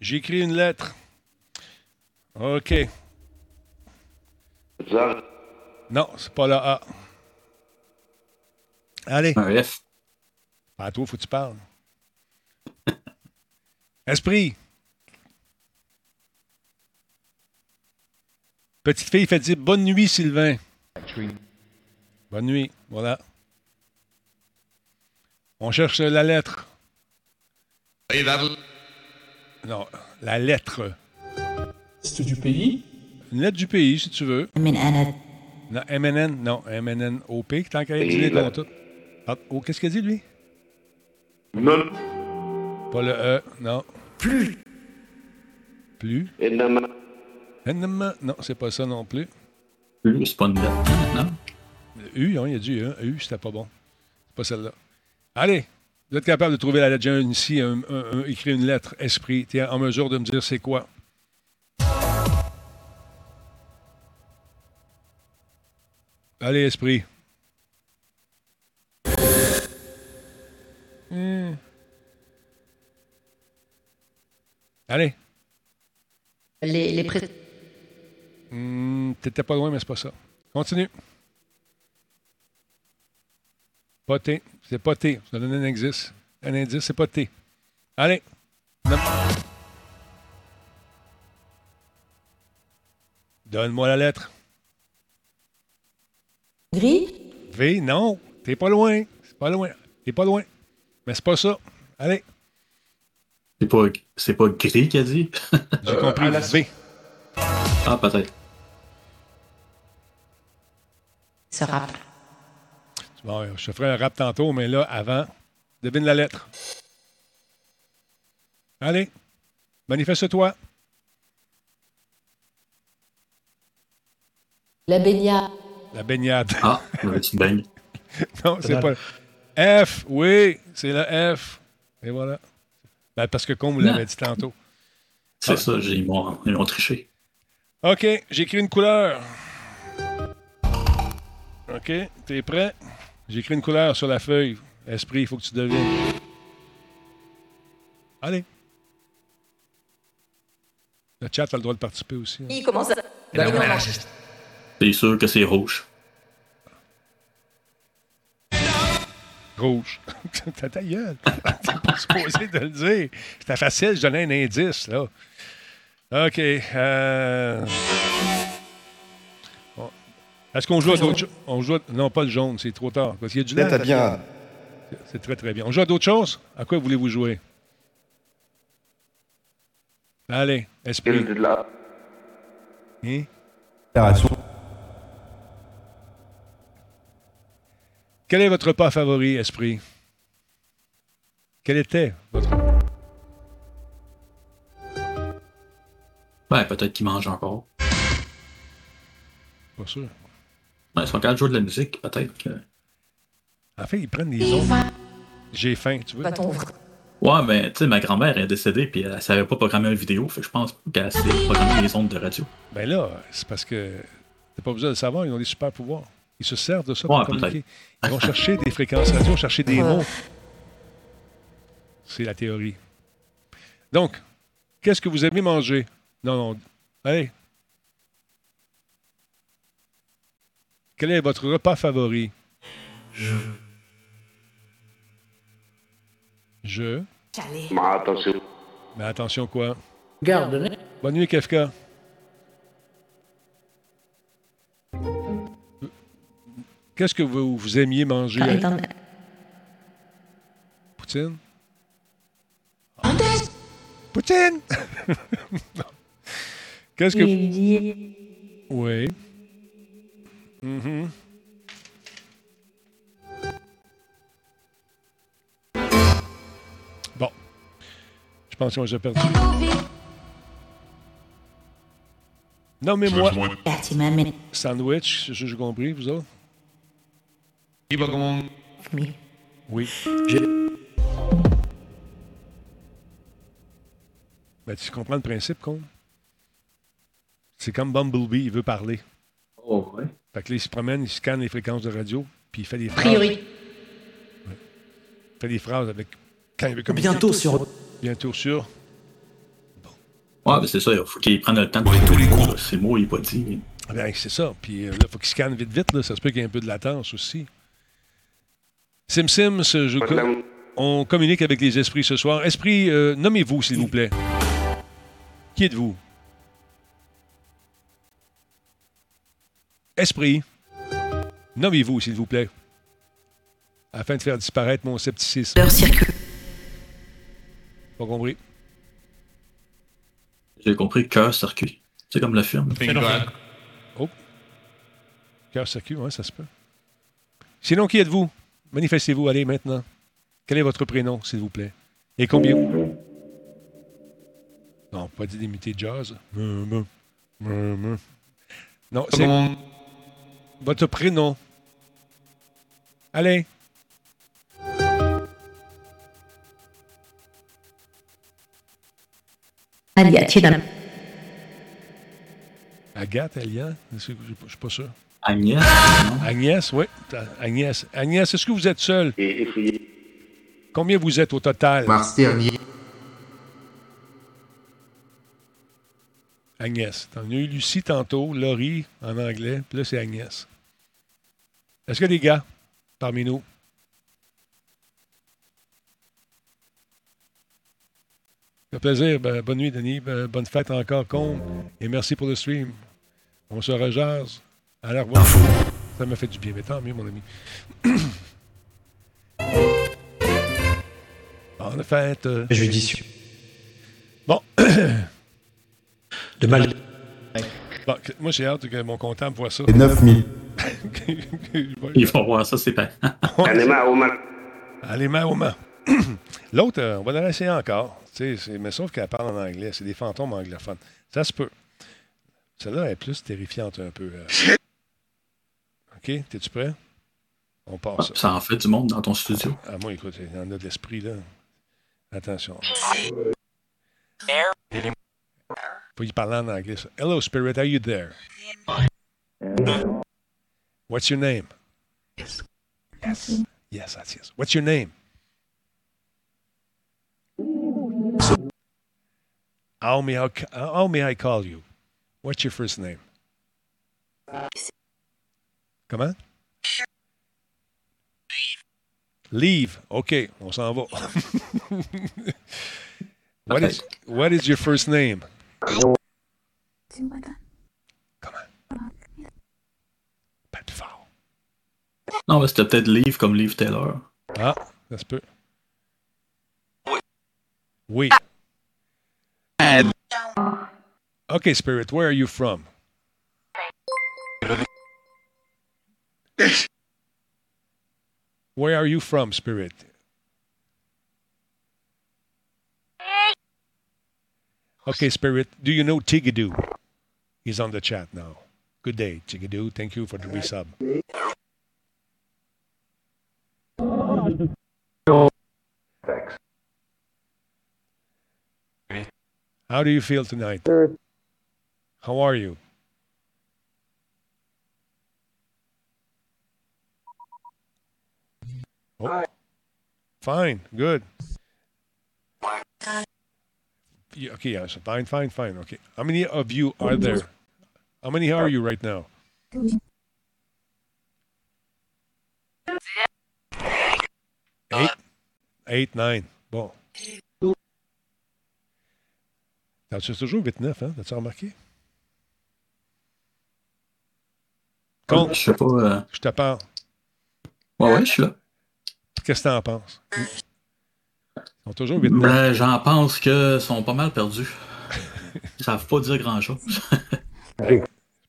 j'écris une lettre. OK. Non, c'est pas la A. Allez. Un F. À toi, faut que tu parles. [LAUGHS] Esprit. Petite fille fait dire bonne nuit, Sylvain. Bonne nuit. Voilà. On cherche la lettre. Non, la lettre. C'est du pays? Une lettre du pays, si tu veux. MNN. Non, MNN, non, MNN-OP, tant qu'à dire les tout. Ah, oh, qu'est-ce qu'il a dit, lui? Non. Pas le E, non. Plus. Plus. Enema, non, c'est pas ça non plus. U, c'est pas une lettre. Non? Le U, hein, il y a du U. U, c'était pas bon. C'est pas celle-là. Allez, Vous êtes capable de trouver la lettre. J'ai ici, un- un- un- écrit une lettre, esprit. Tu es en mesure de me dire c'est quoi? Allez, esprit. Hmm. Allez. Les, les pré- Hmm, T'étais pas loin, mais c'est pas ça. Continue. Pas T. C'est pas T. Je te donne un indice. Un indice, c'est pas T. Allez. Donne-moi la lettre. Gris? V, non. T'es pas loin. C'est pas loin. T'es pas loin. Mais c'est pas ça. Allez. C'est pas, c'est pas gris qu'il a dit? [LAUGHS] J'ai compris. V. Ah, peut-être. Ce rap. Bon, je te ferai un rap tantôt, mais là, avant, devine la lettre. Allez. Manifeste-toi. La baignade. La baignade. Ah, tu baignes. [LAUGHS] non, c'est pas. F, oui, c'est le F. Et voilà. Ben, parce que comme vous l'avez dit tantôt. C'est ça, j'ai- ils m'ont ils m'ont triché. OK, j'ai écrit une couleur. OK, t'es prêt? J'ai écrit une couleur sur la feuille. Esprit, il faut que tu devines. Allez. Le chat a le droit de participer aussi. hein. Il commence à. C'est sûr que c'est rouge? Rouge. [LAUGHS] T'as ta gueule. [LAUGHS] T'es pas supposé de le dire. C'était facile, je donnais un indice, là. OK. euh, bon. Est-ce qu'on joue à d'autres choses? On joue à- Non, pas le jaune, c'est trop tard. Parce qu'il y a du lait. bien. C'est très, très bien. On joue à d'autres choses? À quoi voulez-vous jouer? Allez, esprit. Hein? Quel est votre repas favori, esprit? Quel était votre... Ouais, peut-être qu'ils mangent encore. Pas sûr. Ouais, ils sont de jouer de la musique, peut-être que. En fait, ils prennent des ondes. J'ai faim, tu veux? Pas ton Ouais, mais tu sais, ma grand-mère est décédée, puis elle savait pas programmer une vidéo, fait que je pense pas qu'elle sait programmer les ondes de radio. Ben là, c'est parce que t'as pas besoin de le savoir, ils ont des super pouvoirs. Ils se servent de ça pour Ouais, communiquer. Ils vont chercher des fréquences radio, chercher des mots. C'est la théorie. Donc, qu'est-ce que vous aimez manger? Non, non. Allez. Quel est votre repas favori? Je. Je. Mais attention. Mais attention quoi? Garde. Bonne nuit, Kafka. Qu'est-ce que vous, vous aimiez manger? En- Poutine? Poutine! Qu'est-ce que... Dit. Oui. Mhm. Bon. Je pense qu'on a perdu. Nommez-moi sandwich, j'ai compris, vous autres? Oui. Oui. Ben, tu comprends le principe, con? C'est comme Bumblebee, il veut parler. Oh, ouais. Fait que là, il se promène, il scanne les fréquences de radio, puis il fait des phrases. Priorité. Ouais. Il fait des phrases avec. Quand il veut communiquer. Bientôt sur. Bientôt sur. Ouais, ben c'est ça, il faut qu'ils prennent le temps de tous les cours. Ces mots, il n'est pas dit. Ben, c'est ça. Puis euh, là, il faut qu'il scanne vite, vite. Là. Ça se peut qu'il y ait un peu de latence aussi. Sim Sim, ce jeu- on communique avec les esprits ce soir. Esprit, euh, nommez-vous, s'il vous plaît. Qui êtes-vous? Esprit, nommez-vous, s'il vous plaît. Afin de faire disparaître mon scepticisme. Leur circuit. Pas compris. J'ai compris cœur circuit. C'est comme le film. Oh. Cœur circuit, ouais, ça se peut. Sinon, qui êtes-vous? Manifestez-vous, allez maintenant. Quel est votre prénom, s'il vous plaît? Et combien? Non, pas dit d'imiter jazz. Non, c'est. Votre prénom. Allez. Agathe Elian? Je ne suis pas sûr. Agnès. Agnès, oui. Agnès. Agnès, est-ce que vous êtes seul? Et effrayé. Combien vous êtes au total? Mars dernier. Agnès. T'en as eu Lucie tantôt, Laurie en anglais, puis là, c'est Agnès. Est-ce qu'il y a des gars parmi nous? Ça fait plaisir. Ben, bonne nuit, Denis. Ben, bonne fête encore, Combe. Et merci pour le stream. On se rejase. À la revoir. Ça m'a fait du bien. Mais tant mieux, mon ami. [COUGHS] Bonne fête. euh. Suivant. Bon. [COUGHS] De mal. Bon, moi, j'ai hâte que mon comptable voit ça. Et 9000. Il faut voir ça, c'est pas. Allez, ma, au ma- Allez, main aux mains. [COUGHS] L'autre, euh, on va la laisser encore. Tu sais, c'est- mais sauf qu'elle parle en anglais. C'est des fantômes anglophones. Ça se peut. Celle-là est plus terrifiante un peu. euh. [LAUGHS] OK, t'es-tu prêt? On passe. Ça en fait du monde dans ton studio. Ah, moi, écoute, il y en a de l'esprit, là. Attention. Faut y parler en anglais. ça. Hello, Spirit, are you there? What's your name? Yes. Yes. Yes, that's yes. What's your name? How may I, how may I call you? What's your first name? Comment? Leave. OK, on s'en va. [LAUGHS] what, is, what is your first name? Pas de fort. Non, mais c'était peut-être Liv comme Liv Taylor. Ah, ça se peut. Oui. Okay, Spirit, where are you from? Where are you from, Spirit? Okay, Spirit, do you know Tigadoo? He's on the chat now. Good day, Tigadoo. Thank you for the resub. Thanks. How do you feel tonight? How are you? Oh. Fine, good. Yeah, okay, yeah, so fine, fine, fine. Okay. How many of you are there? How many are you right now? Eight? Eight, nine. Bon. C'est toujours 8-9, hein? T'as-tu remarqué? Con, Je sais pas. euh, je te parle. Ouais, ouais, je suis là. Qu'est-ce que t'en penses? Ils sont toujours 8-9. Ben, J'en pense que sont pas mal perdus. Ils [LAUGHS] savent pas dire grand-chose.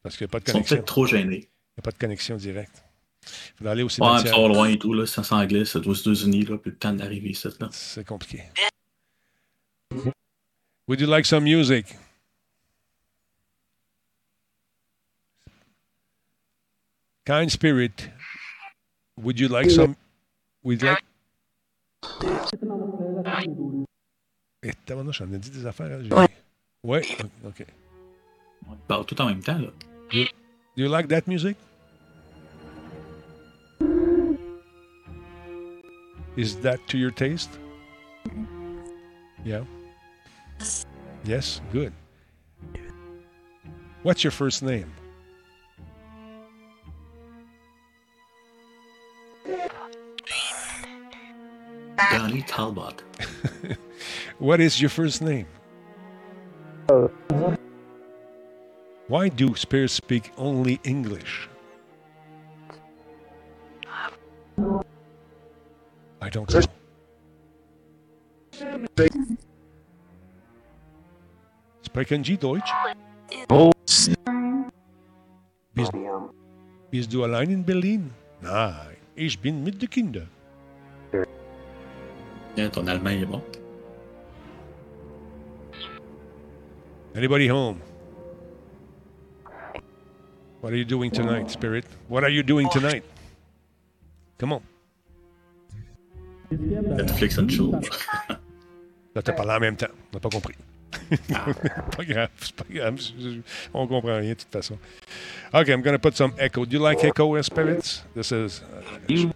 Parce qu'il n'y a pas de Ils sont connexion. peut-être trop gênés. Il n'y a pas de connexion directe. Il faudrait aller au Ouais, ils sont loin et tout, là. C'est en anglais, c'est aux États-Unis, là. Puis le temps d'arriver ici, là. C'est compliqué. Would you like some music? Kind spirit, would you like some? Would you like? Eh, tabarnouche, j'en ai dit des affaires. hein, j'ai- Ouais. Ouais, ok. On parle tout en même temps, là. You, do you like that music? Is that to your taste? Yeah. Yes, good. What's your first name? Donnie Talbot. [LAUGHS] What is your first name? Why do spirits speak only English? I don't know. Sprechen Sie Deutsch? Bist, bist du allein in Berlin? Nein, ich bin mit den Kindern. Tiens, ton allemand est bon. Anybody home? What are you doing tonight, Spirit? What are you doing tonight? Come on. Netflix and chill. [LAUGHS] Là, t'as parlé en même temps. On n'a pas compris. [LAUGHS] pas grave, c'est pas grave. Je- je- On comprend rien de toute façon. OK, I'm gonna put some echo. Do you like echo spirits? This is. uh,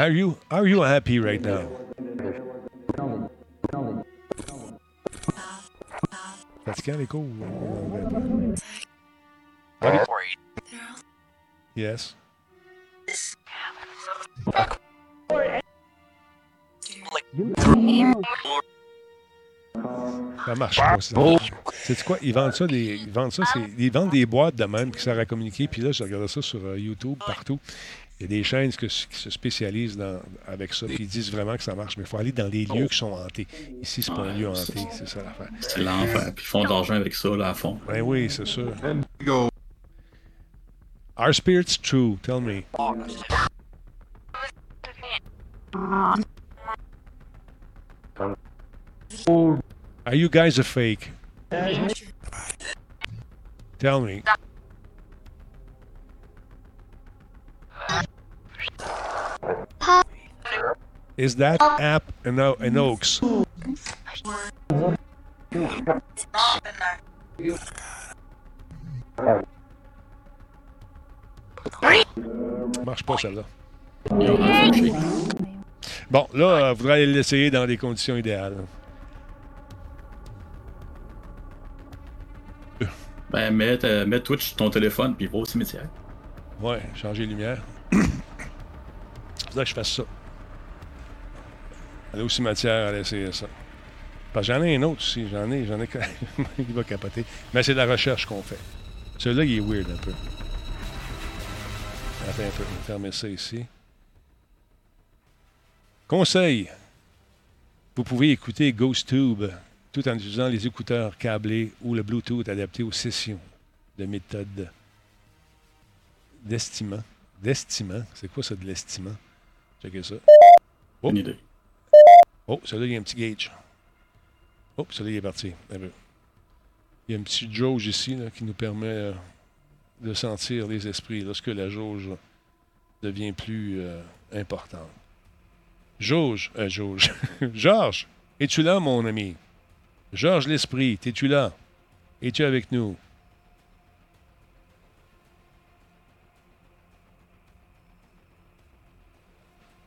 Are you are you happy right now? Fatigant? What do- Yes. Ça marche pas, ça. C'est quoi? Ils vendent ça, des, ils vendent ça, ils vendent des boîtes de même qui servent à communiquer. Puis là, je regardais ça sur euh, YouTube, partout. Il y a des chaînes que- qui se spécialisent dans- avec ça. Puis ils disent vraiment que ça marche. Mais il faut aller dans des lieux qui sont hantés. Ici, c'est pas un lieu hanté. C'est ça l'affaire. C'est l'enfer. Puis ils font de l'argent avec ça, là, à fond. Ben oui, c'est sûr. Are spirits true? Tell me. Are you guys a fake? Tell me. Is that app an, o- an? Ça marche pas, celle-là. Bon, là, euh, faudrait aller l'essayer dans des conditions idéales. Ben, mets, euh, mets Twitch sur ton téléphone, puis va au cimetière. Ouais, changer les lumières. Faudrait que je fasse ça. Aller au cimetière, aller essayer ça. Parce que j'en ai un autre aussi. J'en ai, j'en ai. [LAUGHS] il va capoter. Mais c'est de la recherche qu'on fait. Celui-là, il est weird un peu. Attends un peu, on va fermer ça ici. Conseil. Vous pouvez écouter GhostTube tout en utilisant les écouteurs câblés ou le Bluetooth adapté aux sessions de méthode d'estimant. D'estimant? C'est quoi ça de l'estimant? Checkez ça. Oh, oh celui-là, il y a un petit gauge. Oh, celui-là, il est parti. Il y a un petit jauge ici là, qui nous permet euh, de sentir les esprits lorsque la jauge devient plus euh, importante. Jauge, euh, jauge. [LAUGHS] Georges, es-tu là, mon ami? Georges l'esprit, es-tu là? Es-tu avec nous?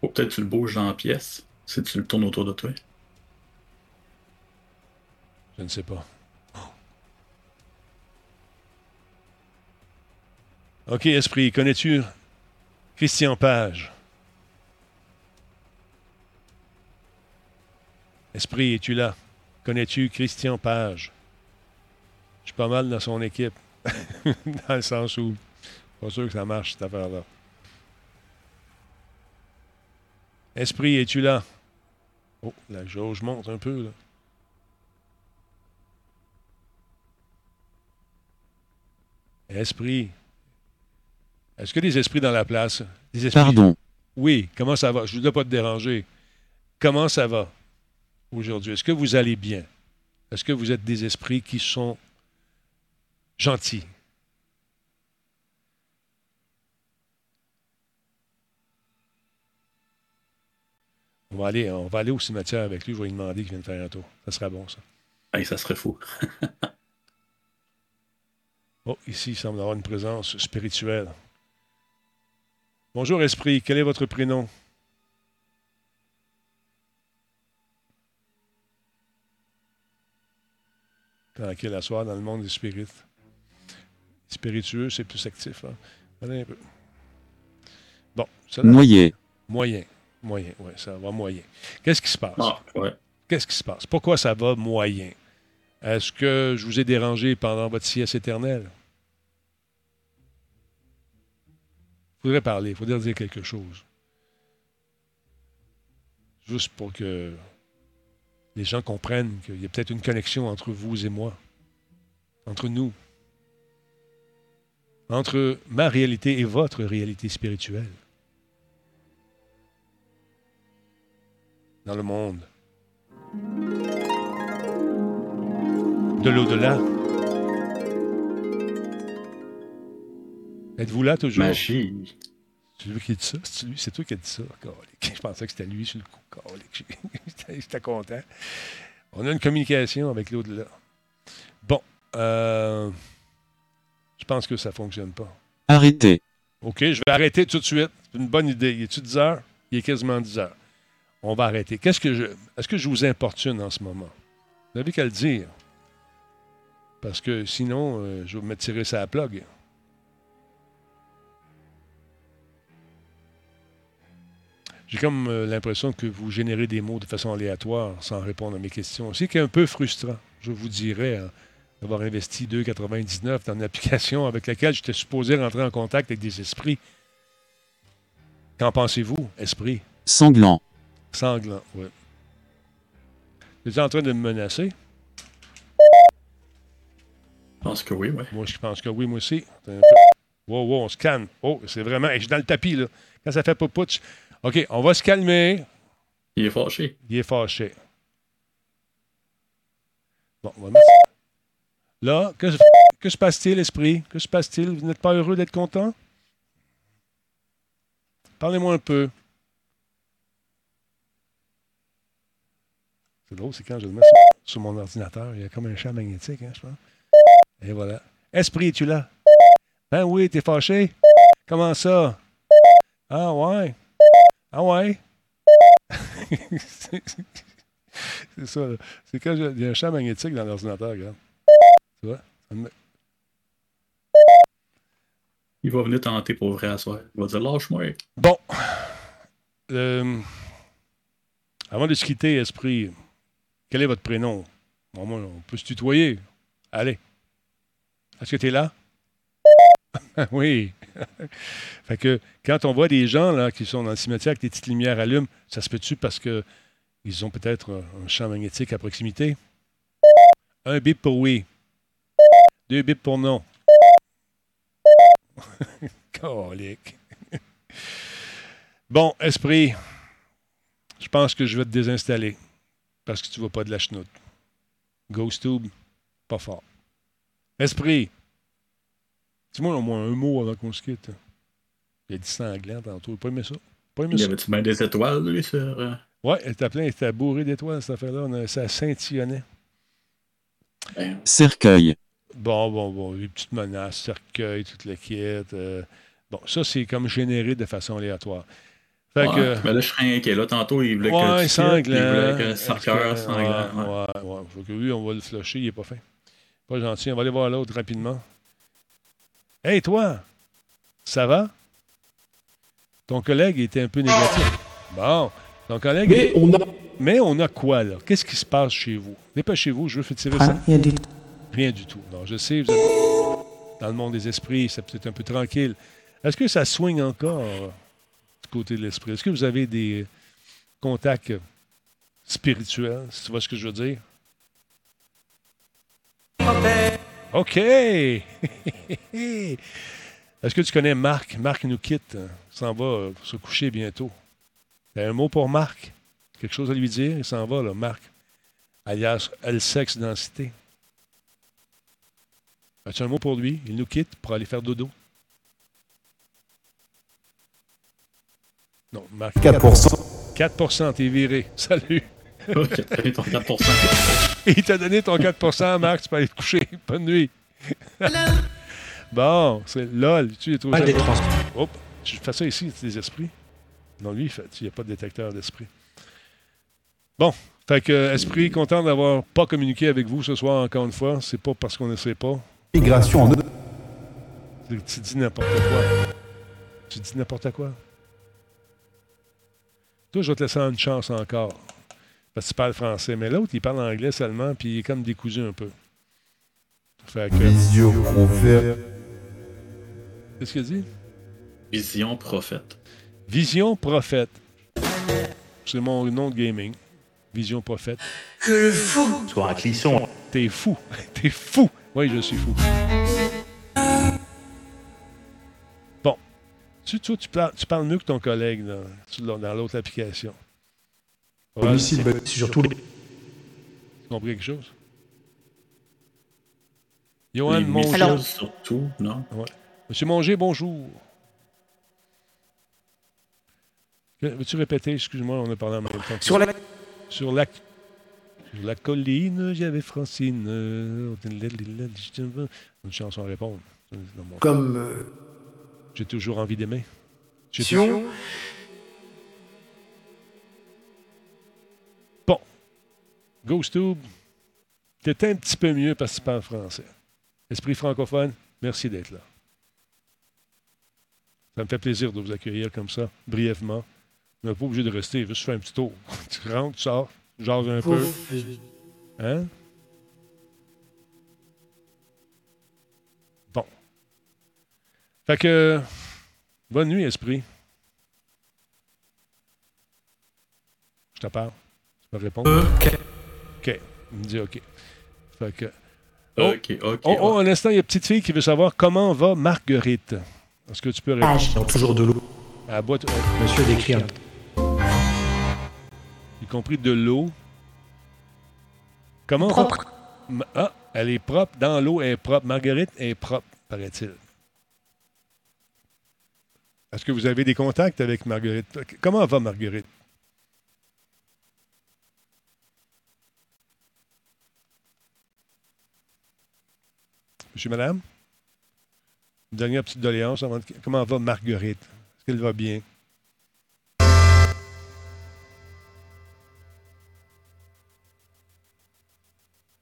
Ou peut-être tu le bouges dans la pièce, si tu le tournes autour de toi. Je ne sais pas. OK, Esprit, connais-tu Christian Page? Esprit, es-tu là? Connais-tu Christian Page? Je suis pas mal dans son équipe. [LAUGHS] dans le sens où pas sûr que ça marche, cette affaire-là. Esprit, es-tu là? Oh, la jauge monte un peu, là. Esprit. Est-ce que des esprits dans la place? Des esprits... Pardon. Oui, comment ça va? Je ne voudrais pas te déranger. Comment ça va aujourd'hui? Est-ce que vous allez bien? Est-ce que vous êtes des esprits qui sont gentils? On va, aller, on va aller au cimetière avec lui, je vais lui demander qu'il vienne faire un tour. Ça serait bon, ça. Hey, ça serait fou. [LAUGHS] Oh, ici, il semble avoir une présence spirituelle. Bonjour, esprit. Quel est votre prénom? Tranquille à soir dans le monde des spirites. Spiritueux, c'est plus actif. Hein? Allez un peu. Bon, ça Noyé. Moyen. Moyen, oui, ça va moyen. Qu'est-ce qui se passe? Ah, ouais. Qu'est-ce qui se passe? Pourquoi ça va moyen? Est-ce que je vous ai dérangé pendant votre sieste éternelle? Il faudrait parler, il faudrait dire quelque chose. Juste pour que les gens comprennent qu'il y a peut-être une connexion entre vous et moi. Entre nous. Entre ma réalité et votre réalité spirituelle. Dans le monde. De l'au-delà. Êtes-vous là toujours? Magie. C'est lui qui a dit ça? C'est lui? C'est toi qui as dit ça? Je pensais que c'était lui sur le coup. [LAUGHS] J'étais content. On a une communication avec l'au-delà. Bon. euh, je pense que ça ne fonctionne pas. Arrêtez. OK, je vais arrêter tout de suite. C'est une bonne idée. Il est-tu 10 heures? Il est quasiment 10 heures. On va arrêter. Qu'est-ce que je. Est-ce que je vous importune en ce moment? Vous n'avez qu'à le dire. Parce que sinon, euh, je vais me tirer ça à plug. J'ai comme euh, l'impression que vous générez des mots de façon aléatoire sans répondre à mes questions. C'est un peu frustrant, je vous dirais, hein, d'avoir investi 2,99 dans une application avec laquelle j'étais supposé rentrer en contact avec des esprits. Qu'en pensez-vous, esprit? Sanglant. Sanglant, oui. Êtes en train de me menacer? Je pense que oui, ouais. Moi, je pense que oui, moi aussi. Wow, wow, on se calme. Oh, c'est vraiment. Je suis dans le tapis, là. Quand ça fait pas putsch. OK, on va se calmer. Il est fâché. Il est fâché. Bon, on va mettre. Là, que, que se passe-t-il, esprit? Que se passe-t-il? Vous n'êtes pas heureux d'être content? Parlez-moi un peu. C'est drôle, c'est quand je le mets sur, sur mon ordinateur. Il y a comme un champ magnétique, hein, je pense. Et voilà. Esprit, es-tu là? Ben oui, t'es fâché? Comment ça? Ah ouais? Ah ouais? [LAUGHS] c'est ça. là. C'est quand je- il y a un champ magnétique dans l'ordinateur, regarde. Tu vois? Il va venir tenter pour vrai à soir. Il va dire lâche-moi. Bon. Euh, avant de se quitter, Esprit, quel est votre prénom? On peut se tutoyer. Allez. Est-ce que tu es là? [LAUGHS] oui. [LAUGHS] fait que quand on voit des gens qui sont dans le cimetière avec des petites lumières allument, ça se peut-tu parce que ils ont peut-être un- un champ magnétique à proximité? Un bip pour oui. Deux bips pour non. [LAUGHS] Colique. Bon, esprit, je pense que je vais te désinstaller parce que tu vas pas de la chenoute. Ghost Tube, pas fort. Esprit, dis-moi au moins un mot avant qu'on se quitte. Il a dit sanglant tantôt. Pas aimé ça? Pas aimé Il avait-tu bien des étoiles, lui, sur. euh, Ouais, elle était plein, elle était bourrée d'étoiles, cette affaire-là. On a- Ça scintillonnait. Cercueil. Bon, bon, bon, les petites menaces, cercueil, toute la quête. euh, bon, ça, c'est comme généré de façon aléatoire. Fait ouais, que. Mais là, je serais inquiet. Là, tantôt, il voulait que. Ouais, tu quittes, sanglant. Il voulait que que- sanglant. ouais. Ouais. Faut que lui, on va le flusher, il est pas fin. Pas gentil. On va aller voir l'autre rapidement. Hey, toi! Ça va? Ton collègue était un peu négatif. Bon. Ton collègue. Mais on a- Mais on a quoi, là? Qu'est-ce qui se passe chez vous? Dépêchez-vous, je veux faire tirer ça. il y a du Rien du tout. Non, je sais, vous êtes dans le monde des esprits, c'est peut-être un peu tranquille. Est-ce que ça swing encore? Côté de l'esprit? Est-ce que vous avez des contacts spirituels, si tu vois ce que je veux dire? OK! [LAUGHS] Est-ce que tu connais Marc? Marc nous quitte. Il s'en va se coucher bientôt. T'as un mot pour Marc? Quelque chose à lui dire? Il s'en va, là, Marc. Alias El Sexe Densité. As-tu un mot pour lui? Il nous quitte pour aller faire dodo. Non, Marc. 4%. 4% t'es viré. [LAUGHS] Salut. Ok, t'as donné ton 4%. [LAUGHS] Il t'a donné ton 4 Marc, tu peux aller te coucher. [LAUGHS] Bonne nuit. bon, c'est LOL. Tu es trans- Hop, je fais ça ici, c'est des esprits. Non, lui, il fait- il n'y a pas de détecteur d'esprit. Bon, fait que, euh, esprit, content d'avoir pas communiqué avec vous ce soir encore une fois. C'est pas parce qu'on ne sait pas. Migration en Tu tu dis n'importe quoi. Tu dis n'importe quoi? Toi, je vais te laisser une chance encore. Parce que tu parles français. Mais l'autre, il parle anglais seulement, puis il est comme décousu un peu. Fait que. Visio prophète. Qu'est-ce qu'il dit? Vision prophète. Vision Prophète. C'est mon nom de gaming. Vision Prophète. Que le fou Soit un clisson. T'es fou. [LAUGHS] T'es fou. Oui, je suis fou. Tu, tu, tu, parles, tu parles mieux que ton collègue sur dans l'autre application. Ouais, les. Tu as compris quelque chose? Johan Les missiles surtout, non? Ouais. Monsieur Manger, bonjour. Veux-tu répéter? Excuse-moi, on a parlé en même temps. Sur la- Sur la... Sur la colline, j'avais Francine. Une chanson à répondre. Comme. euh, J'ai toujours envie d'aimer. Toujours- Bon. GhostTube, t'es un petit peu mieux parce que tu parles français. Esprit francophone, merci d'être là. Ça me fait plaisir de vous accueillir comme ça, brièvement. On n'est pas obligé de rester, juste faire un petit tour. [LAUGHS] tu rentres, tu sors, genre un peu. Hein? Fait que. Bonne nuit, esprit. Je te parle. Tu peux répondre? OK. OK. Il me dit OK. Fait que. OK, OK. Oh, oh, un instant, il y a une petite fille qui veut savoir comment va Marguerite. Est-ce que tu peux répondre? Ils ont toujours de l'eau. À la boîte. euh, Monsieur décrit un. y compris de l'eau. Comment va- Propre. Ah, elle est propre. Dans l'eau, elle est propre. Marguerite est propre, paraît-il. Est-ce que vous avez des contacts avec Marguerite? Comment va Marguerite? Monsieur, madame? Une dernière petite doléance. avant de- Comment va Marguerite? Est-ce qu'elle va bien?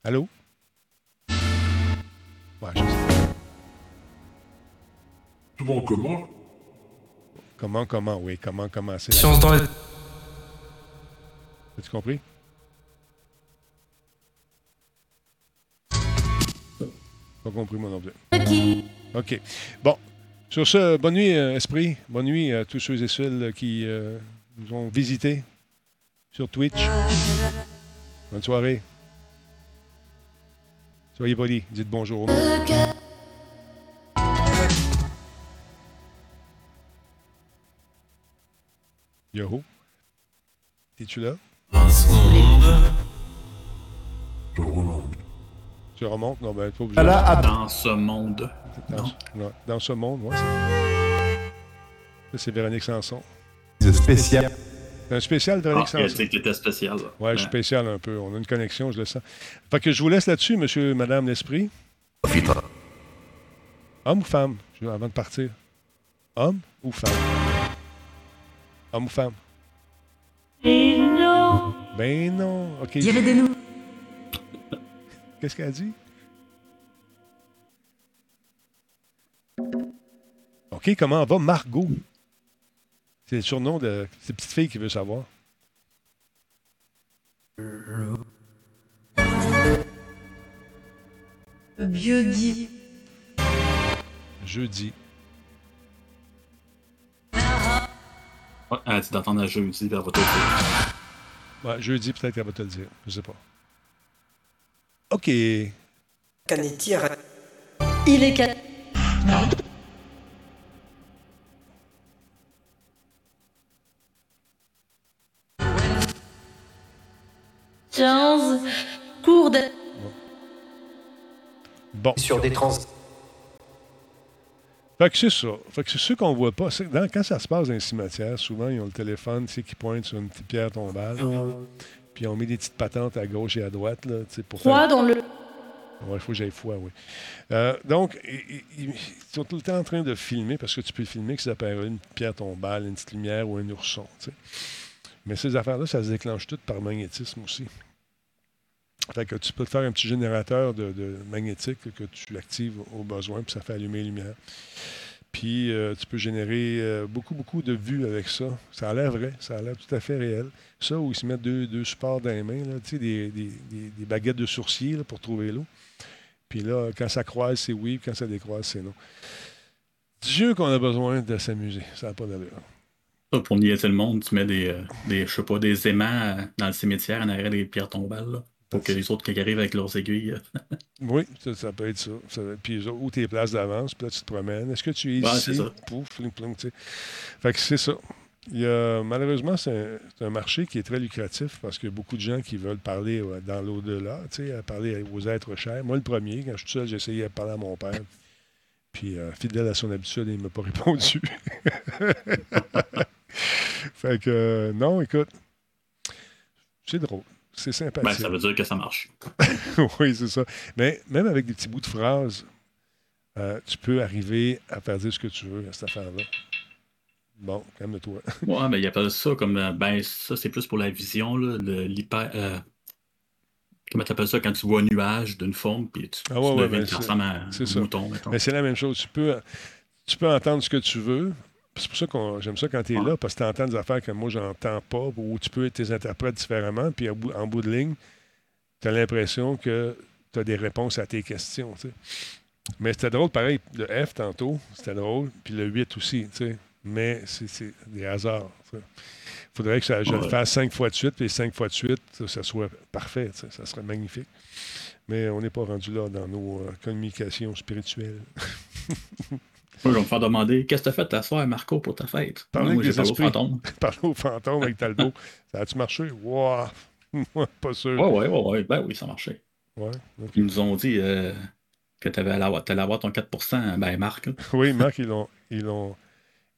Allô? Ouais, je sais. Comment, comment? Comment, comment, oui, comment, comment, c'est Science dans les. As-tu compris? Pas compris, moi non plus. OK. Bon. Sur ce, bonne nuit, euh, Esprit. Bonne nuit à tous ceux et celles qui euh, nous ont visités sur Twitch. Bonne soirée. Soyez polis. Dites bonjour. Yo. Es-tu là? Tu remontes? Non, ben, pas obligé. Voilà, à- Dans ce monde. Dans, Non. non, dans ce monde, ouais. c'est- Ça, c'est Véronique Sanson. Spécial. C'est un spécial, Ah, Véronique elle Sanson. spécial. là. Ouais, je suis spécial un peu. On a une connexion, je le sens. Fait que je vous laisse là-dessus, monsieur, madame l'esprit. Homme ou femme, je- avant de partir? Homme ou femme? Homme ou femme? Ben non. OK. Il y avait des nous. Qu'est-ce qu'elle a dit? OK, comment va Margot? C'est le surnom de cette petite fille qui veut savoir. Biodi. Jeudi. Ouais, elle a dit d'attendre à jeudi, puis elle va te le dire. Ouais, jeudi, peut-être qu'elle va te le dire. Je sais pas. OK. Canetti arrête. Il est quatre. Quinze. Cours de. Bon. Sur des trans. Fait que c'est ça. Fait que c'est ceux qu'on voit pas. Dans- quand ça se passe dans les cimetières, souvent, ils ont le téléphone qui pointe sur une petite pierre tombale. Puis on met des petites patentes à gauche et à droite. Là, pour faire... dans le. Ouais, il faut que j'aille foi, oui. Euh, donc, ils, ils- ils sont tout le temps en train de filmer, parce que tu peux filmer que ça apparaît une pierre tombale, une petite lumière ou un ourson. Mais ces affaires-là, ça se déclenche toutes par magnétisme aussi. Fait que tu peux te faire un petit générateur de, magnétique que tu actives au besoin, puis ça fait allumer les lumières. Puis euh, tu peux générer euh, beaucoup, beaucoup de vues avec ça. Ça a l'air vrai, ça a l'air tout à fait réel. Ça, où ils se mettent deux, deux supports dans les mains, là, des, des- des- des baguettes de sourcier là, pour trouver l'eau. Puis là, quand ça croise, c'est oui, quand ça décroise, c'est non. Dieu qu'on a besoin de s'amuser. Ça n'a pas d'allure. Pour niaiser le monde, tu mets des, euh, des, je sais pas, des aimants dans le cimetière en arrière des pierres tombales, pour que les autres qui arrivent avec leurs aiguilles. euh, [LAUGHS] Oui, ça, ça peut être ça. Ça- puis où tes places d'avance, puis là, tu te promènes. Est-ce que tu es Ouais, ici? ça. Pouf, pling, pling, tu sais. Fait que c'est ça. Il y a, malheureusement, c'est un, marché qui est très lucratif parce qu'il y a beaucoup de gens qui veulent parler dans l'au-delà, tu sais, à parler aux êtres chers. Moi, le premier, quand je suis seul, j'ai essayé de parler à mon père. Puis, euh, fidèle à son habitude, il ne m'a pas [LAUGHS] répondu. [LAUGHS] fait que, euh, non, écoute, c'est drôle. C'est sympathique. Ben, ça veut dire que ça marche. [LAUGHS] oui, c'est ça. Mais même avec des petits bouts de phrases, euh, tu peux arriver à faire dire ce que tu veux à cette affaire-là. Bon, calme-toi. [LAUGHS] Ouais, mais il appelle ça comme. euh, Ben, ça, c'est plus pour la vision, là. L'hyper. euh, comment t'appelles ça quand tu vois un nuage d'une forme, puis tu, Ah tu ouais, ouais, devines ben, ressemble à un mouton. Mais c'est la même chose. Tu peux, tu peux entendre ce que tu veux. C'est pour ça que j'aime ça quand tu es là, parce que tu entends des affaires que moi, j'entends pas, ou tu peux les interpréter différemment, puis en bout, en bout de ligne, tu as l'impression que tu as des réponses à tes questions. Mais c'était drôle, pareil, le F tantôt, c'était drôle, puis le 8 aussi. Mais c'est des hasards. Il faudrait que ça- je le fasse cinq fois de suite, puis cinq fois de suite, ça, ça soit parfait, ça serait magnifique. Mais on n'est pas rendu là dans nos euh, communications spirituelles. [LAUGHS] Moi, je vais me faire demander qu'est-ce que t'as fait ta soirée, Marco, pour ta fête? Parler moi, avec j'ai des parlé au esprits. fantôme. [LAUGHS] Parler au fantôme avec Talbot. ça a-tu marché? [LAUGHS] Moi, pas sûr. Ouais, ouais, ouais, ouais. Ben oui, ça marchait. Ouais, Ils nous ont dit euh, que tu allais avoir, ton 4%, ben Marc. là. Oui, Marc, ils l'ont, ils l'ont,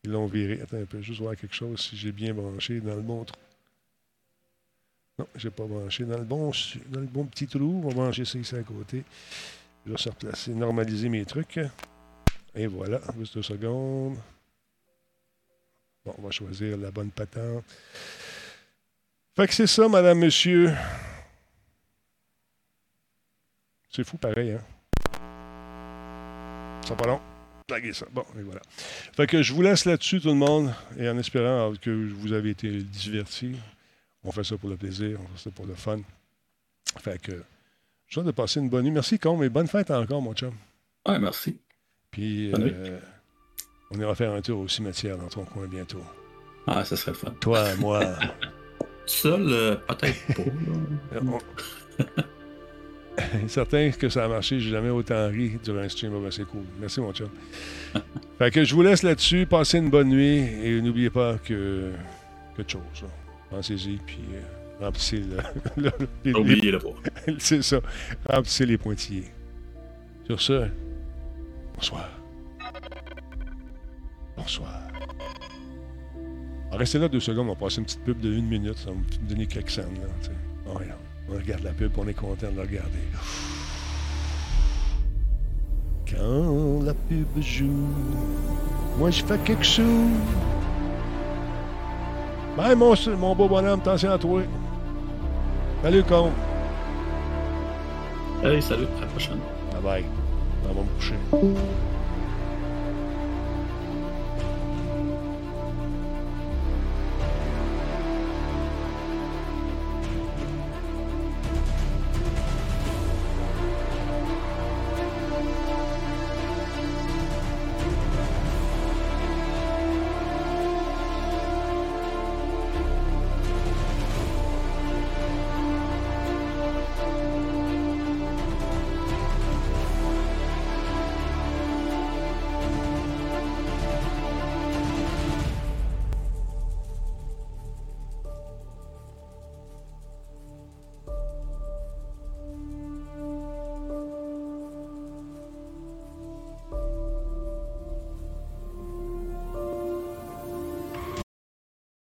ils l'ont viré. Attends un peu, juste voir quelque chose si j'ai bien branché dans le bon trou. Non, j'ai pas branché dans le bon, dans le bon petit trou. On va brancher ça ici à côté. Je vais se replacer, normaliser mes trucs. Et voilà, juste deux secondes. Bon, on va choisir la bonne patente. Fait que c'est ça, madame, monsieur. C'est fou pareil, hein? Ça pas long. Ça. Bon, et voilà. Fait que je vous laisse là-dessus, tout le monde, et en espérant que vous avez été divertis. On fait ça pour le plaisir, on fait ça pour le fun. Fait que je de passer une bonne nuit. Merci, Com, et bonne fête encore, mon chum. Ouais, merci. Puis, Bonne nuit. euh, on ira faire un tour au cimetière dans ton coin bientôt. Ah, ça serait le fun. Toi, moi. [LAUGHS] Seul, euh, peut-être pas. Euh, [LAUGHS] Certain que ça a marché. J'ai jamais autant ri durant un stream. Ah ben, c'est cool. Merci, mon chum. [LAUGHS] fait que je vous laisse là-dessus. Passez une bonne nuit et n'oubliez pas que quelque chose. là. Pensez-y, puis euh, remplissez le. le- les- Oubliez-le pas. c'est ça. Remplissez les pointillés. Sur ce, bonsoir. Bonsoir. Alors, restez là deux secondes, on va passer une petite pub de une minute, ça va me donner quelques scènes. Là. Oh, regarde. on regarde la pub, on est content de la regarder. Quand la pub joue, moi je fais quelque chose. Bye mon, mon beau bonhomme, attention à toi. Salut, con. Allez, salut, à la prochaine. Bye bye. On va me coucher.